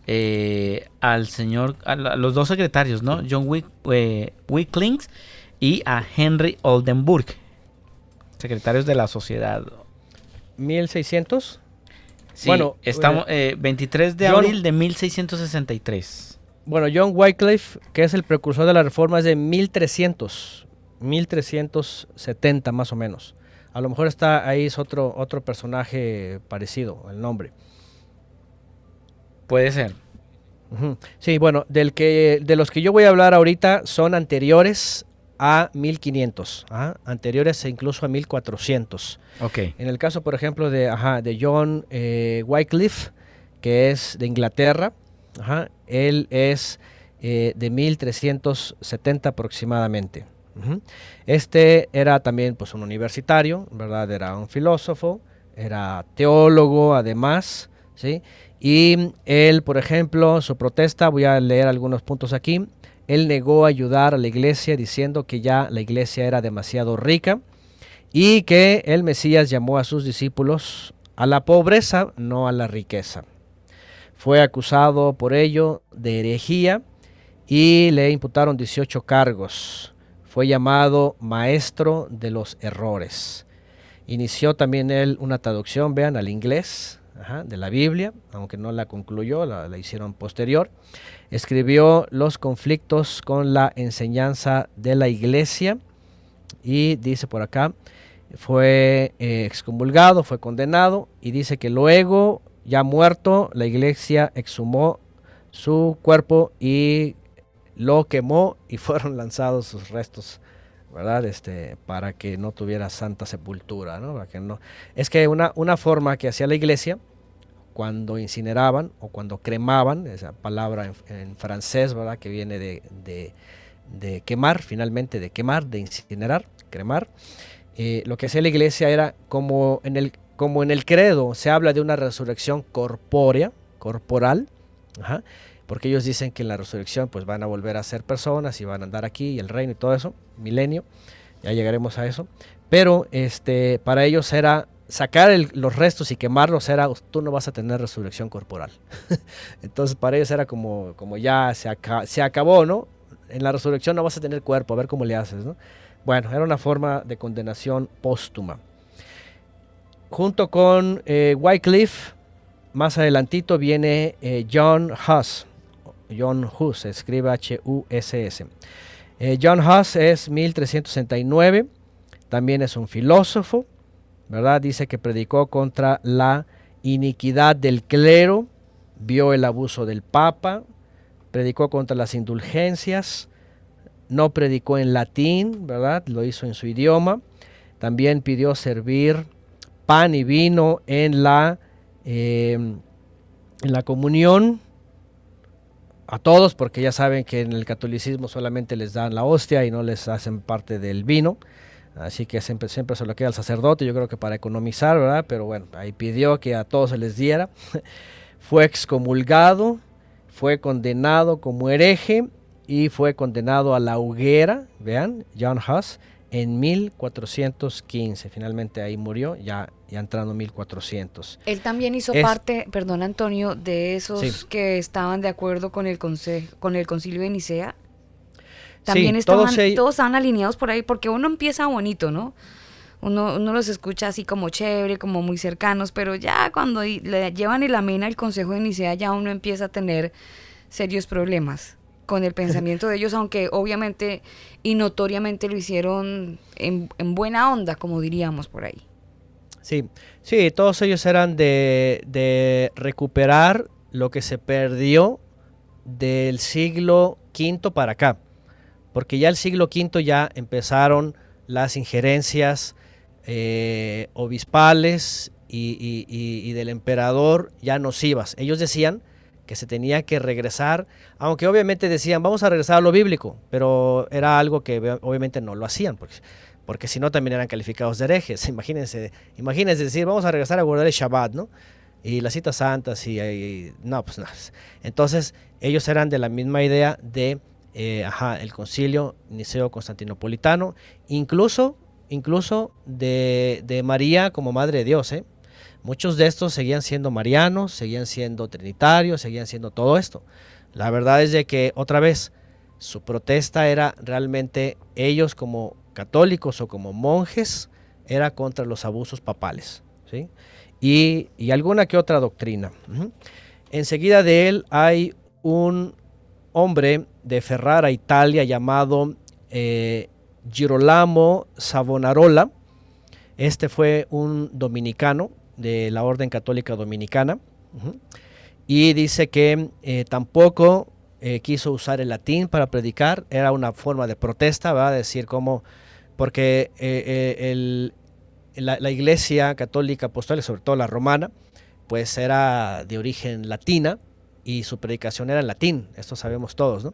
S3: eh, al señor, a, los dos secretarios, ¿no? John Wick, eh, y a Henry Oldenburg, secretarios de la sociedad.
S7: 1600.
S3: bueno, estamos 23 eh, de abril de 1663.
S7: Bueno, John Wycliffe, que es el precursor de la reforma, es de 1300, 1370 más o menos. A lo mejor está ahí es otro otro personaje parecido, el nombre.
S3: Puede ser.
S7: Sí, bueno, del que, de los que yo voy a hablar ahorita son anteriores a 1500, anteriores e incluso a 1400.
S3: Okay.
S7: En el caso, por ejemplo, de, de John eh, Wycliffe, que es de Inglaterra, él es eh, de 1370 aproximadamente. Este era también pues, un universitario, ¿verdad? Era un filósofo, era teólogo además, ¿sí? Y él, por ejemplo, su protesta, voy a leer algunos puntos aquí, él negó ayudar a la iglesia diciendo que ya la iglesia era demasiado rica y que el Mesías llamó a sus discípulos a la pobreza, no a la riqueza. Fue acusado por ello de herejía y le imputaron 18 cargos. Fue llamado maestro de los errores. Inició también él una traducción, vean, al inglés de la Biblia, aunque no la concluyó, la, hicieron posterior. Escribió los conflictos con la enseñanza de la iglesia y dice por acá, fue eh, excomulgado, fue condenado y dice que luego ya muerto, la iglesia exhumó su cuerpo y lo quemó y fueron lanzados sus restos, ¿verdad? Este, para que no tuviera santa sepultura, ¿no? Para que no. Es que una, una forma que hacía la iglesia cuando incineraban o cuando cremaban, esa palabra en, francés, ¿verdad? Que viene de, de, quemar, finalmente de quemar, de incinerar, cremar. Eh, lo que hacía la iglesia era como en el como en el credo se habla de una resurrección corpórea, corporal, porque ellos dicen que en la resurrección pues van a volver a ser personas y van a andar aquí y el reino y todo eso, milenio, ya llegaremos a eso, pero este, para ellos era sacar los restos y quemarlos era, tú no vas a tener resurrección corporal. Entonces para ellos era como, como ya se, acabó, ¿no? En la resurrección no vas a tener cuerpo, a ver cómo le haces, ¿no? Bueno, era una forma de condenación póstuma junto con eh, Wycliffe, más adelantito viene eh, John Huss. John Huss, escribe H-U-S-S. Eh, John Huss es 1369, también es un filósofo, ¿verdad? Dice que predicó contra la iniquidad del clero, vio el abuso del papa, predicó contra las indulgencias, no predicó en latín, ¿verdad? Lo hizo en su idioma. También pidió servir pan y vino en la, em, en la comunión a todos, porque ya saben que en el catolicismo solamente les dan la hostia y no les hacen parte del vino. Así que siempre, siempre se lo queda al sacerdote, yo creo que para economizar, ¿verdad? Pero bueno, ahí pidió que a todos se les diera. fue excomulgado, fue condenado como hereje y fue condenado a la hoguera, vean, John Huss, en 1415. Finalmente ahí murió, ya, ya entrando en 1400.
S1: Él también hizo parte, perdón Antonio, de esos que estaban de acuerdo con el, consejo, con el concilio de Nicea. También estaban, todos, estaban alineados por ahí, porque uno empieza bonito, ¿no? Uno, uno, los escucha así como chévere, como muy cercanos, pero ya cuando le llevan el amén al Consejo de Nicea, ya uno empieza a tener serios problemas con el pensamiento de ellos, aunque obviamente y notoriamente lo hicieron en, buena onda, como diríamos por ahí.
S7: Sí, sí, todos ellos eran de, de recuperar lo que se perdió del siglo V para acá, porque ya el siglo V ya empezaron las injerencias eh, obispales y, y, del emperador ya nocivas. Ellos decían que se tenía que regresar, aunque obviamente decían, vamos a regresar a lo bíblico, pero era algo que obviamente no lo hacían, porque, porque si no también eran calificados de herejes. Imagínense, imagínense decir, vamos a regresar a guardar el Shabbat, ¿no? Y las citas santas y, no, pues nada. Entonces, ellos eran de la misma idea de, eh, ajá, el concilio niceo-constantinopolitano, incluso, incluso de, de María como Madre de Dios, ¿eh? Muchos de estos seguían siendo marianos, seguían siendo trinitarios, seguían siendo todo esto. La verdad es de que, otra vez, su protesta era realmente ellos como católicos o como monjes, era contra los abusos papales. ¿sí? Y, alguna que otra doctrina. Enseguida de él hay un hombre de Ferrara, Italia, llamado eh, Girolamo Savonarola. Este fue un dominicano de la Orden Católica Dominicana. Y dice que eh, tampoco eh, quiso usar el latín para predicar, era una forma de protesta, va a decir como, porque eh, la, iglesia católica apostólica, sobre todo la romana, pues era de origen latina y su predicación era en latín, esto sabemos todos, ¿no?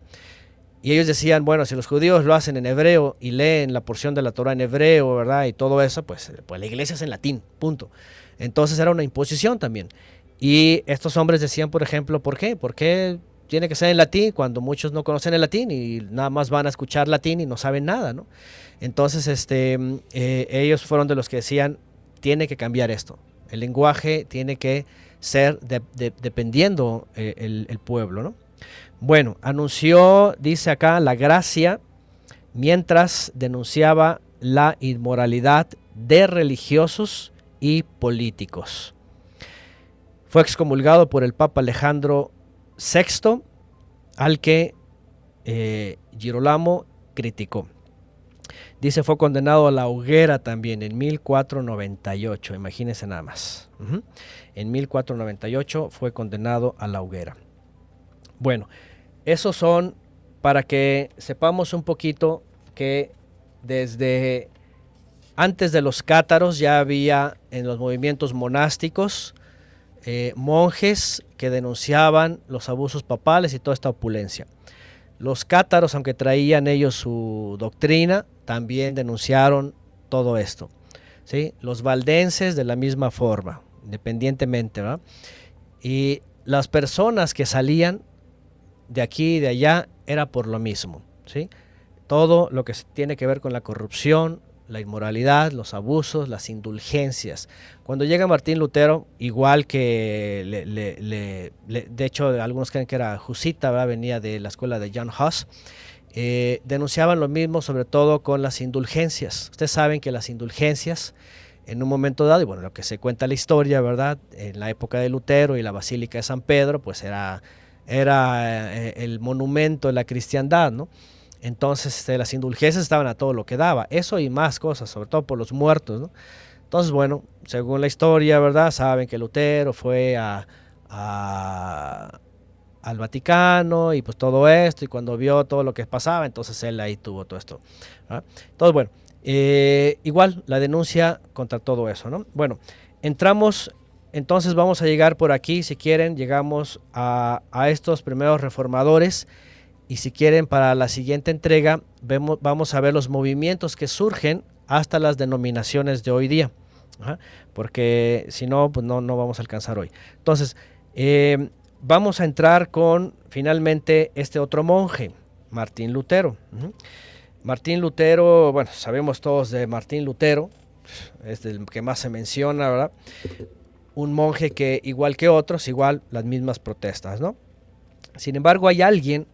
S7: Y ellos decían, bueno, si los judíos lo hacen en hebreo y leen la porción de la Torah en hebreo, ¿verdad? Y todo eso, pues, pues la iglesia es en latín, punto. Entonces era una imposición también. Y estos hombres decían, por ejemplo, ¿por qué? ¿Por qué tiene que ser en latín cuando muchos no conocen el latín y nada más van a escuchar latín y no saben nada, ¿no? Entonces, este, eh, ellos fueron de los que decían, tiene que cambiar esto. El lenguaje tiene que ser dependiendo eh, el, el, pueblo, ¿no? Bueno, anunció, dice acá, la gracia mientras denunciaba la inmoralidad de religiosos y políticos. Fue excomulgado por el Papa Alejandro VI, al que eh, Girolamo criticó. Dice fue condenado a la hoguera también en 1498, imagínense nada más. Ujú. En 1498 fue condenado a la hoguera. Bueno, esos son para que sepamos un poquito que desde antes de los cátaros ya había en los movimientos monásticos eh, monjes que denunciaban los abusos papales y toda esta opulencia. Los cátaros, aunque traían ellos su doctrina, también denunciaron todo esto. ¿sí? Los valdenses de la misma forma, independientemente. ¿verdad? Y las personas que salían de aquí y de allá era por lo mismo. ¿sí? Todo lo que tiene que ver con la corrupción, la inmoralidad, los abusos, las indulgencias. Cuando llega Martín Lutero, igual que, le- le- le- de hecho, algunos creen que era Jusita, ¿verdad? venía de la escuela de John Huss, eh, denunciaban lo mismo, sobre todo con las indulgencias. Ustedes saben que las indulgencias, en un momento dado, y bueno, lo que se cuenta la historia, ¿verdad? En la época de Lutero y la Basílica de San Pedro, pues era, era eh, el monumento de la cristiandad, ¿no? Entonces este, las indulgencias estaban a todo lo que daba, eso y más cosas, sobre todo por los muertos. Entonces, bueno, según la historia, ¿verdad? Saben que Lutero fue a, al Vaticano y pues todo esto, y cuando vio todo lo que pasaba, entonces él ahí tuvo todo esto. Entonces, bueno, eh, igual la denuncia contra todo eso, ¿no? Bueno, entramos, entonces vamos a llegar por aquí, si quieren, llegamos a, a estos primeros reformadores. Y si quieren, para la siguiente entrega vemos, vamos a ver los movimientos que surgen hasta las denominaciones de hoy día. Porque si no, pues no, no vamos a alcanzar hoy. Entonces, eh, vamos a entrar con finalmente este otro monje, Martín Lutero. Martín Lutero, bueno, sabemos todos de Martín Lutero, es el que más se menciona, ¿verdad? Un monje que, igual que otros, igual las mismas protestas, ¿no? Sin embargo, hay alguien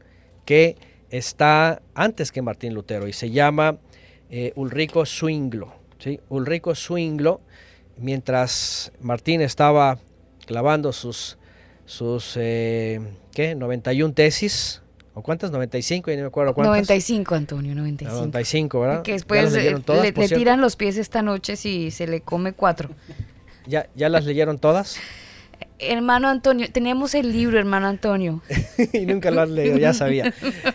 S7: que está antes que Martín Lutero y se llama eh, Ulrico Zwinglo. ¿sí? Ulrico Zwinglo, mientras Martín estaba clavando sus, sus eh, ¿qué? 91 tesis, ¿o cuántas? 95, ya no me acuerdo cuántas.
S1: 95, Antonio, 95.
S7: 95, ¿verdad?
S1: Que
S7: ¿Ya
S1: después eh,
S7: todas,
S1: le, le tiran los pies esta noche si se le come cuatro.
S7: ¿Ya, ¿Ya las leyeron todas?
S1: Hermano Antonio, tenemos el libro, hermano Antonio.
S7: y nunca lo has leído, ya sabía,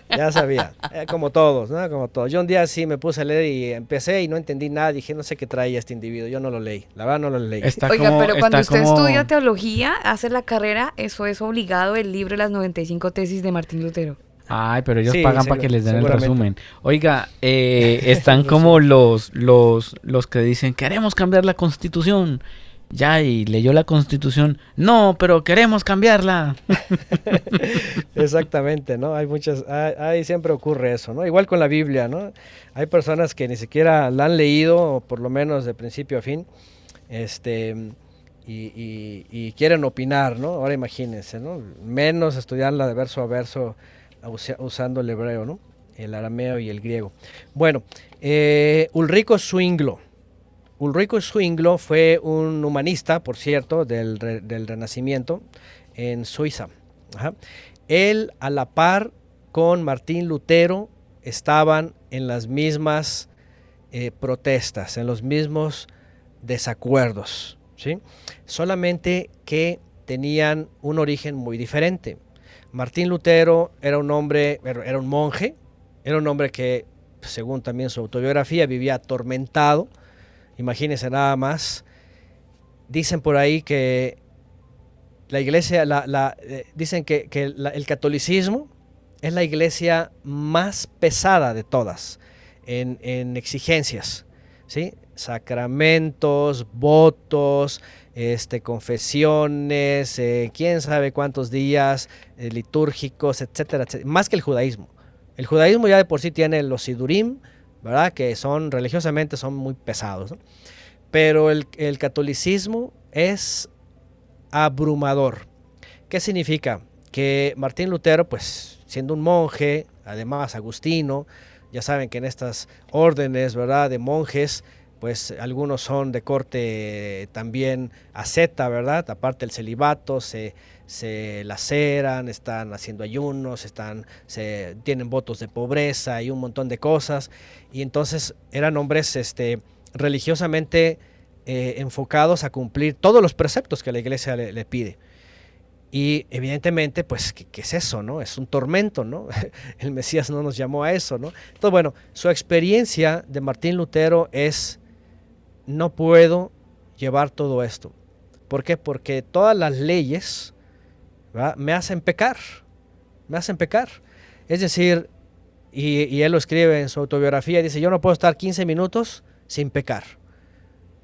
S7: ya sabía, Eh, como todos, ¿no? Como todos. Yo un día sí me puse a leer y empecé y no entendí nada, dije, no sé qué traía este individuo, yo no lo leí, la verdad no lo leí.
S3: Está
S1: Oiga,
S3: como-
S1: pero cuando
S3: está
S1: usted
S3: como-
S1: estudia teología, hace la carrera, eso es obligado el libro de las 95 tesis de Martín Lutero.
S3: Ay, pero ellos
S7: Sí,
S3: pagan para que les den el resumen. Oiga, eh, están como los, los, los que dicen, queremos cambiar la constitución. Ya, y leyó la constitución. No, pero queremos cambiarla.
S7: Exactamente, ¿no? Hay muchas, hay, hay- siempre ocurre eso, ¿no? Igual con la Biblia, ¿no? Hay personas que ni siquiera la han leído, o por lo menos de principio a fin, este, y, quieren opinar, ¿no? Ahora imagínense, ¿no? Menos estudiarla de verso a verso usa- usando el hebreo, ¿no? El arameo y el griego. Bueno, eh, Ulrico Zwinglo. Ulrico Zwinglo fue un humanista, por cierto, del, re- del Renacimiento en Suiza. Él, a la par con Martín Lutero, estaban en las mismas eh, protestas, en los mismos desacuerdos, ¿sí? Solamente que tenían un origen muy diferente. Martín Lutero era un hombre, era un monje, era un hombre que, según también su autobiografía, vivía atormentado. Imagínense nada más. Dicen por ahí que la iglesia, la, la, eh, dicen que, el catolicismo es la iglesia más pesada de todas en, en exigencias, ¿sí? Sacramentos, votos, este, confesiones, eh, quién sabe cuántos días eh, litúrgicos, etcétera, etcétera, más que el judaísmo. El judaísmo ya de por sí tiene los sidurim, ¿verdad? Que son religiosamente son muy pesados. Pero el, el catolicismo es abrumador. ¿Qué significa? Que Martín Lutero, pues siendo un monje, además agustino, ya saben que en estas órdenes, ¿verdad? De monjes, pues algunos son de corte también asceta, ¿verdad? Aparte del celibato, se, se laceran, están haciendo ayunos, están, se, tienen votos de pobreza y un montón de cosas. Y entonces eran hombres este, religiosamente eh, enfocados a cumplir todos los preceptos que la iglesia le, pide. Y evidentemente, pues, ¿qué, es eso, no? Es un tormento, ¿no? El Mesías no nos llamó a eso, ¿no? Entonces, bueno, su experiencia de Martín Lutero es, no puedo llevar todo esto. ¿Por qué? Porque todas las leyes me hacen pecar, me hacen pecar. Es decir, y, él lo escribe en su autobiografía, dice, yo no puedo estar 15 minutos sin pecar.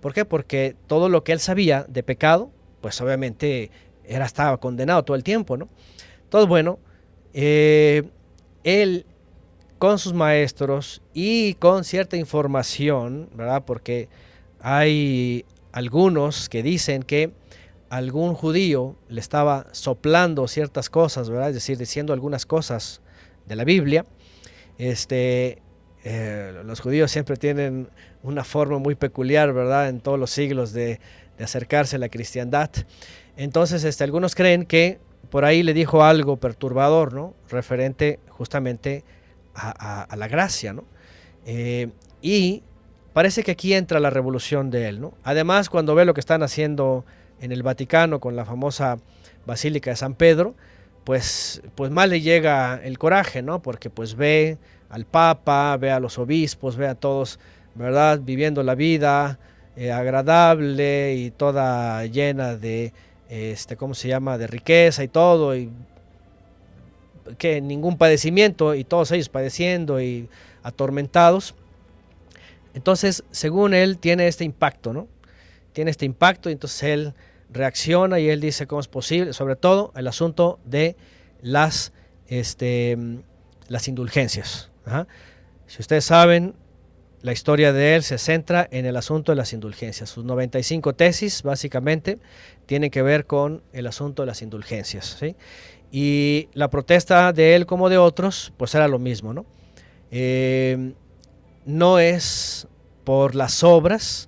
S7: ¿Por qué? Porque todo lo que él sabía de pecado, pues obviamente era, estaba condenado todo el tiempo, ¿no? Entonces, bueno, eh, él con sus maestros y con cierta información, ¿verdad? Porque hay algunos que dicen que algún judío le estaba soplando ciertas cosas, ¿verdad? Es decir, diciendo algunas cosas de la Biblia. Este, eh, los judíos siempre tienen una forma muy peculiar, ¿verdad? En todos los siglos de, acercarse a la cristiandad. Entonces, este, algunos creen que por ahí le dijo algo perturbador, ¿no? Referente justamente a, la gracia, ¿no? Eh, y parece que aquí entra la revolución de él, ¿no? Además, cuando ve lo que están haciendo en el Vaticano con la famosa Basílica de San Pedro, pues, pues más le llega el coraje, ¿no? Porque pues ve al Papa, ve a los obispos, ve a todos, ¿verdad? Viviendo la vida eh, agradable y toda llena de, este, ¿cómo se llama? De riqueza y todo, y que ningún padecimiento, y todos ellos padeciendo y atormentados. Entonces, según él, tiene este impacto, ¿no? Tiene este impacto y entonces él reacciona y él dice cómo es posible, sobre todo el asunto de las, este, las indulgencias. Si ustedes saben, la historia de él se centra en el asunto de las indulgencias. Sus 95 tesis, básicamente, tienen que ver con el asunto de las indulgencias. Y la protesta de él como de otros, pues era lo mismo. No, eh, no es por las obras,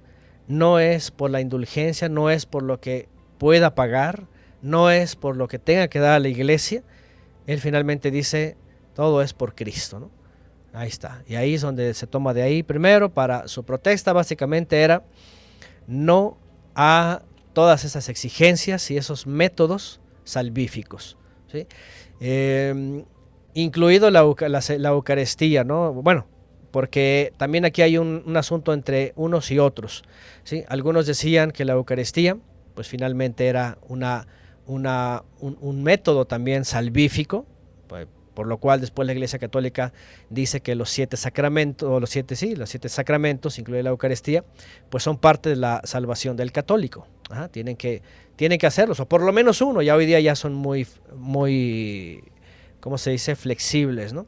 S7: no es por la indulgencia, no es por lo que pueda pagar, no es por lo que tenga que dar a la iglesia. Él finalmente dice, todo es por Cristo, ¿no? Ahí está. Y ahí es donde se toma de ahí. Primero, para su protesta básicamente era no a todas esas exigencias y esos métodos salvíficos. ¿sí? Em, incluido la, la, Eucaristía, ¿no? Bueno, porque también aquí hay un, asunto entre unos y otros. ¿sí? Algunos decían que la Eucaristía, pues finalmente era una, una, un, método también salvífico, pues, por lo cual después la Iglesia Católica dice que los siete sacramentos, los siete, sí, los siete sacramentos, incluye la Eucaristía, pues son parte de la salvación del católico. tienen, que, tienen que hacerlos, o por lo menos uno, ya hoy día ya son muy, muy, ¿cómo se dice?, flexibles, ¿no?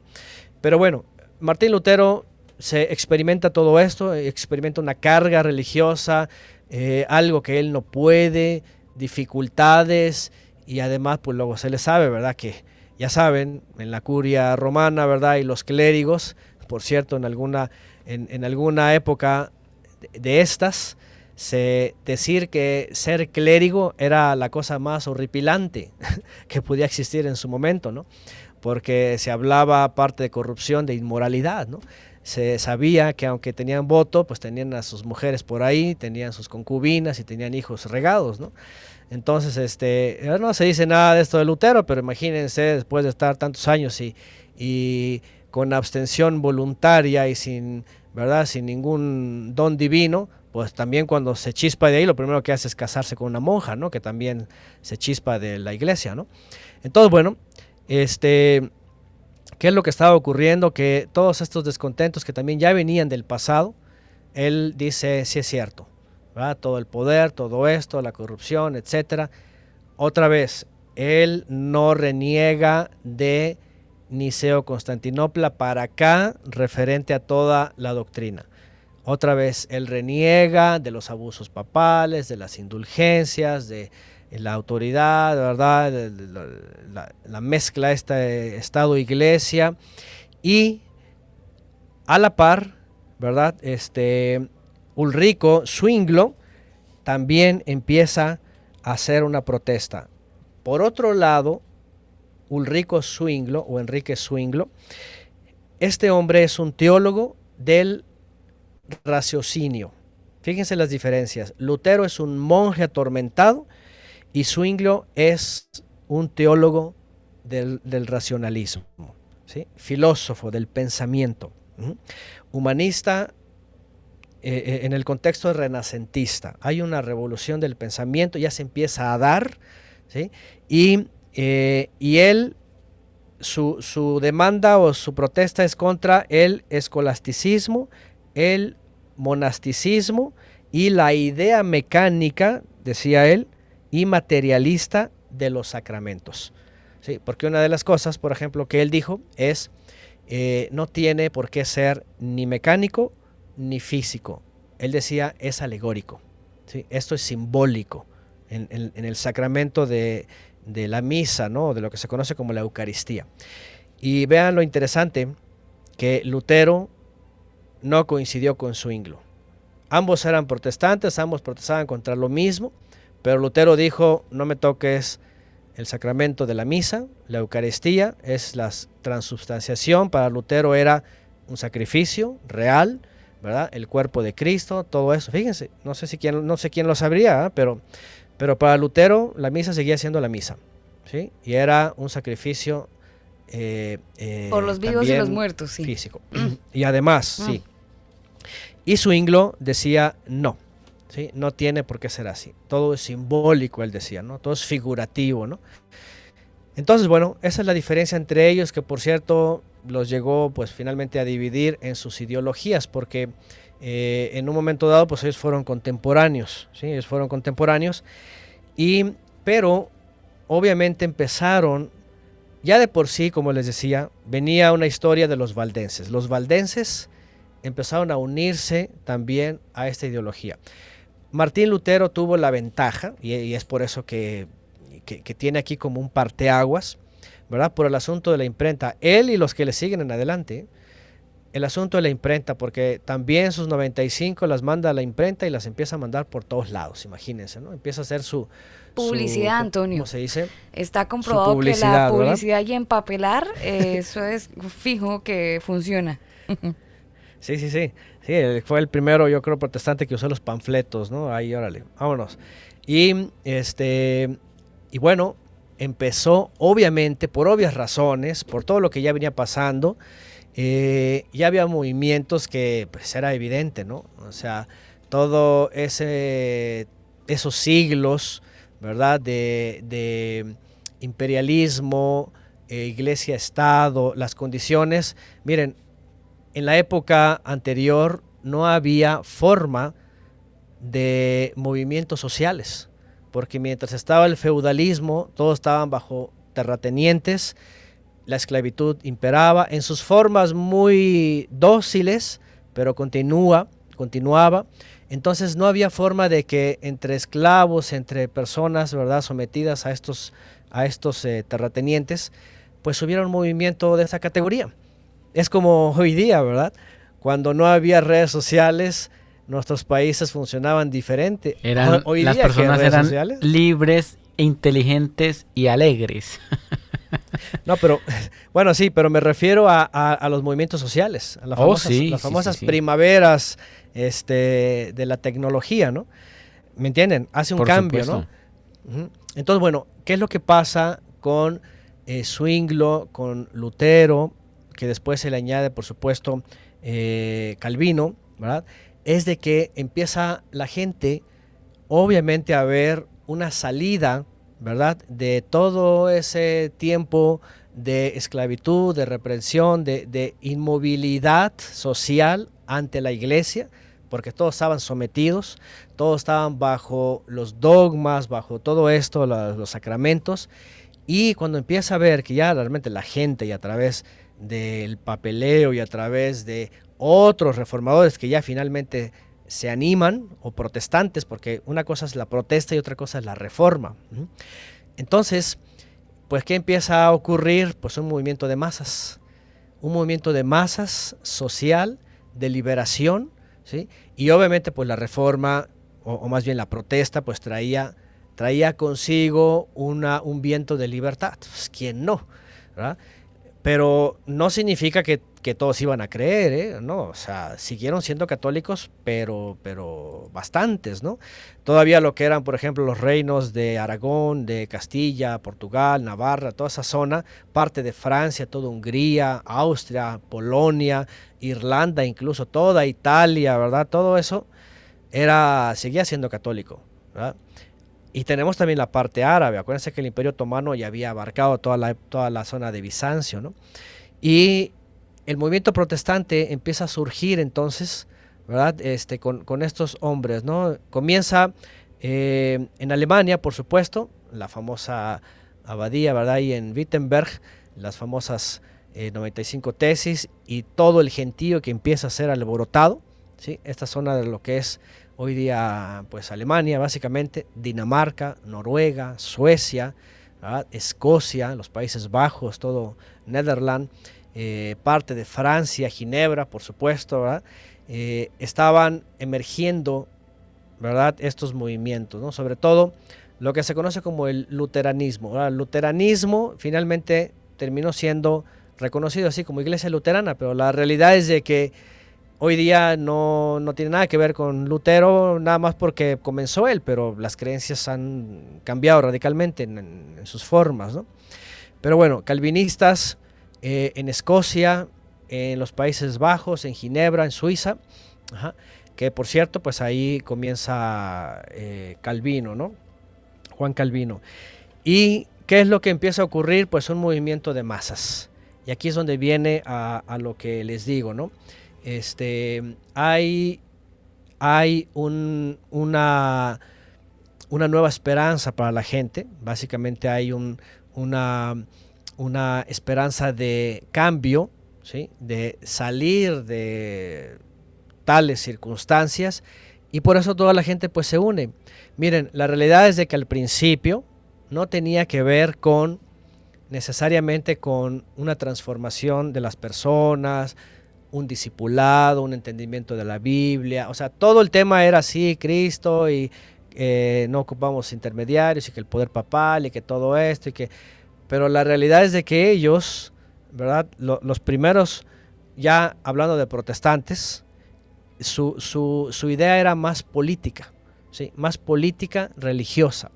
S7: Pero bueno, Martín Lutero se experimenta todo esto, experimenta una carga religiosa, eh, algo que él no puede, dificultades y además pues luego se le sabe, ¿verdad? Que ya saben, en la curia romana, ¿verdad? Y los clérigos, por cierto, en alguna, en, alguna época de, estas, se, decir que ser clérigo era la cosa más horripilante que podía existir en su momento, ¿no? Porque se hablaba aparte de corrupción, de inmoralidad, ¿no? Se sabía que aunque tenían voto, pues tenían a sus mujeres por ahí, tenían sus concubinas y tenían hijos regados, ¿no? Entonces, este, no se dice nada de esto de Lutero, pero imagínense después de estar tantos años y, y con abstención voluntaria y sin, ¿verdad? Sin ningún don divino, pues también cuando se chispa de ahí, lo primero que hace es casarse con una monja, ¿no? Que también se chispa de la iglesia, ¿no? Entonces, bueno, este, qué es lo que estaba ocurriendo, que todos estos descontentos que también ya venían del pasado, él dice, sí es cierto, todo el poder, todo esto, la corrupción, etcétera. Otra vez, él no reniega de Niceo Constantinopla para acá referente a toda la doctrina. Otra vez, él reniega de los abusos papales, de las indulgencias, de la autoridad, ¿verdad? La, mezcla este Estado-Iglesia y a la par, ¿verdad? Este Ulrico Swinglo también empieza a hacer una protesta. Por otro lado, Ulrico Zwinglo o Enrique Zwinglo, este hombre es un teólogo del raciocinio. Fíjense las diferencias. Lutero es un monje atormentado y Zwinglo es un teólogo del, racionalismo, filósofo del pensamiento, humanista eh, eh, en el contexto renacentista. Hay una revolución del pensamiento, ya se empieza a dar, eh, y él, su demanda o su protesta es contra el escolasticismo, el monasticismo y la idea mecánica, decía él, y materialista de los sacramentos. Sí, porque una de las cosas, por ejemplo, que él dijo es, eh, no tiene por qué ser ni mecánico ni físico. Él decía, es alegórico. ¿sí? Esto es simbólico en, el sacramento de, la misa, ¿no? de lo que se conoce como la Eucaristía. Y vean lo interesante, que Lutero no coincidió con Zwinglo. Ambos eran protestantes, ambos protestaban contra lo mismo, pero Lutero dijo, no me toques el sacramento de la misa, la Eucaristía, es la transubstanciación, para Lutero era un sacrificio real, ¿verdad? El cuerpo de Cristo, todo eso. Fíjense, no sé, si quién, no sé quién lo sabría, ¿eh? pero, pero para Lutero la misa seguía siendo la misa, ¿sí? Y era un sacrificio...
S1: Eh, eh, Por los vivos y los muertos, sí.
S7: Físico. Y además, ah. sí, y Zwinglo decía no, no tiene por qué ser así. Todo es simbólico, él decía, ¿no? todo es figurativo. ¿no? Entonces, bueno, esa es la diferencia entre ellos, que por cierto los llegó pues finalmente a dividir en sus ideologías, porque eh, en un momento dado pues ellos fueron contemporáneos, ¿sí? ellos fueron contemporáneos, y, pero obviamente empezaron, ya de por sí, como les decía, venía una historia de los valdenses. Los valdenses empezaron a unirse también a esta ideología. Martín Lutero tuvo la ventaja, y, es por eso que, tiene aquí como un parteaguas, ¿verdad? Por el asunto de la imprenta. Él y los que le siguen en adelante, el asunto de la imprenta, porque también sus 95 las manda a la imprenta y las empieza a mandar por todos lados, imagínense, ¿no? Empieza a hacer su...
S1: Publicidad, Antonio.
S7: ¿Cómo se dice?
S1: Está comprobado que la publicidad y empapelar, eh, eso es fijo que funciona.
S7: Sí, sí, sí. Sí, fue el primero, yo creo, protestante que usó los panfletos, ¿no? Ahí, órale, vámonos. Y este, y bueno, empezó, obviamente, por obvias razones, por todo lo que ya venía pasando, eh, ya había movimientos que pues era evidente, ¿no? O sea, todo ese, esos siglos, ¿verdad? De, imperialismo, eh, iglesia-estado, las condiciones. Miren, en la época anterior no había forma de movimientos sociales, porque mientras estaba el feudalismo, todos estaban bajo terratenientes, la esclavitud imperaba en sus formas muy dóciles, pero continúa, continuaba. Entonces no había forma de que entre esclavos, entre personas, ¿verdad?, sometidas a estos, a estos eh, terratenientes, pues hubiera un movimiento de esa categoría es como hoy día, ¿verdad? Cuando no había redes sociales, nuestros países funcionaban diferente.
S3: Eran, hoy las personas eran libres, inteligentes y alegres.
S7: No, pero bueno, sí, pero me refiero a, los movimientos sociales, a las oh, famosas, primaveras este, de la tecnología, ¿no? ¿Me entienden? Hace un cambio, ¿no? Entonces, bueno, ¿qué es lo que pasa con eh, Swinglo, con Lutero, que después se le añade, por supuesto, eh, Calvino, ¿verdad? Es de que empieza la gente, obviamente, a ver una salida, ¿verdad? De todo ese tiempo de esclavitud, de represión, de, inmovilidad social ante la iglesia, porque todos estaban sometidos, todos estaban bajo los dogmas, bajo todo esto, los, los sacramentos, y cuando empieza a ver que ya realmente la gente y a través del papeleo y a través de otros reformadores que ya finalmente se animan, o protestantes, porque una cosa es la protesta y otra cosa es la reforma. Entonces, pues, ¿qué empieza a ocurrir? Pues un movimiento de masas, un movimiento de masas social, de liberación, ¿sí? Y obviamente, pues la reforma, o, más bien la protesta, pues traía traía consigo una, un viento de libertad. Pues, ¿Quién no? ¿verdad? Pero no significa que, todos iban a creer, ¿eh? No, o sea, siguieron siendo católicos, pero, pero bastantes, ¿no? Todavía lo que eran, por ejemplo, los reinos de Aragón, de Castilla, Portugal, Navarra, toda esa zona, parte de Francia, toda Hungría, Austria, Polonia, Irlanda, incluso toda Italia, ¿verdad? Todo eso era, seguía siendo católico, ¿verdad? Y tenemos también la parte árabe. Acuérdense que el Imperio Otomano ya había abarcado toda la, toda la zona de Bizancio, ¿no? Y el movimiento protestante empieza a surgir entonces, ¿verdad? Este, con, con estos hombres, ¿no? Comienza eh, en Alemania, por supuesto, la famosa abadía, ¿verdad? Y en Wittenberg, las famosas eh, 95 tesis y todo el gentío que empieza a ser alborotado, ¿sí? Esta zona de lo que es hoy día pues Alemania básicamente, Dinamarca, Noruega, Suecia. Escocia, los Países Bajos, todo Netherlands, eh, parte de Francia, Ginebra, por supuesto, ¿verdad? Eh, estaban emergiendo ¿verdad? estos movimientos, ¿no? sobre todo lo que se conoce como el luteranismo. El luteranismo finalmente terminó siendo reconocido así como iglesia luterana, pero la realidad es de que hoy día no, no, tiene nada que ver con Lutero, nada más porque comenzó él, pero las creencias han cambiado radicalmente en, en, en sus formas. ¿no? Pero bueno, calvinistas eh, en Escocia, en los Países Bajos, en Ginebra, en Suiza, ajá, que por cierto, pues ahí comienza eh, Calvino, ¿no? Juan Calvino. ¿Y qué es lo que empieza a ocurrir? Pues un movimiento de masas. Y aquí es donde viene a, a lo que les digo, ¿no? Este, hay, hay un, una, una nueva esperanza para la gente. Básicamente hay un, una, una esperanza de cambio, ¿sí? de salir de tales circunstancias y por eso toda la gente pues se une. Miren, la realidad es de que al principio no tenía que ver con necesariamente con una transformación de las personas, un discipulado, un entendimiento de la Biblia, o sea, todo el tema era así, Cristo y eh, no ocupamos intermediarios y que el poder papal y que todo esto y que pero la realidad es de que ellos, ¿verdad? Lo, los primeros, ya hablando de protestantes, su, su, su idea era más política, ¿sí? más política religiosa.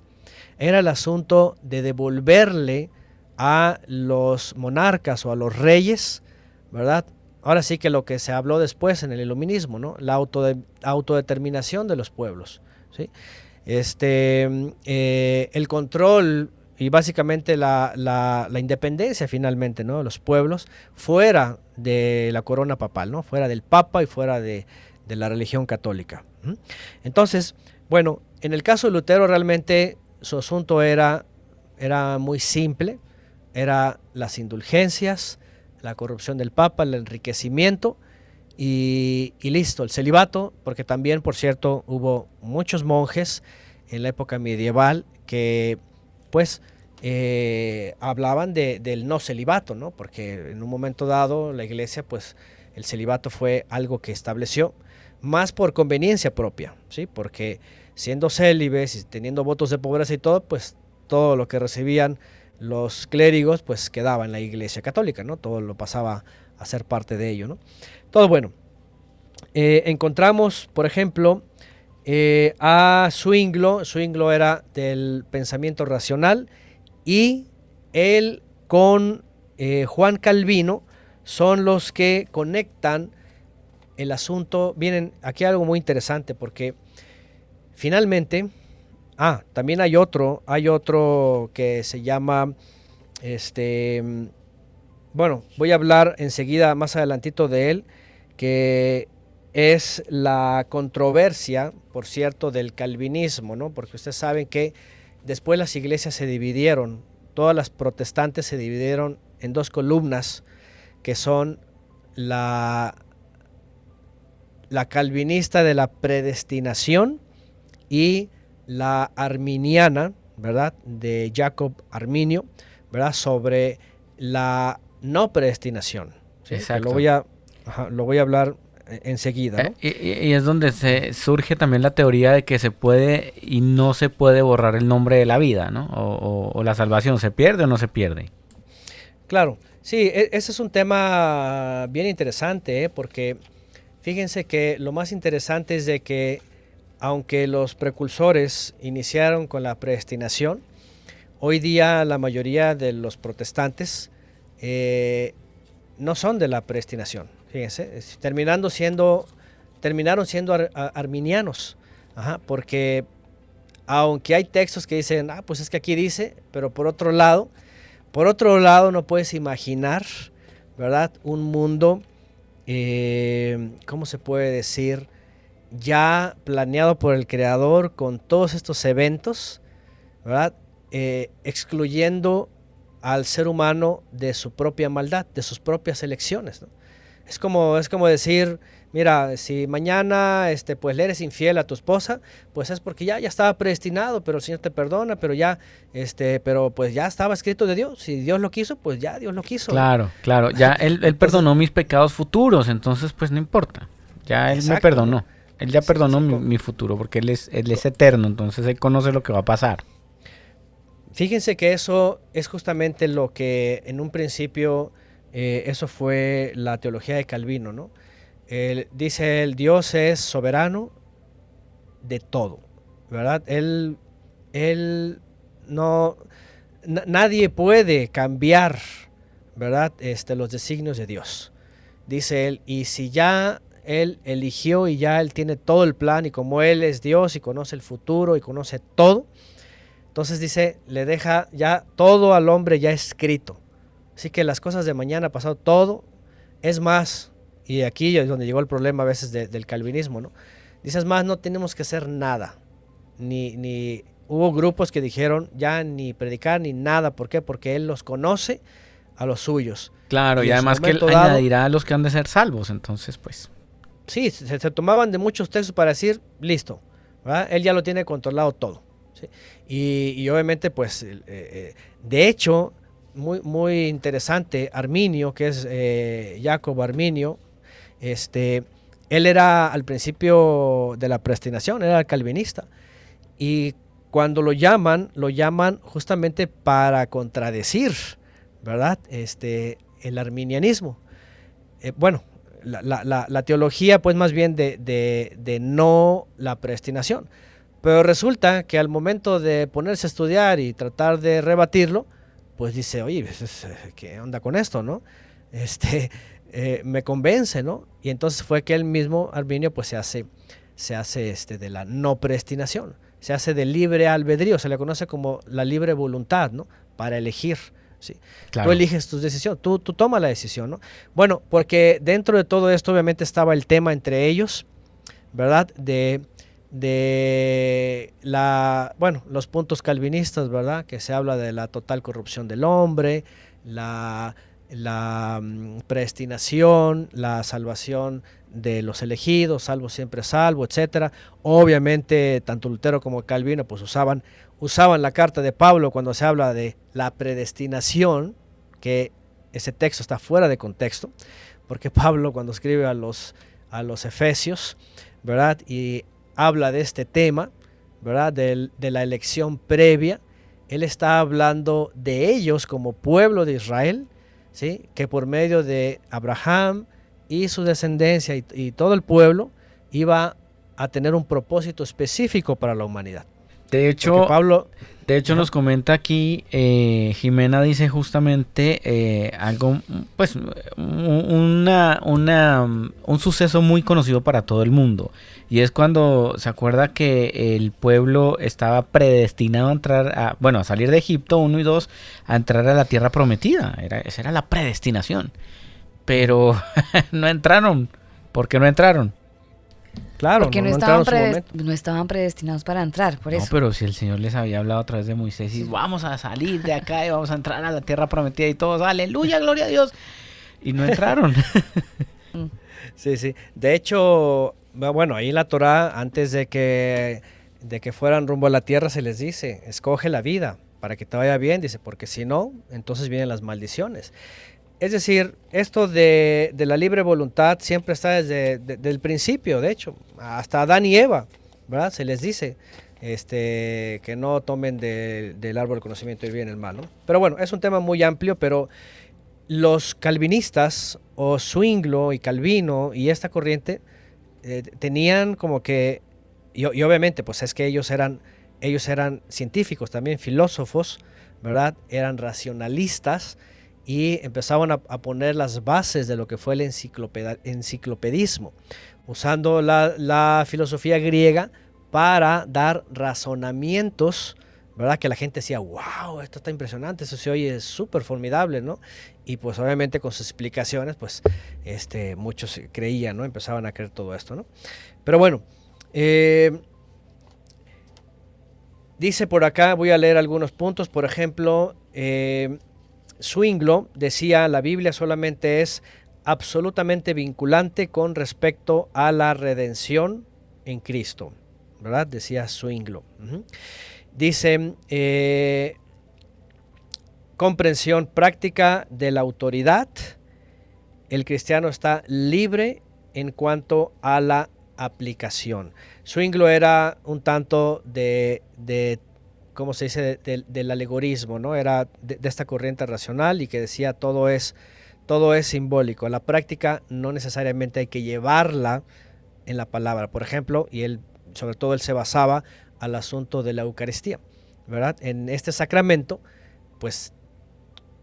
S7: Era el asunto de devolverle a los monarcas o a los reyes, ¿verdad? Ahora sí que lo que se habló después en el iluminismo, ¿no? La autode autodeterminación de los pueblos, ¿sí? Este, eh, el control y básicamente la, la, la, independencia finalmente, ¿no? Los pueblos fuera de la corona papal, ¿no? Fuera del papa y fuera de, de la religión católica. Entonces, bueno, en el caso de Lutero realmente su asunto era, era muy simple, era las indulgencias, la corrupción del papa, el enriquecimiento y, listo, el celibato, porque también, por cierto, hubo muchos monjes en la época medieval que pues eh, hablaban de, del no celibato, ¿no? Porque en un momento dado la iglesia, pues el celibato fue algo que estableció más por conveniencia propia, ¿sí? Porque siendo célibes y teniendo votos de pobreza y todo, pues todo lo que recibían los clérigos, pues quedaba en la iglesia católica, ¿no? Todo lo pasaba a ser parte de ello, ¿no? Todo bueno. Eh, encontramos, por ejemplo, eh, a Zwinglo. Zwinglo era del pensamiento racional y él con eh, Juan Calvino son los que conectan el asunto. Vienen aquí algo muy interesante porque finalmente, ah, también hay otro, hay otro que se llama, este, bueno, voy a hablar enseguida más adelantito de él, que es la controversia, por cierto, del calvinismo, ¿no? Porque ustedes saben que después las iglesias se dividieron, todas las protestantes se dividieron en dos columnas, que son la, la calvinista de la predestinación y la arminiana, ¿verdad? De Jacob Arminio, ¿verdad? Sobre la no predestinación. ¿sí? Lo voy a, ajá, lo voy a hablar eh, enseguida. ¿no?
S3: Eh, y, y, es donde se surge también la teoría de que se puede y no se puede borrar el nombre de la vida, ¿no? O, o, o la salvación, ¿se pierde o no se pierde?
S7: Claro, sí, e, ese es un tema bien interesante, ¿eh? porque fíjense que lo más interesante es de que aunque los precursores iniciaron con la predestinación, hoy día la mayoría de los protestantes eh, no son de la predestinación. Fíjense, terminando siendo, terminaron siendo ar, ar, arminianos, porque aunque hay textos que dicen, ah, pues es que aquí dice, pero por otro lado, por otro lado no puedes imaginar, ¿verdad? Un mundo, eh, ¿cómo se puede decir? Ya planeado por el creador con todos estos eventos, ¿verdad? Eh, excluyendo al ser humano de su propia maldad, de sus propias elecciones. ¿no? Es, como, es como decir, mira, si mañana este, pues, le eres infiel a tu esposa, pues es porque ya, ya estaba predestinado, pero el Señor te perdona, pero ya, este, pero pues ya estaba escrito de Dios. Si Dios lo quiso, pues ya Dios lo quiso.
S3: Claro, claro. Ya él, él perdonó mis pecados futuros, entonces pues no importa. Ya él Exacto. me perdonó. Él ya perdonó sí, sí, mi, mi, futuro porque él es, él es eterno, entonces él conoce lo que va a pasar.
S7: Fíjense que eso es justamente lo que en un principio, eh, eso fue la teología de Calvino, ¿no? Él, dice el Dios es soberano de todo, ¿verdad? Él, él no, nadie puede cambiar, ¿verdad? Este, los designios de Dios. Dice él, y si ya él eligió y ya Él tiene todo el plan y como Él es Dios y conoce el futuro y conoce todo, entonces dice, le deja ya todo al hombre ya escrito. Así que las cosas de mañana, pasado, todo es más. Y aquí es donde llegó el problema a veces de, del calvinismo, ¿no? Dices más, no tenemos que hacer nada. Ni, ni hubo grupos que dijeron ya ni predicar ni nada. ¿Por qué? Porque Él los conoce a los suyos.
S3: Claro, y, y además que Él dado, añadirá a los que han de ser salvos, entonces pues
S7: sí, se, tomaban de muchos textos para decir, listo, ¿verdad? él ya lo tiene controlado todo. Y, y, obviamente, pues, eh, eh, de hecho, muy, muy interesante, Arminio, que es eh, Jacob Arminio, este, él era al principio de la predestinación, era calvinista. Y cuando lo llaman, lo llaman justamente para contradecir, ¿verdad? Este, el arminianismo. Eh, bueno, la, la, la, teología, pues más bien de, de, de, no la predestinación. Pero resulta que al momento de ponerse a estudiar y tratar de rebatirlo, pues dice, oye, pues, ¿qué onda con esto, no? Este, eh, me convence, ¿no? Y entonces fue que él mismo, Arminio, pues se hace, se hace este, de la no predestinación, se hace de libre albedrío, se le conoce como la libre voluntad, ¿no? Para elegir. Sí. Claro. Tú eliges tu decisión, tú, tú tomas la decisión, ¿no? Bueno, porque dentro de todo esto obviamente estaba el tema entre ellos, ¿verdad? De, de la, bueno, los puntos calvinistas, ¿verdad? Que se habla de la total corrupción del hombre, la, la um, predestinación, la salvación de los elegidos, salvo siempre salvo, etcétera. Obviamente, tanto Lutero como Calvino pues usaban usaban la carta de Pablo cuando se habla de la predestinación, que ese texto está fuera de contexto, porque Pablo cuando escribe a los, a los Efesios, ¿verdad? Y habla de este tema, ¿verdad? De, la elección previa, él está hablando de ellos como pueblo de Israel, ¿sí? Que por medio de Abraham y su descendencia y todo el pueblo iba a tener un propósito específico para la humanidad.
S3: De hecho, Pablo, de hecho nos comenta aquí, eh, Jimena dice justamente eh, algo, pues, una, una, un suceso muy conocido para todo el mundo. Y es cuando se acuerda que el pueblo estaba predestinado a entrar, a, bueno, a salir de Egipto, uno y dos, a entrar a la tierra prometida. Era, esa era la predestinación. Pero no entraron. ¿Por qué no entraron?
S1: Claro, porque no, no, estaban predest no, estaban predestinados para entrar, por
S3: no,
S1: eso.
S3: pero si el Señor les había hablado a través de Moisés y vamos a salir de acá y vamos a entrar a la tierra prometida y todos, aleluya, gloria a Dios. Y no entraron.
S7: sí, sí. De hecho, bueno, ahí la Torah, antes de que, de que fueran rumbo a la tierra, se les dice, escoge la vida para que te vaya bien, dice, porque si no, entonces vienen las maldiciones. Es decir, esto de, de, la libre voluntad siempre está desde el principio, de hecho, hasta Adán y Eva, ¿verdad? Se les dice este, que no tomen del árbol del conocimiento del bien y el mal, ¿no? Pero bueno, es un tema muy amplio, pero los calvinistas, o Swinglo y Calvino y esta corriente, eh, tenían como que, y, y, obviamente, pues es que ellos eran, ellos eran científicos, también filósofos, ¿verdad? Eran racionalistas, y empezaban a, poner las bases de lo que fue el enciclopedismo, usando la, filosofía griega para dar razonamientos, ¿verdad? Que la gente decía, wow, esto está impresionante, eso se oye súper formidable, ¿no? Y pues obviamente con sus explicaciones, pues este, muchos creían, ¿no? Empezaban a creer todo esto, ¿no? Pero bueno, eh, dice por acá, voy a leer algunos puntos, por ejemplo, eh, Swinglo decía la Biblia solamente es absolutamente vinculante con respecto a la redención en Cristo, ¿verdad? Decía Swinglo. Dice, eh, comprensión práctica de la autoridad, el cristiano está libre en cuanto a la aplicación. Swinglo era un tanto de, de ¿cómo se dice?, del alegorismo, ¿no? Era de, esta corriente racional y que decía todo es, todo es simbólico. La práctica no necesariamente hay que llevarla en la palabra. Por ejemplo, y él, sobre todo él se basaba al asunto de la Eucaristía, ¿verdad? En este sacramento, pues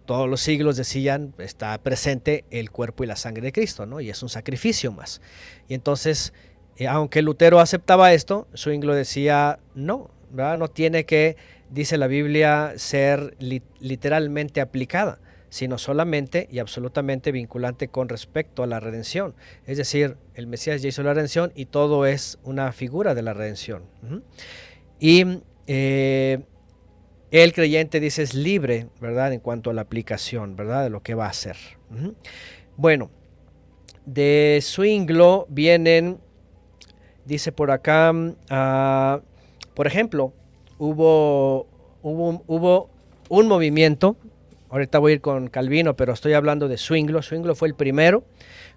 S7: todos los siglos decían, está presente el cuerpo y la sangre de Cristo, ¿no? Y es un sacrificio más. Y entonces, eh, aunque Lutero aceptaba esto, Zwingli decía, no, no tiene que, dice la Biblia, ser literalmente aplicada, sino solamente y absolutamente vinculante con respecto a la redención. Es decir, el Mesías ya hizo la redención y todo es una figura de la redención. Y eh, el creyente, dice, es libre, ¿verdad? En cuanto a la aplicación, ¿verdad? De lo que va a hacer. Bueno, de Swinglo vienen, dice por acá, uh, por ejemplo, hubo, hubo, un movimiento, ahorita voy a ir con Calvino, pero estoy hablando de Swinglo. Swinglo fue el primero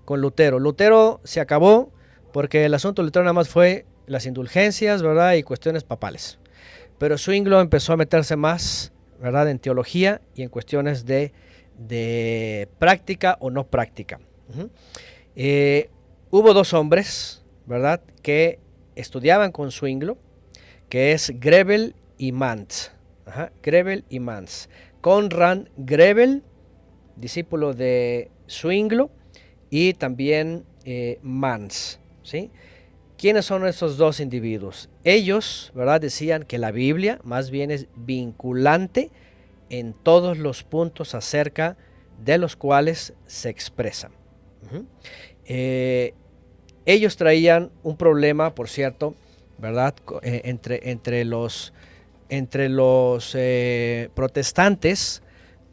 S7: con Lutero. Lutero se acabó porque el asunto de Lutero nada más fue las indulgencias, ¿verdad? Y cuestiones papales. Pero Swinglo empezó a meterse más, ¿verdad? En teología y en cuestiones de, práctica o no práctica. Eh, hubo dos hombres, ¿verdad? Que estudiaban con Swinglo que es Grebel y Mans. Grebel y Mans. Conrad Grebel, discípulo de Swinglo, y también eh, Mans. ¿sí? ¿Quiénes son esos dos individuos? Ellos, ¿verdad? Decían que la Biblia más bien es vinculante en todos los puntos acerca de los cuales se expresan. Eh, ellos traían un problema, por cierto, ¿verdad? Eh, entre, entre los, entre los eh, protestantes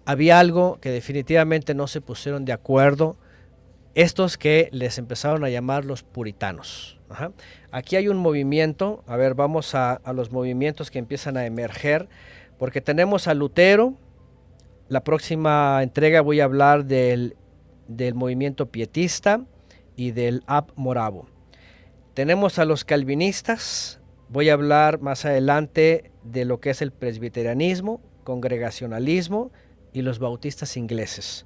S7: había algo que definitivamente no se pusieron de acuerdo, estos que les empezaron a llamar los puritanos. Aquí hay un movimiento, a ver, vamos a, los movimientos que empiezan a emerger, porque tenemos a Lutero, la próxima entrega voy a hablar del, del movimiento pietista y del Ab Moravo. Tenemos a los calvinistas, voy a hablar más adelante de lo que es el presbiterianismo, congregacionalismo y los bautistas ingleses.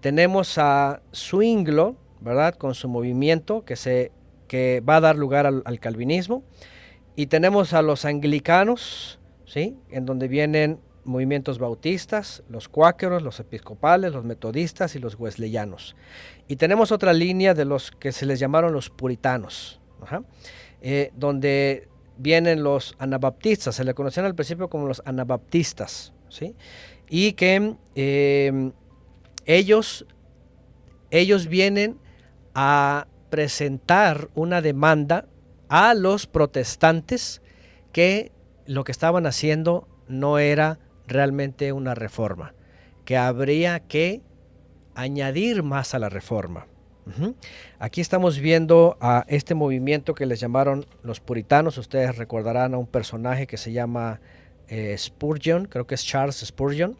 S7: Tenemos a Swinglo, ¿verdad? Con su movimiento que, se, que va a dar lugar al, al calvinismo. Y tenemos a los anglicanos, ¿sí? En donde vienen movimientos bautistas, los cuáqueros, los episcopales, los metodistas y los wesleyanos. Y tenemos otra línea de los que se les llamaron los puritanos, eh, donde vienen los anabaptistas, se le conocían al principio como los anabaptistas, ¿sí? y que em, ellos, ellos vienen a presentar una demanda a los protestantes que lo que estaban haciendo no era realmente una reforma, que habría que añadir más a la reforma. Aquí estamos viendo a este movimiento que les llamaron los puritanos. Ustedes recordarán a un personaje que se llama eh, Spurgeon, creo que es Charles Spurgeon.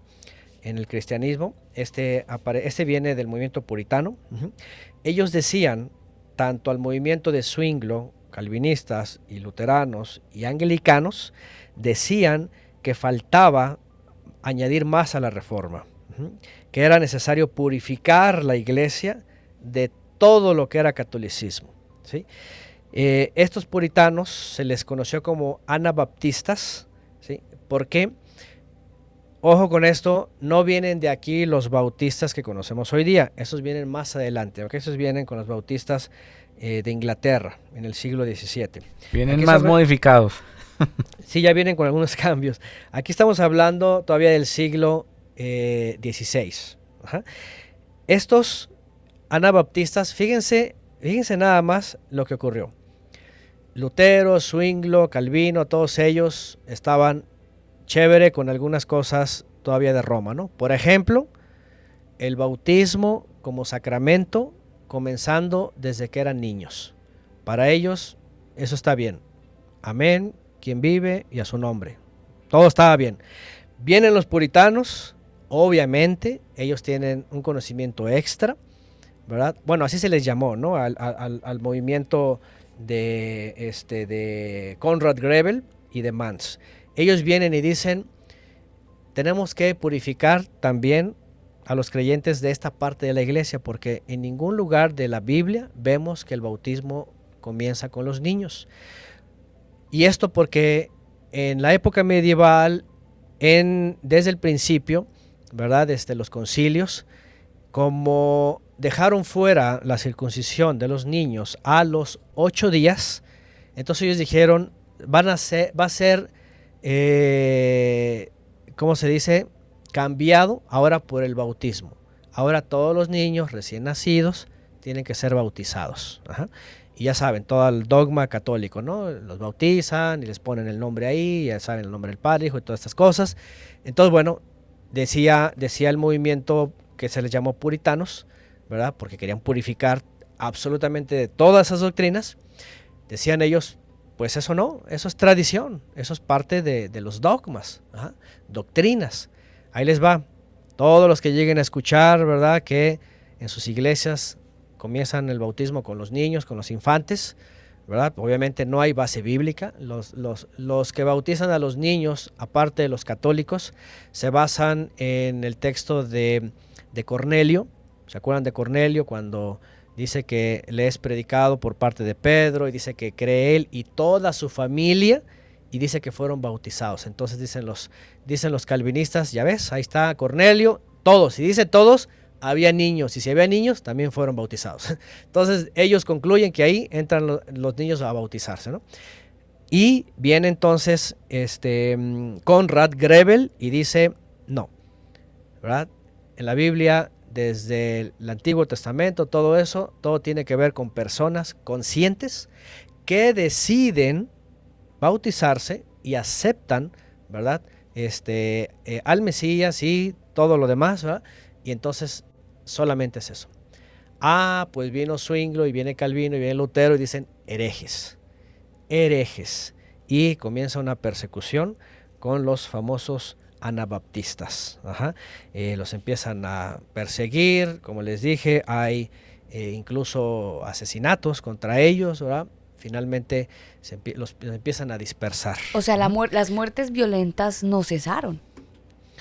S7: en el cristianismo, este, este viene del movimiento puritano. Ellos decían, tanto al movimiento de Swinglo, calvinistas y luteranos y anglicanos, decían que faltaba añadir más a la reforma, que era necesario purificar la iglesia de todo lo que era catolicismo. ¿sí? Eh, estos puritanos se les conoció como anabaptistas, ¿sí? porque, ojo con esto, no vienen de aquí los bautistas que conocemos hoy día, esos vienen más adelante, ¿okay? esos vienen con los bautistas eh, de Inglaterra en el siglo XVII.
S3: Vienen más modificados.
S7: sí, ya vienen con algunos cambios. Aquí estamos hablando todavía del siglo XVI. Eh, estos anabaptistas, fíjense, fíjense nada más lo que ocurrió. Lutero, Zwinglo, Calvino, todos ellos estaban chévere con algunas cosas todavía de Roma, ¿no? Por ejemplo, el bautismo como sacramento comenzando desde que eran niños. Para ellos eso está bien. Amén, quien vive y a su nombre. Todo estaba bien. Vienen los puritanos, obviamente, ellos tienen un conocimiento extra, ¿verdad? Bueno, así se les llamó, ¿no? Al, al movimiento de, este, de Conrad Grebel y de Mans. Ellos vienen y dicen, tenemos que purificar también a los creyentes de esta parte de la iglesia, porque en ningún lugar de la Biblia vemos que el bautismo comienza con los niños. Y esto porque en la época medieval, en, desde el principio, ¿verdad? Desde los concilios, como dejaron fuera la circuncisión de los niños a los ocho días, entonces ellos dijeron, van a ser, va a ser, eh, ¿cómo se dice? Cambiado ahora por el bautismo. Ahora todos los niños recién nacidos tienen que ser bautizados. Y ya saben, todo el dogma católico, ¿no? Los bautizan y les ponen el nombre ahí, ya saben el nombre del Padre, Hijo y todas estas cosas. Entonces, bueno, decía, decía el movimiento que se les llamó puritanos, ¿verdad? Porque querían purificar absolutamente de todas esas doctrinas. Decían ellos, pues eso no, eso es tradición, eso es parte de, los dogmas, doctrinas. Ahí les va. Todos los que lleguen a escuchar, ¿verdad? Que en sus iglesias comienzan el bautismo con los niños, con los infantes, ¿verdad? Obviamente no hay base bíblica. Los, los, los, que bautizan a los niños, aparte de los católicos, se basan en el texto de, de Cornelio, ¿Se acuerdan de Cornelio cuando dice que le es predicado por parte de Pedro y dice que cree él y toda su familia y dice que fueron bautizados? Entonces dicen los, dicen los calvinistas, ya ves, ahí está Cornelio, todos, y dice todos, había niños y si había niños también fueron bautizados. Entonces ellos concluyen que ahí entran los, niños a bautizarse, ¿no? Y viene entonces este Conrad Grebel y dice, no, ¿verdad? En la Biblia desde el Antiguo Testamento, todo eso, todo tiene que ver con personas conscientes que deciden bautizarse y aceptan, ¿verdad? Este, eh, al Mesías y todo lo demás, ¿verdad? Y entonces solamente es eso. Ah, pues vino Swinglo y viene Calvino y viene Lutero y dicen herejes, herejes. Y comienza una persecución con los famosos anabaptistas. Eh, los empiezan a perseguir, como les dije, hay eh, incluso asesinatos contra ellos, Finalmente se los, empiezan a dispersar.
S1: O sea, las muertes violentas no cesaron.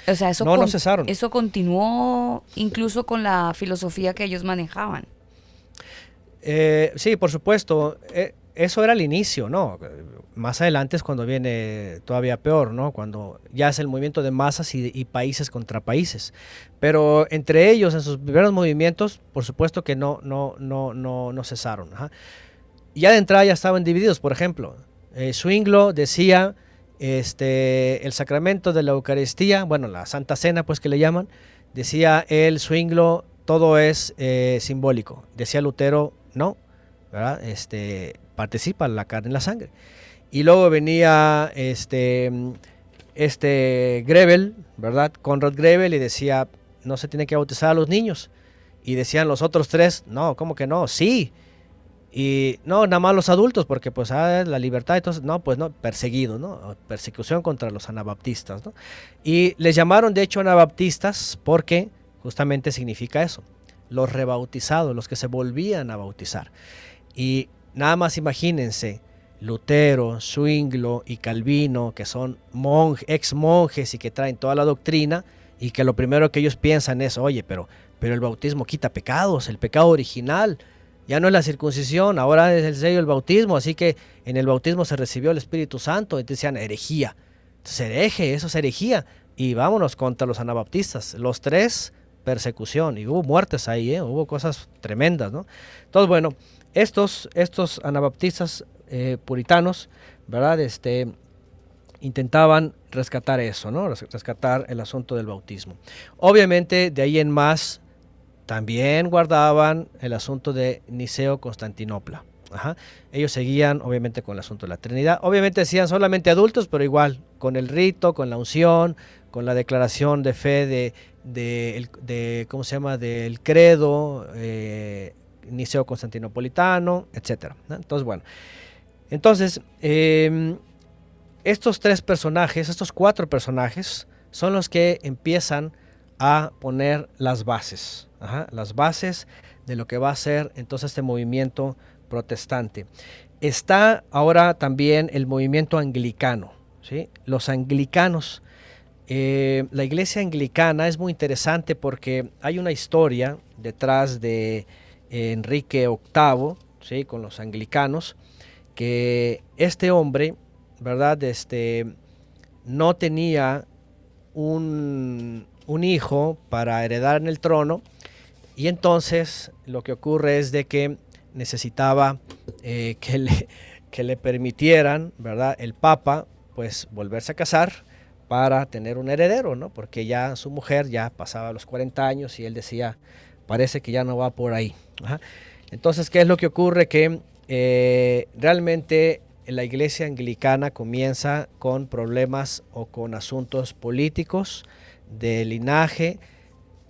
S1: O sea, eso,
S7: no, no cesaron.
S1: eso continuó incluso con la filosofía que ellos manejaban.
S7: Eh, sí, por supuesto eso era el inicio, ¿no? Más adelante es cuando viene todavía peor, ¿no? Cuando ya es el movimiento de masas y, países contra países. Pero entre ellos, en sus primeros movimientos, por supuesto que no, no, no, no, no cesaron. Ya de entrada ya estaban divididos, por ejemplo. Eh, Swinglo decía este, el sacramento de la Eucaristía, bueno, la Santa Cena, pues que le llaman, decía el Swinglo, todo es eh, simbólico. Decía Lutero, no, ¿verdad? Este, participa la carne y la sangre. Y luego venía este, este Grebel, ¿verdad? Conrad Grebel y decía, no se tiene que bautizar a los niños. Y decían los otros tres, no, ¿cómo que no? Sí. Y no, nada más los adultos, porque pues ah, la libertad, entonces, no, pues no, perseguido, ¿no? Persecución contra los anabaptistas, ¿no? Y les llamaron de hecho anabaptistas porque justamente significa eso, los rebautizados, los que se volvían a bautizar. Y nada más imagínense, Lutero, Zwinglo y Calvino, que son ex monjes y que traen toda la doctrina, y que lo primero que ellos piensan es, oye, pero, pero el bautismo quita pecados, el pecado original, ya no es la circuncisión, ahora es el sello del bautismo, así que en el bautismo se recibió el Espíritu Santo, y decían herejía. Entonces hereje, eso es herejía. Y vámonos contra los anabaptistas. Los tres, persecución. Y hubo muertes ahí, ¿eh? hubo cosas tremendas, ¿no? Entonces, bueno, estos, estos anabaptistas eh, puritanos, ¿verdad? Este, intentaban rescatar eso, ¿no? Rescatar el asunto del bautismo. Obviamente, de ahí en más, también guardaban el asunto de Niceo-Constantinopla. Ellos seguían obviamente con el asunto de la Trinidad. Obviamente decían solamente adultos, pero igual con el rito, con la unción, con la declaración de fe de, de, ¿cómo se llama? Del credo eh, niceo-constantinopolitano, etc. Entonces, bueno. Entonces, em, estos tres personajes, estos cuatro personajes, son los que empiezan a poner las bases las bases de lo que va a ser entonces este movimiento protestante. Está ahora también el movimiento anglicano. ¿sí? Los anglicanos, eh, la iglesia anglicana es muy interesante porque hay una historia detrás de Enrique VIII, ¿sí? con los anglicanos, que este hombre, ¿verdad? Este, no tenía un, un hijo para heredar en el trono y entonces lo que ocurre es de que necesitaba eh, que, le, que le permitieran, ¿verdad? El Papa, pues volverse a casar para tener un heredero, ¿no? Porque ya su mujer ya pasaba los 40 años y él decía, parece que ya no va por ahí. Entonces, ¿qué es lo que ocurre? Que eh, realmente la iglesia anglicana comienza con problemas o con asuntos políticos, de linaje,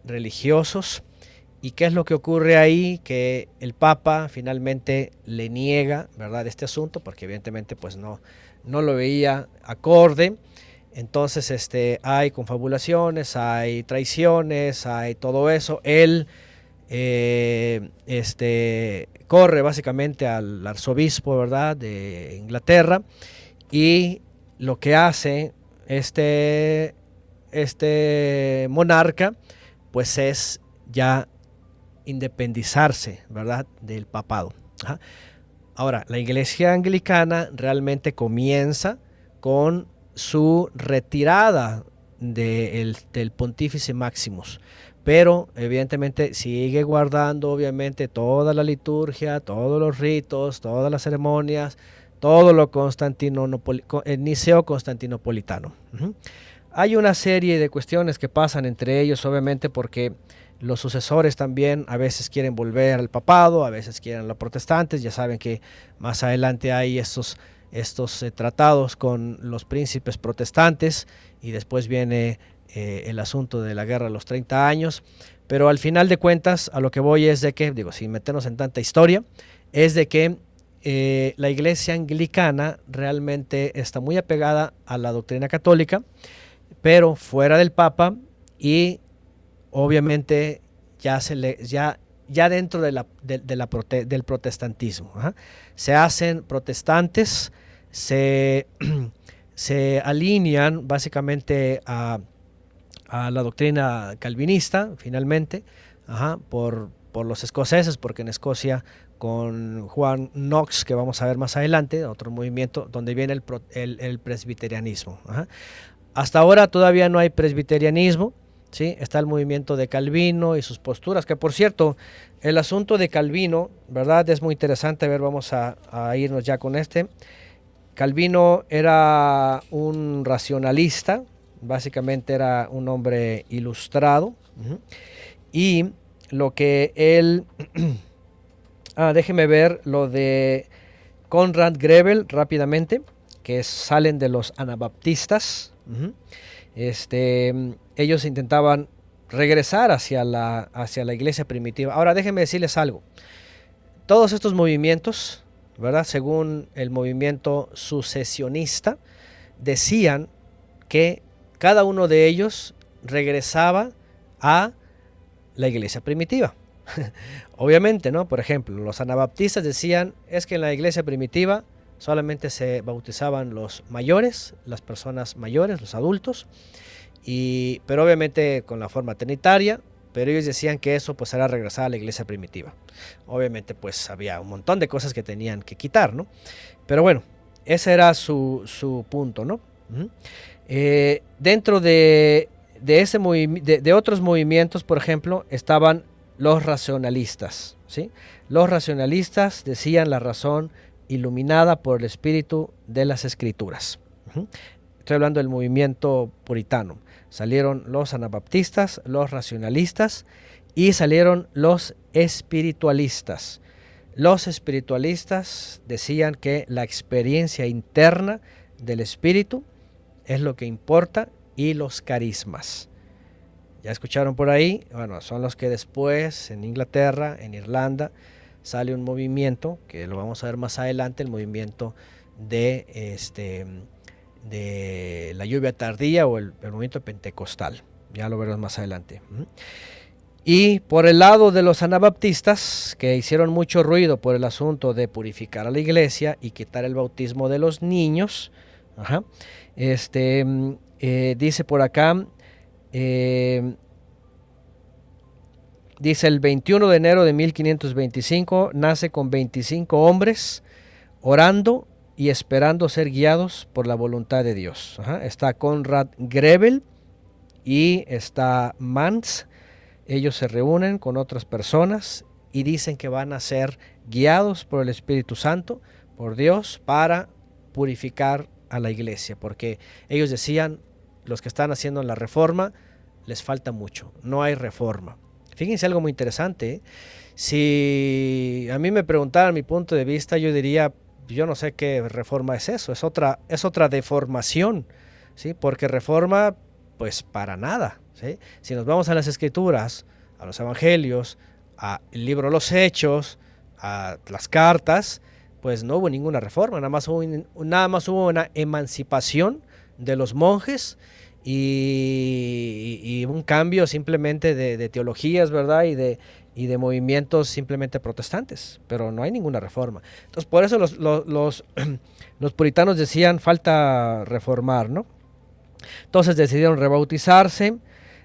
S7: religiosos, ¿Y qué es lo que ocurre ahí? Que el Papa finalmente le niega, ¿verdad?, este asunto, porque evidentemente pues no, no lo veía acorde. Entonces este, hay confabulaciones, hay traiciones, hay todo eso. Él eh, este, corre básicamente al arzobispo, ¿verdad?, de Inglaterra. Y lo que hace este, este monarca, pues es ya independizarse, ¿verdad?, del papado. Ahora, la iglesia anglicana realmente comienza con su retirada del pontífice Maximus, pero evidentemente sigue guardando obviamente toda la liturgia, todos los ritos, todas las ceremonias, todo lo el niceo constantinopolitano. Hay una serie de cuestiones que pasan entre ellos, obviamente, porque los sucesores también a veces quieren volver al papado, a veces quieren los protestantes. Ya saben que más adelante hay estos, estos eh, tratados con los príncipes protestantes y después viene eh, el asunto de la guerra de los 30 años. Pero al final de cuentas, a lo que voy es de que, digo, sin meternos en tanta historia, es de que eh, la iglesia anglicana realmente está muy apegada a la doctrina católica, pero fuera del Papa y obviamente ya, dentro del protestantismo. Se hacen protestantes, se, alinean básicamente a, la doctrina calvinista, finalmente, por, por los escoceses, porque en Escocia con Juan Knox, que vamos a ver más adelante, otro movimiento donde viene el, el, el presbiterianismo. Hasta ahora todavía no hay presbiterianismo, Está el movimiento de Calvino y sus posturas, que por cierto, el asunto de Calvino, ¿verdad? Es muy interesante, a ver, vamos a, irnos ya con este. Calvino era un racionalista, básicamente era un hombre ilustrado, y lo que él... ah, déjeme ver lo de Conrad Grebel rápidamente, que salen de los anabaptistas. Este, ellos intentaban regresar hacia la, hacia la iglesia primitiva. Ahora déjenme decirles algo. todos estos movimientos, ¿verdad? Según el movimiento sucesionista, decían que cada uno de ellos regresaba a la iglesia primitiva. Obviamente, ¿no? Por ejemplo, los anabaptistas decían, es que en la iglesia primitiva solamente se bautizaban los mayores, las personas mayores, los adultos, y, pero obviamente con la forma trinitaria, pero ellos decían que eso pues era regresar a la iglesia primitiva. Obviamente pues había un montón de cosas que tenían que quitar, ¿no? Pero bueno, ese era su, punto, ¿no? Eh, dentro de, ese de, otros movimientos, por ejemplo, estaban los racionalistas, ¿sí? Los racionalistas decían la razón iluminada por el espíritu de las escrituras. Estoy hablando del movimiento puritano. Salieron los anabaptistas, los racionalistas y salieron los espiritualistas. Los espiritualistas decían que la experiencia interna del espíritu es lo que importa y los carismas. Ya escucharon por ahí, bueno, son los que después en Inglaterra, en Irlanda, sale un movimiento, que lo vamos a ver más adelante, el movimiento de, este, de la lluvia tardía o el, movimiento pentecostal. Ya lo veremos más adelante. Y por el lado de los anabaptistas, que hicieron mucho ruido por el asunto de purificar a la iglesia y quitar el bautismo de los niños, este, eh, dice por acá, eh, Dice el 21 de enero de 1525 nace con 25 hombres orando y esperando ser guiados por la voluntad de Dios. Está Conrad Grebel y está Mans. Ellos se reúnen con otras personas y dicen que van a ser guiados por el Espíritu Santo, por Dios, para purificar a la iglesia. Porque ellos decían, los que están haciendo la reforma, les falta mucho, no hay reforma. Fíjense algo muy interesante. ¿eh? Si a mí me preguntaran mi punto de vista, yo diría, yo no sé qué reforma es eso, es otra, es otra deformación, ¿sí? Porque reforma, pues para nada, ¿sí? Si nos vamos a las escrituras, a los evangelios, al libro Los Hechos, a las cartas, pues no hubo ninguna reforma, nada más hubo, nada más hubo una emancipación de los monjes y, un cambio simplemente de, teologías, ¿verdad? Y de, y de movimientos simplemente protestantes, pero no hay ninguna reforma. Entonces, por eso los, los, los, puritanos decían falta reformar, ¿no? Entonces decidieron rebautizarse,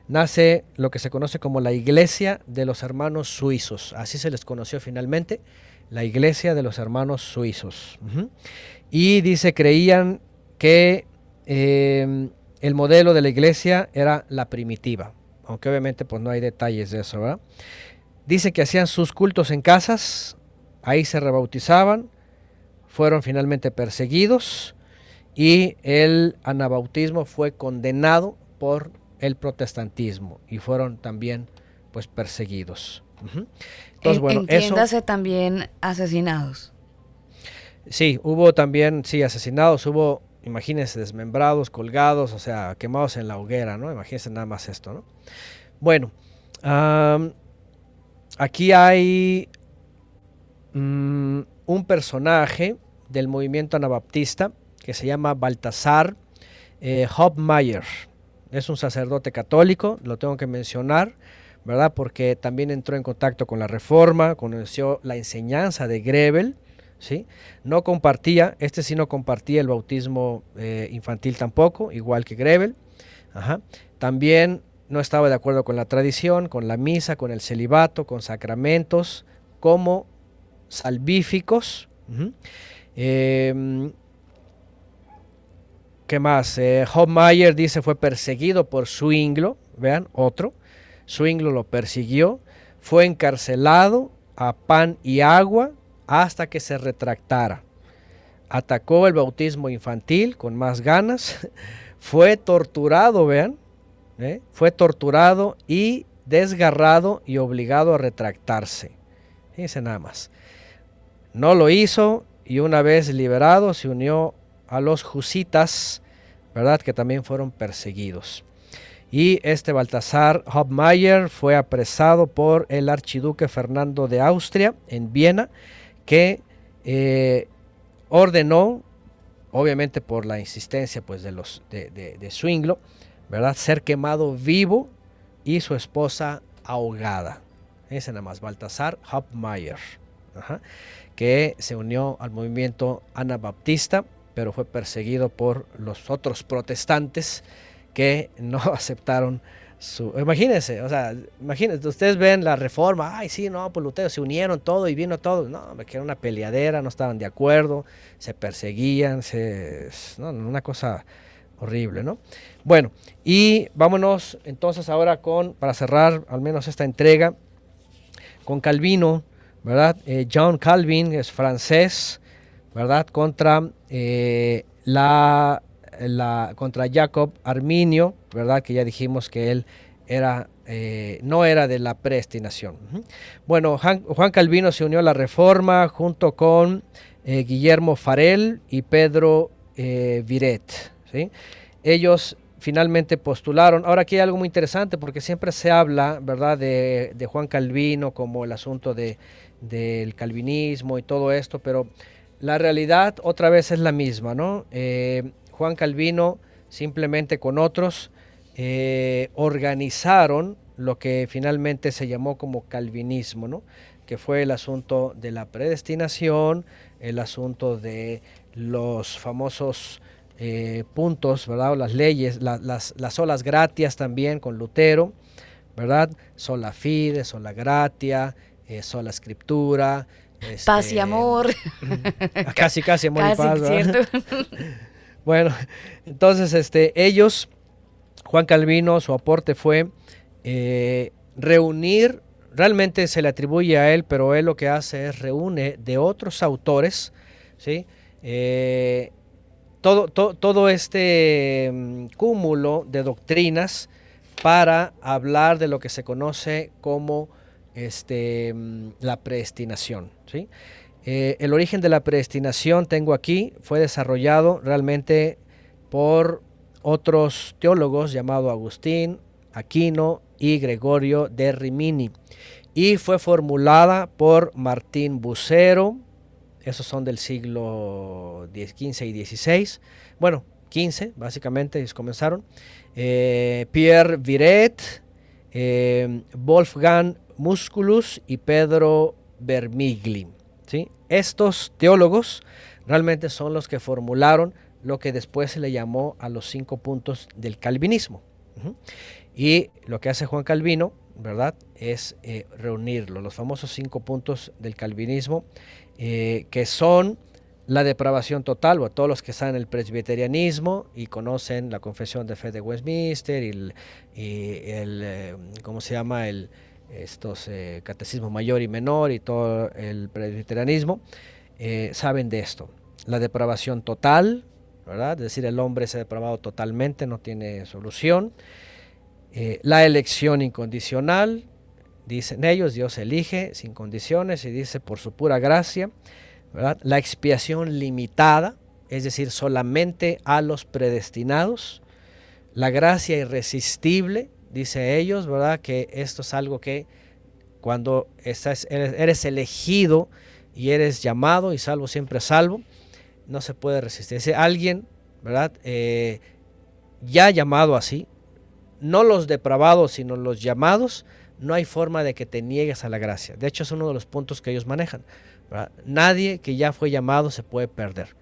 S7: nace lo que se conoce como la Iglesia de los Hermanos Suizos, así se les conoció finalmente, la Iglesia de los Hermanos Suizos. Y dice, creían que... Eh, el modelo de la iglesia era la primitiva, aunque obviamente pues no hay detalles de eso, ¿verdad? Dice que hacían sus cultos en casas, ahí se rebautizaban, fueron finalmente perseguidos y el anabautismo fue condenado por el protestantismo y fueron también pues perseguidos.
S1: Entonces, bueno, Entiéndase también asesinados.
S7: Sí, hubo también, sí, asesinados, hubo imagínense desmembrados, colgados, o sea, quemados en la hoguera, ¿no? Imagínense nada más esto, ¿no? Bueno, aquí hay mm, un personaje del movimiento anabaptista que se llama Baltasar eh. Es un sacerdote católico, lo tengo que mencionar, ¿verdad? Porque también entró en contacto con la reforma, conoció la enseñanza de Grebel, no compartía, este sí no compartía el bautismo eh, infantil tampoco, igual que Grebel. También no estaba de acuerdo con la tradición, con la misa, con el celibato, con sacramentos, como salvíficos. Em, ¿Qué más? Eh, Hobmeyer dice fue perseguido por Zwinglo, vean, otro. Zwinglo lo persiguió, fue encarcelado a pan y agua hasta que se retractara. Atacó el bautismo infantil con más ganas, fue torturado, vean, ¿eh? fue torturado y desgarrado y obligado a retractarse. Fíjense nada más. No lo hizo y una vez liberado se unió a los jusitas, ¿verdad? Que también fueron perseguidos. Y este Baltasar Hopmayer fue apresado por el archiduque Fernando de Austria en Viena, que eh, ordenó, obviamente por la insistencia pues, de, los, de, de, Swinglo, ¿verdad? ser quemado vivo y su esposa ahogada. Ese nada más, Baltasar Hopmayer, que se unió al movimiento anabaptista, pero fue perseguido por los otros protestantes que no aceptaron su... Imagínense, o sea, imagínense, ustedes ven la reforma, ay, sí, no, pues Lutero se unieron todo y vino todo. No, que era una peleadera, no estaban de acuerdo, se perseguían, se... No, una cosa horrible, ¿no? Bueno, y vámonos entonces ahora con, para cerrar al menos esta entrega, con Calvino, ¿verdad? Eh, John Calvin es francés, ¿verdad? Contra eh, la contra Jacob Arminio, ¿verdad? Que ya dijimos que él era, eh, no era de la predestinación. Bueno, Juan, Calvino se unió a la reforma junto con eh, Guillermo Farel y Pedro eh, Viret. ¿sí? Ellos finalmente postularon. Ahora aquí hay algo muy interesante porque siempre se habla, ¿verdad?, de, Juan Calvino como el asunto de, del calvinismo y todo esto, pero la realidad otra vez es la misma, ¿no? Juan Calvino simplemente con otros eh, organizaron lo que finalmente se llamó como calvinismo, ¿no? que fue el asunto de la predestinación, el asunto de los famosos eh, puntos, ¿verdad? O las leyes, las, las olas gratias también con Lutero, ¿verdad? Sola fide, sola gratia, eh, sola escritura.
S1: paz y este, amor.
S7: Casi, casi amor y paz. Bueno, entonces este, ellos, Juan Calvino, su aporte fue eh, reunir, realmente se le atribuye a él, pero él lo que hace es reúne de otros autores, ¿sí? Eh, todo, todo este mm, cúmulo de doctrinas para hablar de lo que se conoce como este, mm, la predestinación. ¿sí? Eh, el origen de la predestinación, tengo aquí, fue desarrollado realmente por otros teólogos llamados Agustín, Aquino y Gregorio de Rimini. Y fue formulada por Martín Bucero, esos son del siglo XV y XVI, bueno, XV básicamente, comenzaron, eh, Pierre Viret, eh, Wolfgang Musculus y Pedro Vermigli. Estos teólogos realmente son los que formularon lo que después se le llamó a los cinco puntos del calvinismo. Y lo que hace Juan Calvino, ¿verdad? Es eh, reunirlo, los famosos cinco puntos del calvinismo, eh, que son la depravación total, o todos los que están en el presbiterianismo y conocen la confesión de fe de Westminster y el, eh, ¿cómo se llama? El, estos eh, catecismos mayor y menor y todo el presbiterianismo, eh, saben de esto. La depravación total. Es decir, el hombre se ha depravado totalmente, no tiene solución. Eh, la elección incondicional, dicen ellos, Dios elige sin condiciones y dice por su pura gracia. La expiación limitada, es decir, solamente a los predestinados. La gracia irresistible, dice ellos, ¿verdad? Que esto es algo que cuando estás, eres, elegido y eres llamado y salvo siempre salvo, no se puede resistir. Es alguien, ¿verdad? Eh, ya llamado así, no los depravados, sino los llamados, no hay forma de que te niegues a la gracia. De hecho, es uno de los puntos que ellos manejan. Nadie que ya fue llamado se puede perder.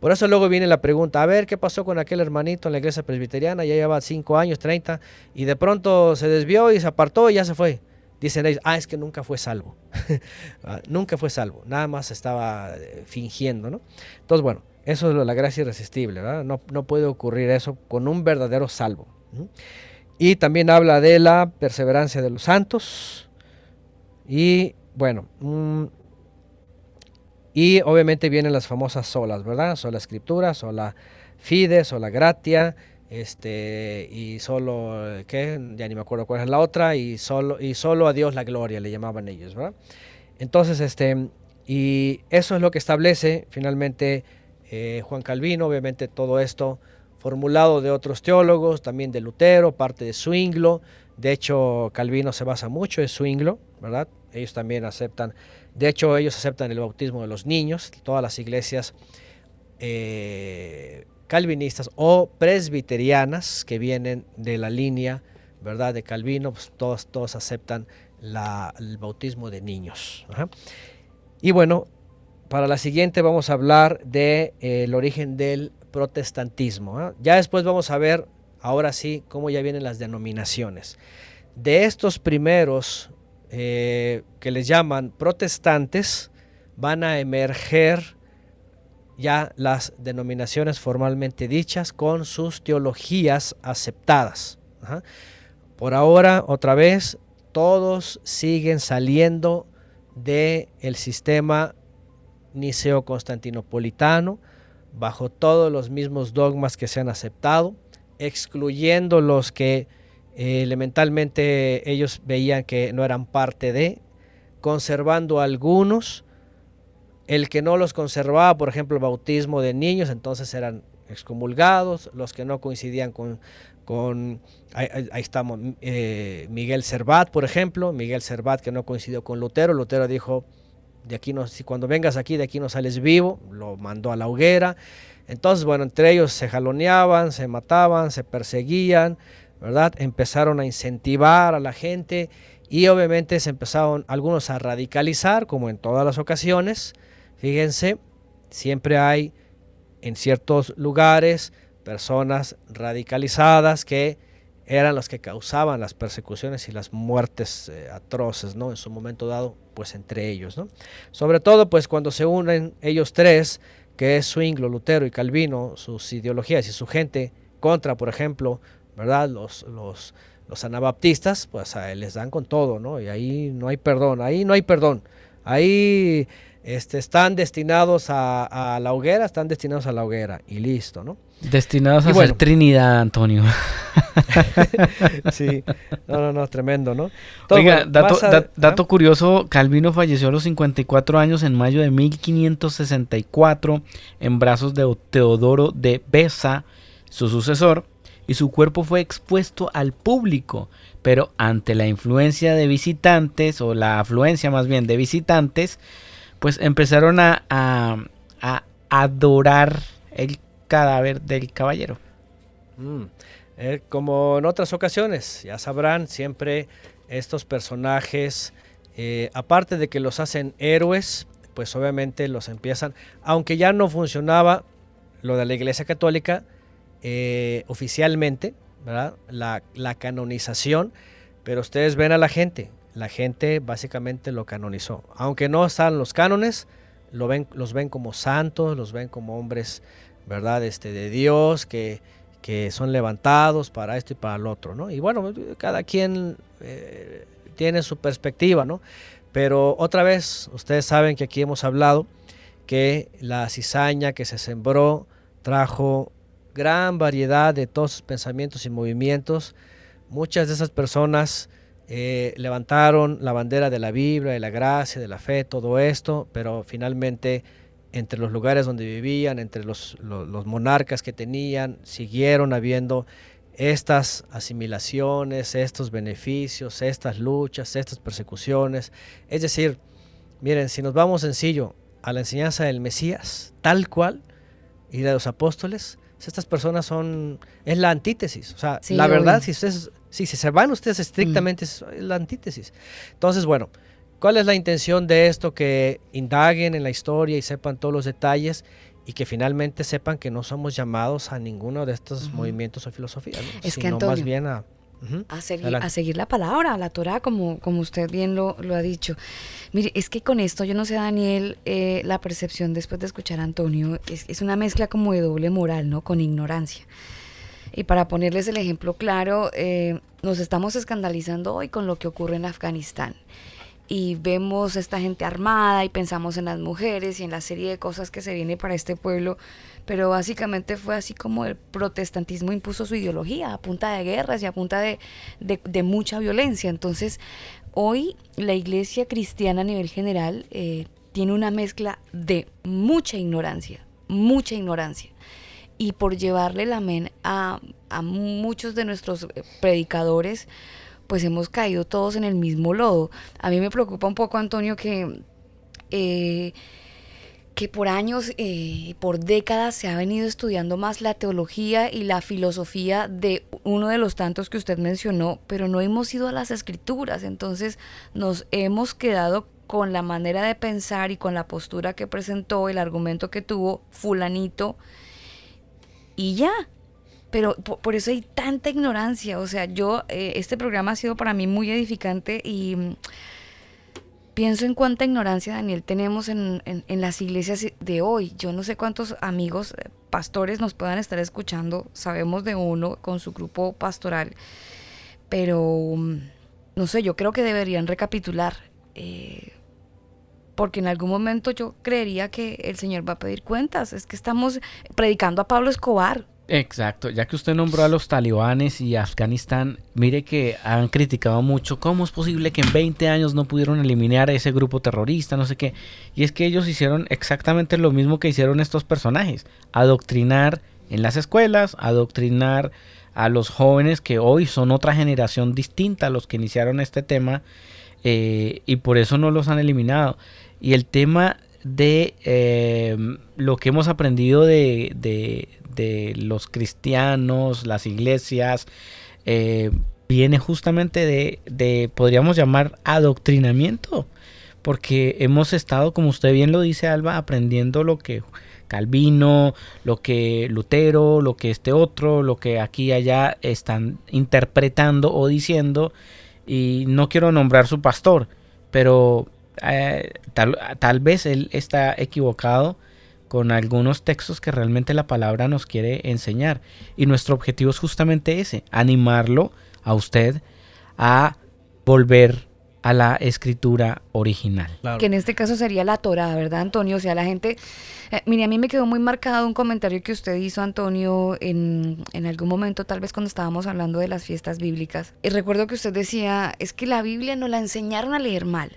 S7: Por eso luego viene la pregunta, a ver, ¿qué pasó con aquel hermanito en la iglesia presbiteriana? Ya lleva 5 años, 30, y de pronto se desvió y se apartó y ya se fue. Dicen ellos, ah, es que nunca fue salvo. Ah, nunca fue salvo, nada más estaba eh, fingiendo, ¿no? Entonces, bueno, eso es la gracia irresistible, ¿verdad? No, no puede ocurrir eso con un verdadero salvo. Y también habla de la perseverancia de los santos. Y bueno, mm, y obviamente vienen las famosas solas, ¿verdad? Sola escritura, sola fide, sola gratia, este, y solo, ¿qué? Ya ni me acuerdo cuál es la otra, y solo, y solo a Dios la gloria, le llamaban ellos, ¿verdad? Entonces, este, y eso es lo que establece finalmente eh, Juan Calvino, obviamente todo esto formulado de otros teólogos, también de Lutero, parte de Zwinglo. De hecho, Calvino se basa mucho en Zwinglo, ¿verdad? Ellos también aceptan, de hecho, ellos aceptan el bautismo de los niños, todas las iglesias eh, calvinistas o presbiterianas que vienen de la línea, ¿verdad? De Calvino, pues todos, todos aceptan el bautismo de niños. Y bueno, para la siguiente vamos a hablar del de, eh, origen del protestantismo. Ya después vamos a ver, ahora sí, cómo ya vienen las denominaciones. De estos primeros eh, que les llaman protestantes, van a emerger ya las denominaciones formalmente dichas con sus teologías aceptadas. Por ahora, otra vez, todos siguen saliendo del el sistema niceo-constantinopolitano, bajo todos los mismos dogmas que se han aceptado, excluyendo los que eh, elementalmente ellos veían que no eran parte de, conservando algunos, el que no los conservaba, por ejemplo, el bautismo de niños, entonces eran excomulgados, los que no coincidían con, con ahí, estamos, eh, Miguel Servat, por ejemplo, Miguel Servat que no coincidió con Lutero, Lutero dijo, de aquí no, si cuando vengas aquí de aquí no sales vivo, lo mandó a la hoguera, entonces bueno, entre ellos se jaloneaban, se mataban, se perseguían, ¿verdad? Empezaron a incentivar a la gente y obviamente se empezaron algunos a radicalizar, como en todas las ocasiones. Fíjense, siempre hay en ciertos lugares personas radicalizadas que eran los que causaban las persecuciones y las muertes eh, atroces, ¿no? En su momento dado, pues entre ellos, ¿no? Sobre todo, pues cuando se unen ellos tres, que es Zwinglo, Lutero y Calvino, sus ideologías y su gente, contra, por ejemplo, ¿verdad? Los, los, los anabaptistas, pues a les dan con todo, ¿no? Y ahí no hay perdón, ahí no hay perdón. Ahí este, están destinados a, la hoguera, están destinados a la hoguera y listo, ¿no?
S3: Destinados a ser Trinidad, Antonio.
S7: sí, no, no, no, tremendo, ¿no?
S3: Oiga, dato, dato curioso, Calvino falleció a los 54 años en mayo de 1564 en brazos de Teodoro de Besa, su sucesor, y su cuerpo fue expuesto al público, pero ante la influencia de visitantes, o la afluencia más bien de visitantes, pues empezaron a, a, adorar el cadáver del caballero.
S7: Mm, eh, como en otras ocasiones, ya sabrán, siempre estos personajes, eh, aparte de que los hacen héroes, pues obviamente los empiezan, aunque ya no funcionaba lo de la Iglesia Católica, eh, oficialmente, ¿verdad? La, canonización, pero ustedes ven a la gente, la gente básicamente lo canonizó. Aunque no están los cánones, lo ven, los ven como santos, los ven como hombres, ¿verdad? Este, de Dios, que, que son levantados para esto y para el otro, ¿no? Y bueno, cada quien eh, tiene su perspectiva, ¿no? Pero otra vez, ustedes saben que aquí hemos hablado que la cizaña que se sembró trajo gran variedad de todos sus pensamientos y movimientos. Muchas de esas personas eh, levantaron la bandera de la Biblia, de la gracia, de la fe, todo esto, pero finalmente entre los lugares donde vivían, entre los, monarcas que tenían, siguieron habiendo estas asimilaciones, estos beneficios, estas luchas, estas persecuciones. Es decir, miren, si nos vamos sencillo a la enseñanza del Mesías, tal cual, y de los apóstoles, estas personas son, es la antítesis. O sea, la verdad, si ustedes, si se van ustedes estrictamente, es la antítesis. Entonces, bueno, ¿cuál es la intención de esto? Que indaguen en la historia y sepan todos los detalles y que finalmente sepan que no somos llamados a ninguno de estos movimientos o filosofías,
S1: es que más bien a a seguir, a seguir la palabra, a la Torah, como, como usted bien lo, lo, ha dicho. Mire, es que con esto, yo no sé, Daniel, eh, la percepción después de escuchar a Antonio, es, es, una mezcla como de doble moral, ¿no? Con ignorancia. Y para ponerles el ejemplo claro, eh, nos estamos escandalizando hoy con lo que ocurre en Afganistán y vemos esta gente armada y pensamos en las mujeres y en la serie de cosas que se viene para este pueblo, pero básicamente fue así como el protestantismo impuso su ideología a punta de guerras y a punta de, mucha violencia. Entonces, hoy la iglesia cristiana a nivel general eh, tiene una mezcla de mucha ignorancia, mucha ignorancia. Y por llevarle la men a, a muchos de nuestros eh, predicadores, pues hemos caído todos en el mismo lodo. A mí me preocupa un poco, Antonio, que, eh, que por años, eh, por décadas se ha venido estudiando más la teología y la filosofía de uno de los tantos que usted mencionó, pero no hemos ido a las escrituras. Entonces nos hemos quedado con la manera de pensar y con la postura que presentó, el argumento que tuvo fulanito, y ya, pero por, eso hay tanta ignorancia. O sea, yo, eh, este programa ha sido para mí muy edificante y mm, pienso en cuánta ignorancia, Daniel, tenemos en, en, las iglesias de hoy. Yo no sé cuántos amigos, eh, pastores nos puedan estar escuchando. Sabemos de uno con su grupo pastoral. Pero, mm, no sé, yo creo que deberían recapitular. Eh, porque en algún momento yo creería que el Señor va a pedir cuentas. Es que estamos predicando a Pablo Escobar.
S3: Exacto, ya que usted nombró a los talibanes y Afganistán, mire que han criticado mucho cómo es posible que en 20 años no pudieron eliminar a ese grupo terrorista, no sé qué. Y es que ellos hicieron exactamente lo mismo que hicieron estos personajes, adoctrinar en las escuelas, adoctrinar a los jóvenes que hoy son otra generación distinta a los que iniciaron este tema eh, y por eso no los han eliminado. Y el tema de eh, lo que hemos aprendido de, de los cristianos, las iglesias, eh, viene justamente de, de, podríamos llamar, adoctrinamiento, porque hemos estado, como usted bien lo dice, Alba, aprendiendo lo que Calvino, lo que Lutero, lo que este otro, lo que aquí y allá están interpretando o diciendo, y no quiero nombrar su pastor, pero eh, tal, tal vez él está equivocado con algunos textos que realmente la palabra nos quiere enseñar. Y nuestro objetivo es justamente ese, animarlo a usted a volver a la escritura original.
S1: Que en este caso sería la Torah, ¿verdad, Antonio? O sea, la gente... Eh, mire, a mí me quedó muy marcado un comentario que usted hizo, Antonio, en, en algún momento, tal vez cuando estábamos hablando de las fiestas bíblicas. Y recuerdo que usted decía, es que la Biblia nos la enseñaron a leer mal.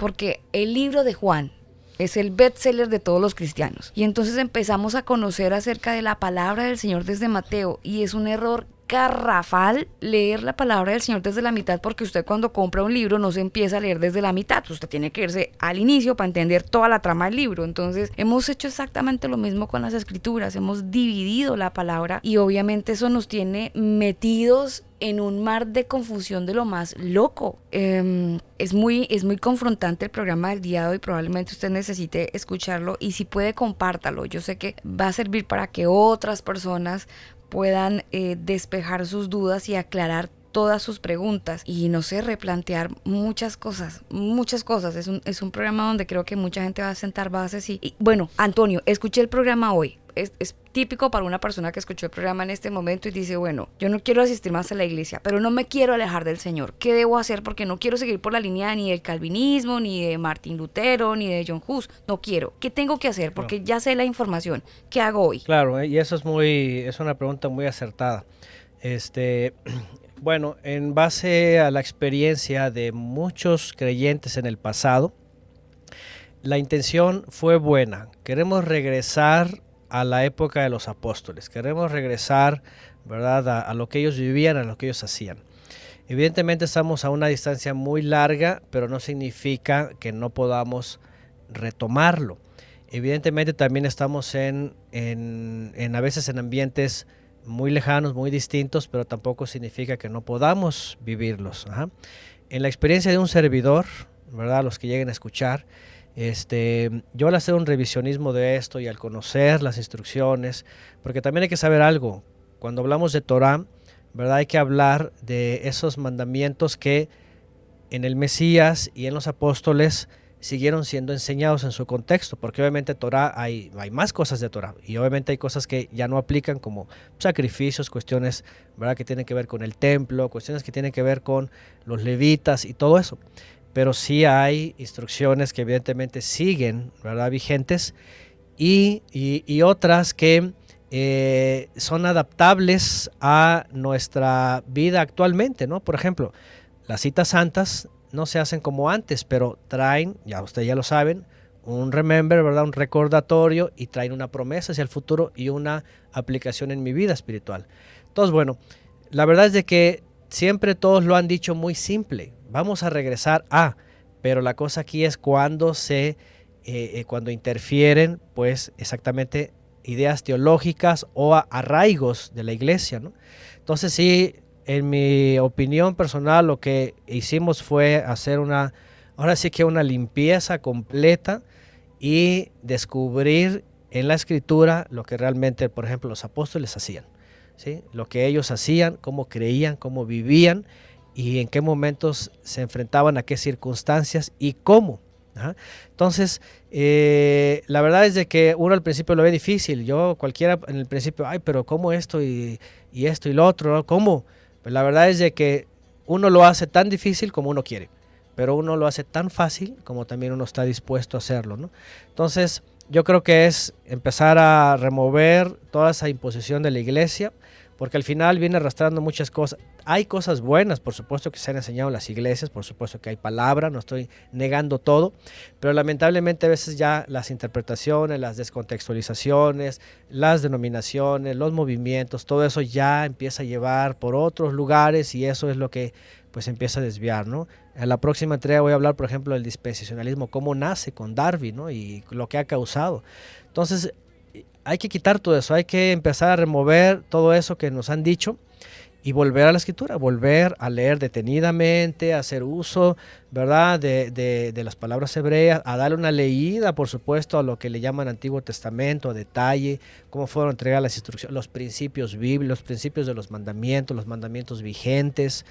S1: Porque el libro de Juan, es el bestseller de todos los cristianos. Y entonces empezamos a conocer acerca de la palabra del Señor desde Mateo y es un error garrafal leer la palabra del Señor desde la mitad porque usted cuando compra un libro no se empieza a leer desde la mitad, usted tiene que irse al inicio para entender toda la trama del libro. Entonces hemos hecho exactamente lo mismo con las escrituras, hemos dividido la palabra y obviamente eso nos tiene metidos en un mar de confusión de lo más loco. Em, es, muy, es muy confrontante el programa del día de hoy, probablemente usted necesite escucharlo y si puede compártalo. Yo sé que va a servir para que otras personas puedan eh, despejar sus dudas y aclarar todas sus preguntas y no sé, replantear muchas cosas, muchas cosas. Es un, es un programa donde creo que mucha gente va a sentar bases y bueno, Antonio, escuché el programa hoy es, típico para una persona que escuchó el programa en este momento y dice, bueno, yo no quiero asistir más a la iglesia, pero no me quiero alejar del Señor. ¿Qué debo hacer? Porque no quiero seguir por la línea ni del calvinismo, ni de Martín Lutero, ni de John Hus. No quiero. ¿Qué tengo que hacer? Porque ya sé la información. ¿Qué hago hoy?
S7: Claro, y eso es muy, es una pregunta muy acertada. Este, bueno, en base a la experiencia de muchos creyentes en el pasado, la intención fue buena. Queremos regresar a la época de los apóstoles. Queremos regresar, ¿verdad?, a, lo que ellos vivían, a lo que ellos hacían. Evidentemente estamos a una distancia muy larga, pero no significa que no podamos retomarlo. Evidentemente también estamos en, en, a veces en ambientes muy lejanos, muy distintos, pero tampoco significa que no podamos vivirlos. En la experiencia de un servidor, ¿verdad? Los que lleguen a escuchar, este, yo al hacer un revisionismo de esto y al conocer las instrucciones, porque también hay que saber algo, cuando hablamos de Torah, ¿verdad? Hay que hablar de esos mandamientos que en el Mesías y en los apóstoles siguieron siendo enseñados en su contexto, porque obviamente Torah hay, hay más cosas de Torah y obviamente hay cosas que ya no aplican como sacrificios, cuestiones ¿verdad? que tienen que ver con el templo, cuestiones que tienen que ver con los levitas y todo eso pero sí hay instrucciones que evidentemente siguen, ¿verdad? Vigentes y, otras que eh, son adaptables a nuestra vida actualmente, ¿no? Por ejemplo, las citas santas no se hacen como antes, pero traen, ya ustedes ya lo saben, un remember, ¿verdad? Un recordatorio y traen una promesa hacia el futuro y una aplicación en mi vida espiritual. Entonces, bueno, la verdad es de que siempre todos lo han dicho muy simple. Vamos a regresar a, pero la cosa aquí es cuando se, eh, eh, cuando interfieren, pues exactamente ideas teológicas o arraigos de la iglesia, ¿no? Entonces sí, en mi opinión personal, lo que hicimos fue hacer una, ahora sí que una limpieza completa y descubrir en la escritura lo que realmente, por ejemplo, los apóstoles hacían. ¿sí? Lo que ellos hacían, cómo creían, cómo vivían y en qué momentos se enfrentaban a qué circunstancias y cómo. Entonces, eh, la verdad es de que uno al principio lo ve difícil. Yo cualquiera en el principio, ay, pero ¿cómo esto y, esto y lo otro? ¿Cómo? Pues la verdad es de que uno lo hace tan difícil como uno quiere pero uno lo hace tan fácil como también uno está dispuesto a hacerlo. ¿no? Entonces, yo creo que es empezar a remover toda esa imposición de la iglesia, porque al final viene arrastrando muchas cosas. Hay cosas buenas, por supuesto, que se han enseñado en las iglesias, por supuesto que hay palabra, no estoy negando todo, pero lamentablemente a veces ya las interpretaciones, las descontextualizaciones, las denominaciones, los movimientos, todo eso ya empieza a llevar por otros lugares y eso es lo que pues empieza a desviar, ¿no? En la próxima entrega voy a hablar, por ejemplo, del dispensacionalismo, cómo nace con Darwin, ¿no? Y lo que ha causado. Entonces, hay que quitar todo eso, hay que empezar a remover todo eso que nos han dicho y volver a la escritura, volver a leer detenidamente, a hacer uso, ¿verdad?, de, de, las palabras hebreas, a darle una leída, por supuesto, a lo que le llaman Antiguo Testamento, a detalle, cómo fueron entregadas las instrucciones, los principios bíblicos, los principios de los mandamientos, los mandamientos vigentes,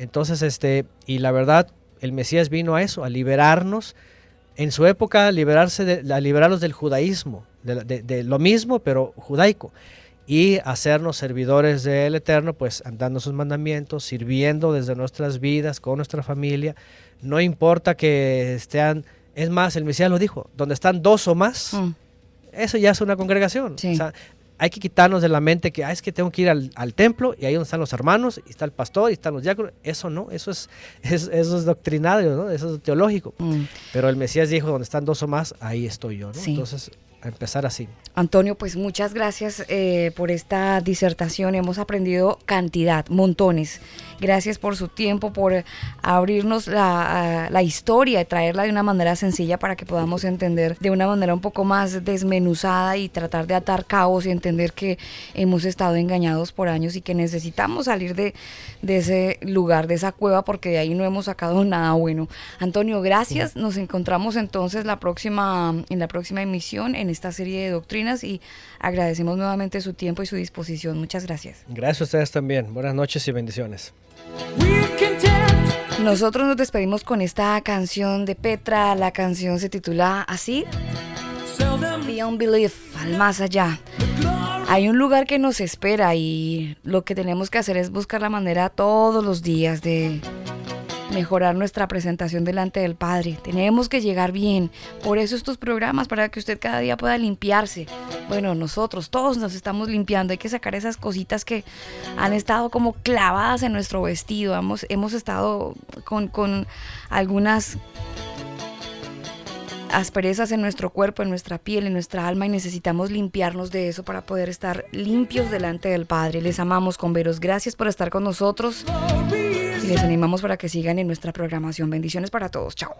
S7: entonces, este, y la verdad, el Mesías vino a eso, a liberarnos. En su época, liberarse de, a liberarnos del judaísmo, de, lo mismo, pero judaico. Y hacernos servidores del Eterno, pues andando sus mandamientos, sirviendo desde nuestras vidas, con nuestra familia. No importa que estén, es más, el Mesías lo dijo, donde están dos o más, mm. eso ya es una congregación. O sea, hay que quitarnos de la mente que ah, es que tengo que ir al, templo y ahí donde están los hermanos, y está el pastor, y están los diáconos. Eso no, eso es, eso es doctrinario, ¿no? eso es teológico. Mm. Pero el Mesías dijo, donde están dos o más, ahí estoy yo. ¿no? Entonces, a empezar así.
S1: Antonio, pues muchas gracias eh, por esta disertación. Hemos aprendido cantidad, montones. Gracias por su tiempo, por abrirnos la, la, historia y traerla de una manera sencilla para que podamos entender de una manera un poco más desmenuzada y tratar de atar cabos y entender que hemos estado engañados por años y que necesitamos salir de, de ese lugar, de esa cueva, porque de ahí no hemos sacado nada bueno. Antonio, gracias. Nos encontramos entonces la próxima, en la próxima emisión en esta serie de doctrinas y agradecemos nuevamente su tiempo y su disposición. Muchas gracias.
S7: Gracias a ustedes también. Buenas noches y bendiciones.
S1: Nosotros nos despedimos con esta canción de Petra. La canción se titula así: Beyond Belief, al más allá. Hay un lugar que nos espera y lo que tenemos que hacer es buscar la manera todos los días de mejorar nuestra presentación delante del Padre. Tenemos que llegar bien. Por eso estos programas, para que usted cada día pueda limpiarse. Bueno, nosotros todos nos estamos limpiando. Hay que sacar esas cositas que han estado como clavadas en nuestro vestido. Hemos, hemos estado con, con algunas asperezas en nuestro cuerpo, en nuestra piel, en nuestra alma y necesitamos limpiarnos de eso para poder estar limpios delante del Padre. Les amamos con veros. Gracias por estar con nosotros y les animamos para que sigan en nuestra programación. Bendiciones para todos. Chao.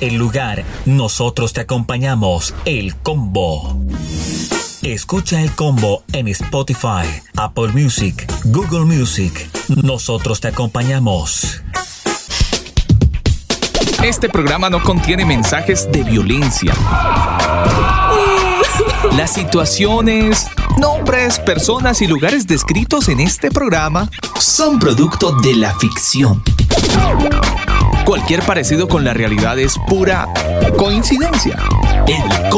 S4: El lugar, nosotros te acompañamos. El Combo. Escucha el combo en Spotify, Apple Music, Google Music. Nosotros te acompañamos. Este programa no contiene mensajes de violencia. Las situaciones, nombres, personas y lugares descritos en este programa son producto de la ficción. Cualquier parecido con la realidad es pura coincidencia. El.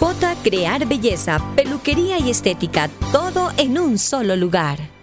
S8: J Crear Belleza, peluquería y estética, todo en un solo lugar.